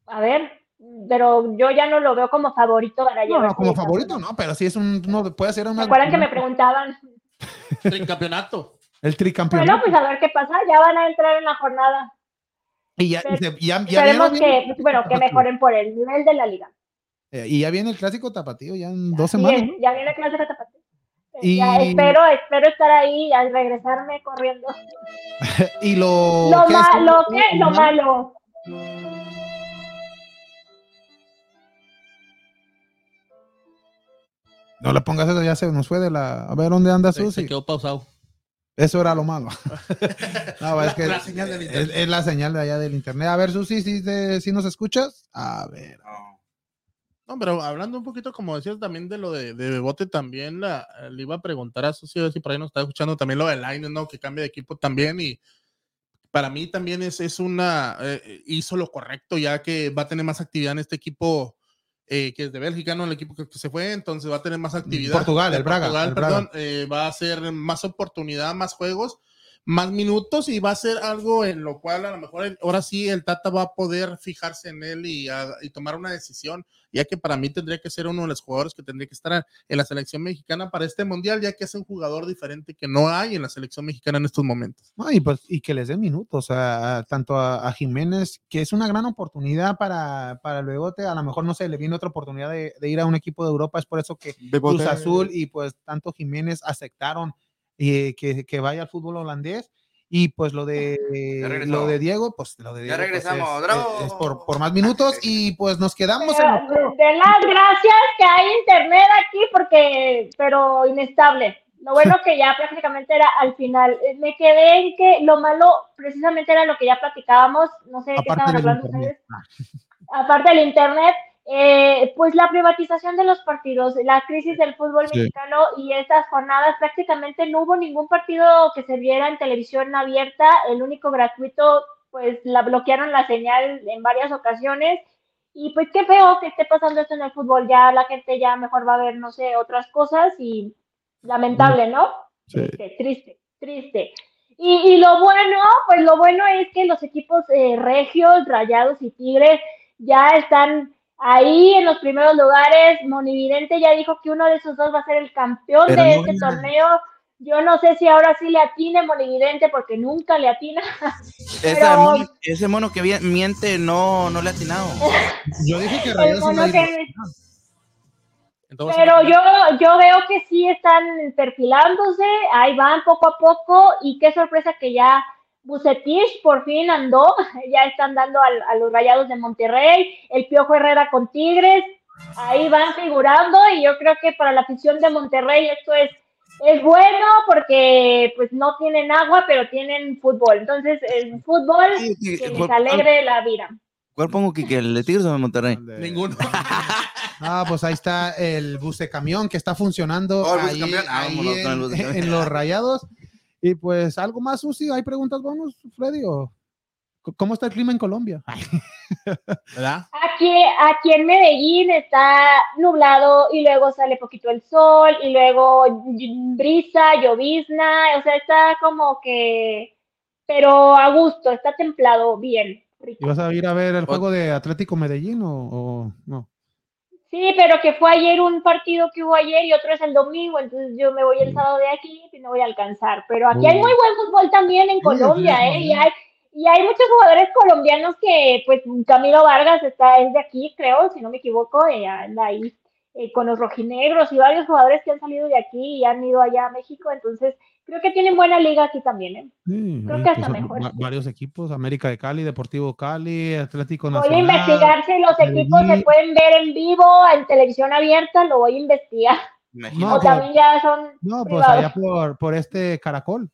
A ver, pero yo ya no lo veo como favorito para No, llevarse no, como el favorito no, pero sí es un, no, puede ser ¿Se una, acuerdan que me preguntaban? Tricampeonato. el tricampeonato. Bueno, pues a ver qué pasa, ya van a entrar en la jornada. y ya, y se- ya- ya Esperemos viene- que, bueno, que mejoren por el nivel de la liga. eh, y ya viene el clásico tapatío, ya en dos semanas. ya viene clase de tapatío. Y- Ya espero, espero estar ahí y regresarme corriendo. Y lo, Lo ¿qué malo, ¿qué? Lo malo. No le pongas eso, ya se nos fue de la. A ver dónde anda Susi. se quedó pausado. Eso era lo malo. no, es La- que la señal del es, internet. es la señal de allá del internet. A ver, Susi, si, te- si nos escuchas. A ver. No. No, pero hablando un poquito, como decías también de lo de, de Bebote, también la, le iba a preguntar a Susi, a ver si por ahí nos está escuchando también lo de Line, ¿no? Que cambia de equipo también y para mí también es, es una, eh, hizo lo correcto ya que va a tener más actividad en este equipo eh, que es de Bélgica, ¿no? El equipo que, que se fue, entonces va a tener más actividad. Portugal, De el Braga, Portugal, el Braga. perdón, eh, va a ser más oportunidad, más juegos, más minutos y va a ser algo en lo cual a lo mejor el- ahora sí el Tata va a poder fijarse en él y, a- y tomar una decisión, ya que para mí tendría que ser uno de los jugadores que tendría que estar en la selección mexicana para este mundial, ya que es un jugador diferente que no hay en la selección mexicana en estos momentos. No, y, pues, y que les den minutos, a, a- tanto a, a Jiménez, que es una gran oportunidad para, para el Bebote. A lo mejor no se le viene otra oportunidad de, de ir a un equipo de Europa, es por eso que Cruz Azul y pues tanto Jiménez aceptaron y que, que vaya al fútbol holandés. Y pues lo de lo de Diego, pues lo de Ya Diego, pues, regresamos, es- bravo. es, es por, por más minutos y pues nos quedamos en Pero, de las gracias que hay internet aquí porque, pero inestable. Lo bueno que ya prácticamente era al final. Eh, Me quedé en que lo malo precisamente era lo que ya platicábamos, no sé de qué estaban hablando internet. ustedes, aparte del internet, eh, pues la privatización de los partidos, la crisis del fútbol Sí. mexicano y estas jornadas prácticamente no hubo ningún partido que se viera en televisión abierta, el único gratuito, pues la bloquearon la señal en varias ocasiones. Y pues qué feo que esté pasando esto en el fútbol, ya la gente ya mejor va a ver, no sé, otras cosas y lamentable, ¿no? Sí. Triste, triste, triste. Y, y lo bueno, pues lo bueno es que los equipos eh, regios, rayados y tigres ya están ahí en los primeros lugares. Monividente ya dijo que uno de esos dos va a ser el campeón Pero de no este torneo. Yo no sé si ahora sí le atine Monividente porque nunca le atina. Ese, Pero- mono, ese mono que vi- miente no, no le ha atinado. Yo dije que- Entonces, Pero yo, yo veo que sí están perfilándose, ahí van poco a poco y qué sorpresa que ya Bucetich por fin andó, ya están dando al- a, los Rayados de Monterrey, el Piojo Herrera con Tigres, ahí van figurando y yo creo que para la afición de Monterrey esto es, es bueno porque pues no tienen agua pero tienen fútbol, entonces el fútbol Sí, sí, que les ¿cuál- alegre la vida. ¿Cuál pongo, Kike? ¿El de Tigres o de Monterrey? de- ninguno. Ah, pues ahí está el bus de camión que está funcionando Oh, el bus de ahí, camión. Ah, ahí en los rayados. Y pues algo más, Susi, ¿hay preguntas bonus, Freddy? ¿O ¿Cómo está el clima en Colombia? ¿Verdad? Aquí, aquí en Medellín está nublado y luego sale poquito el sol y luego brisa, llovizna, o sea, está como que, pero a gusto, está templado, bien. rico. ¿Y vas a ir a ver el juego de Atlético Medellín o, o no? Sí, pero que fue ayer un partido que hubo ayer y otro es el domingo, entonces yo me voy el sábado de aquí y no voy a alcanzar. Pero aquí hay Mm. muy buen fútbol también en Colombia, ¿eh? Y hay, y hay muchos jugadores colombianos que, pues, Camilo Vargas está, es de aquí, creo, si no me equivoco, eh, anda ahí eh, con los rojinegros y varios jugadores que han salido de aquí y han ido allá a México, entonces creo que tienen buena liga aquí también, ¿eh? Sí, Creo que hasta pues, mejor. va- varios equipos, América de Cali, Deportivo Cali, Atlético Voy a Nacional. investigar si los equipos se Medellín. pueden ver en vivo en televisión abierta, lo voy a investigar. Imagínate. No, o también ya son No, pues allá por, por este Caracol.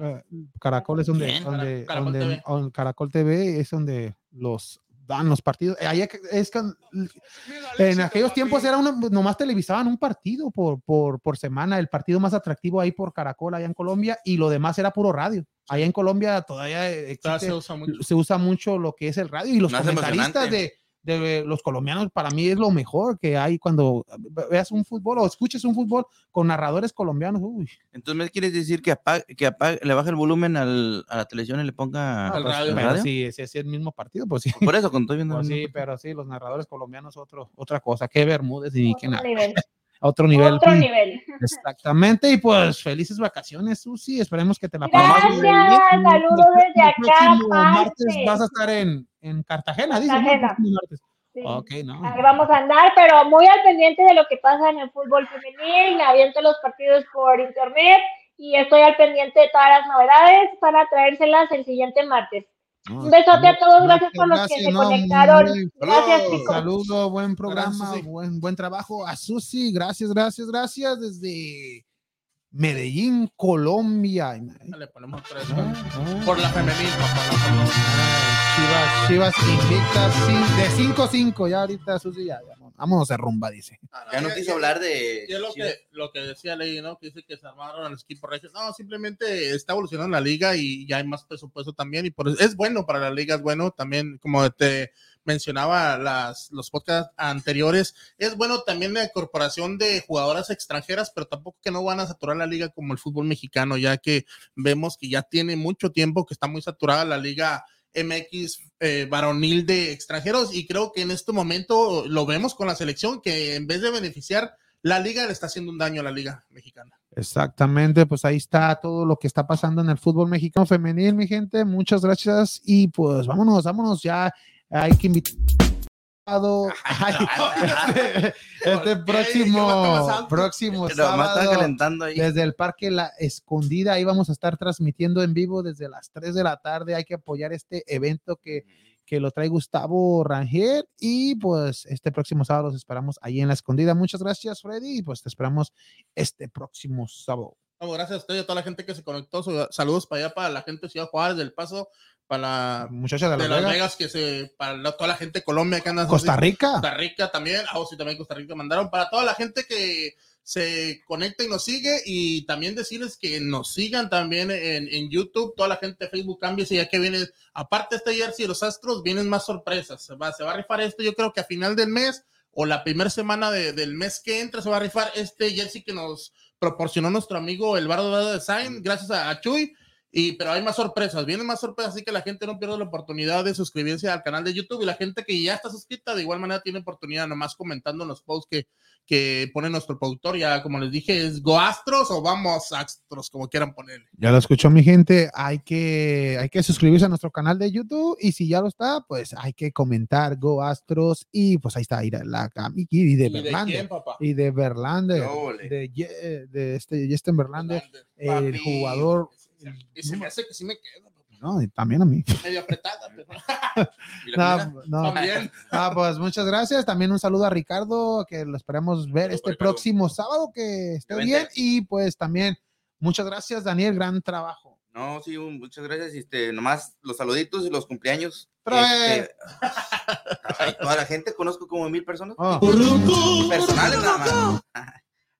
Eh, Caracol es donde, ¿Quién? donde, Caracol donde- TV. on- Caracol TV es donde los dan los partidos. Eh, Allá que- es que en aquellos tiempos era una, nomás televisaban un partido por, por, por semana, el partido más atractivo ahí por Caracol, allá en Colombia, y lo demás era puro radio. Allá en Colombia todavía existe- se usa mucho. se usa mucho lo que es el radio y los Más comentaristas de, de los colombianos para mí es lo mejor que hay cuando veas un fútbol o escuches un fútbol con narradores colombianos. Uy, Entonces, ¿me quieres decir que, apague, que apague- le baje el volumen al- a la televisión y le ponga Al pues, radio. pero radio? sí, sí, sí, es el mismo partido, pues sí. Por eso, cuando estoy viendo. Pues sí, pero sí, los narradores colombianos otro, otra cosa, que Bermúdez y que otro nada, nivel. A otro nivel. Otro sí, nivel. Exactamente, y pues felices vacaciones, Susi, esperemos que te la pases Gracias, saludos desde El próximo acá, martes vas a estar en, en Cartagena. El Cartagena. martes. Sí. Ok, no. Ahí vamos a andar, pero muy al pendiente de lo que pasa en el fútbol femenil. Me aviento los partidos por internet y estoy al pendiente de todas las novedades para traérselas el siguiente martes. No, Un besote a todos, gracias por los que se no, conectaron. muy- Gracias, chicos. Saludo, buen programa, Gracias, buen, buen trabajo a Susi. Gracias, gracias, gracias desde Medellín, Colombia. Ay, Le ponemos tres. ah, ah. Por la femenil. Chivas, Chivas invictas sí, de 5-5. Ya ahorita Susi ya, ya, vámonos a rumba, dice. Ya no quiso hablar de. Y es lo que, lo que decía Ley, ¿no? Que dice que se armaron al equipo regio. No, simplemente está evolucionando la liga y ya hay más presupuesto también. Y por eso es bueno para la liga, es bueno también, como te mencionaba las, los podcasts anteriores, es bueno también la incorporación de jugadoras extranjeras, pero tampoco que no van a saturar la liga como el fútbol mexicano, ya que vemos que ya tiene mucho tiempo que está muy saturada la liga MX eh, varonil de extranjeros y creo que en este momento lo vemos con la selección que en vez de beneficiar la liga le está haciendo un daño a la liga mexicana. Exactamente, pues ahí está todo lo que está pasando en el fútbol mexicano femenil, mi gente. Muchas gracias y pues vámonos, vámonos ya. Hay que invitar. Ay, este, este Ok, ¿qué va a próximo, próximo sábado, calentando ahí. desde el Parque La Escondida, ahí vamos a estar transmitiendo en vivo desde las 3 de la tarde. Hay que apoyar este evento que, que lo trae Gustavo Rangel y pues este próximo sábado los esperamos ahí en La Escondida. Muchas gracias, Freddy, y pues te esperamos este próximo sábado. Vamos, gracias a usted y a toda la gente que se conectó. Saludos para allá, para la gente de Ciudad Juárez, del Paso, para la Muchachas de de Las Vegas, Vegas, que se, para la- toda la gente de Colombia que anda Costa Rica. Costa Rica también, ah, oh, sí, también Costa Rica. Mandaron para toda la gente que se conecta y nos sigue y también decirles que nos sigan también en, en YouTube, toda la gente de Facebook cámbiese ya que viene, aparte este jersey de los Astros, vienen más sorpresas, se va, se va a rifar esto yo creo que a final del mes o la primera semana de- del mes que entra se va a rifar este jersey que nos proporcionó nuestro amigo El Bardo de Design, gracias a, a Chuy. Y, pero hay más sorpresas, vienen más sorpresas, así que la gente no pierda la oportunidad de suscribirse al canal de YouTube y la gente que ya está suscrita de igual manera tiene oportunidad nomás comentando en los posts que, que pone nuestro productor, ya como les dije, es Go Astros o Vamos Astros, como quieran ponerle. Ya lo escuchó mi gente, hay que, hay que suscribirse a nuestro canal de YouTube y si ya lo está, pues hay que comentar Go Astros y pues ahí está Ira, la Kamiki y de ¿Y de Verlander. Y de Verlander, de, Ye- de este Justin Verlander, Verlander. el Papi. jugador, Y se me hace que sí me queda, no, y también a mí. medio apretada, pero ¿Y No, no, también. Ah, pues muchas gracias. También un saludo a Ricardo, que lo esperamos ver este Ricardo. próximo sábado, que esté bien. Y pues también muchas gracias, Daniel, gran trabajo. No, sí, un- muchas gracias. Este, nomás los saluditos y los cumpleaños. Este, ay, toda la gente, conozco como mil personas. Oh, Personales nada más.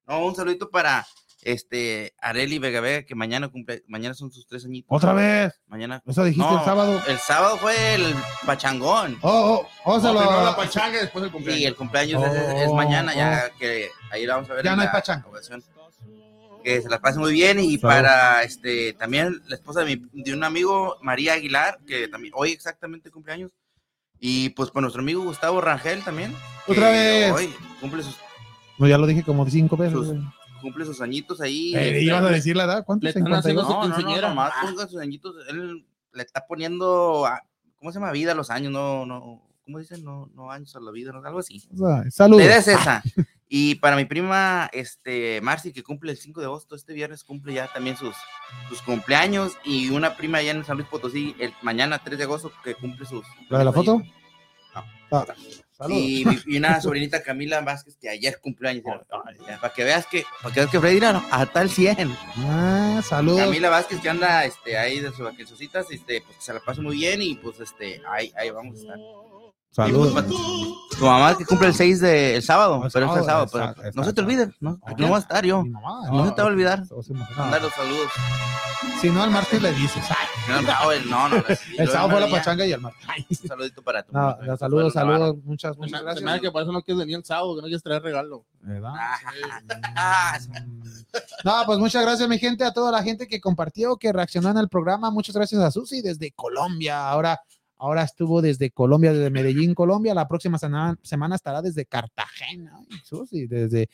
No, un saludito para este Areli Vega Vega, que mañana cumple, mañana son sus tres añitos. otra vez. Mañana. Eso dijiste No, el sábado. El sábado fue el pachangón. Oh, oh, oh, se lo- la pachanga y después el Y cumpleaños. el cumpleaños es, es- es Oh, mañana, ya que ahí la vamos a ver. Ya no hay pachanga. ocasión. Que se la pase muy bien y para este también la esposa de, mi- de un amigo, María Aguilar, que también hoy exactamente cumpleaños. Y pues con nuestro amigo Gustavo Rangel también. Otra vez. Hoy cumple sus, No, ya lo dije como cinco veces. Sus-. Cumple sus añitos ahí. Eh, este, ibas a decir la edad, ¿cuántos? le están 52. haciendo- no, no, no, quinceañera. nomás ponga sus añitos. Él le está poniendo, a- ¿cómo se llama? Vida a los años, no, no, ¿cómo dicen? No, no años a la vida, no, algo así. O sea, Saludos. Es esa. Y para mi prima, este, Marcy, que cumple el 5 de agosto, este viernes cumple ya también sus, sus cumpleaños. Y una prima allá en San Luis Potosí, el mañana 3 de agosto, que cumple sus. ¿La de la foto? No. Ah, saludos. Y, y una sobrinita Camila Vázquez, que ayer cumpleaños. para que veas que, para que veas que Freddy, mira, hasta el 100. Ah, saludos. Camila Vázquez, que anda este, ahí de sus vaquecitas, este, pues que se la pase muy bien y pues este, ahí, ahí vamos a estar. Saludos. Tu mamá que cumple el 6 de el sábado, El pero es el sábado, sábado, pero exacto, no se te olvide, ¿no? No voy a estar yo. Mamá, No se te va a olvidar. va. Mandar los saludos. Si no, al martes le dices. Ay, No, no, el- no, no. el sábado fue la pachanga y el martes. Ay, Un saludito para tu no, saludos, saludos. Muchas, Se me- muchas se me hace gracias. que por eso no quieres venir el sábado, que no quieres traer regalo. ¿Verdad? Ah, No, pues muchas gracias, mi gente, a toda la gente que compartió, que reaccionó en el programa. Muchas gracias a Susi desde Colombia. Ahora, ahora estuvo desde Colombia, desde Medellín, Colombia. La próxima semana, estará desde Cartagena. Susi, desde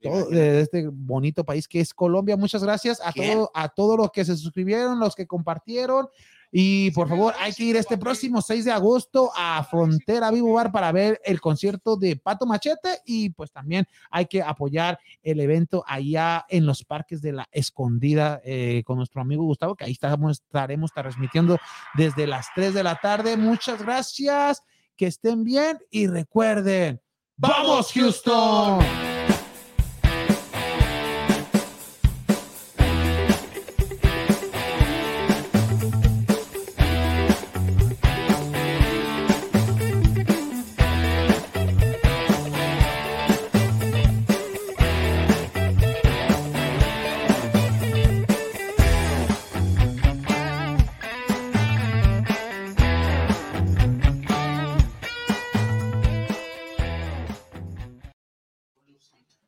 todo, de este bonito país que es Colombia. Muchas gracias a todo, a todos los que se suscribieron, los que compartieron. Y por favor, hay que ir este próximo 6 de agosto a Frontera Vivo Bar para ver el concierto de Pato Machete y pues también hay que apoyar el evento allá en los parques de la escondida eh, con nuestro amigo Gustavo, que ahí estamos, estaremos transmitiendo desde las 3 de la tarde. Muchas gracias, que estén bien y recuerden, ¡vamos Houston!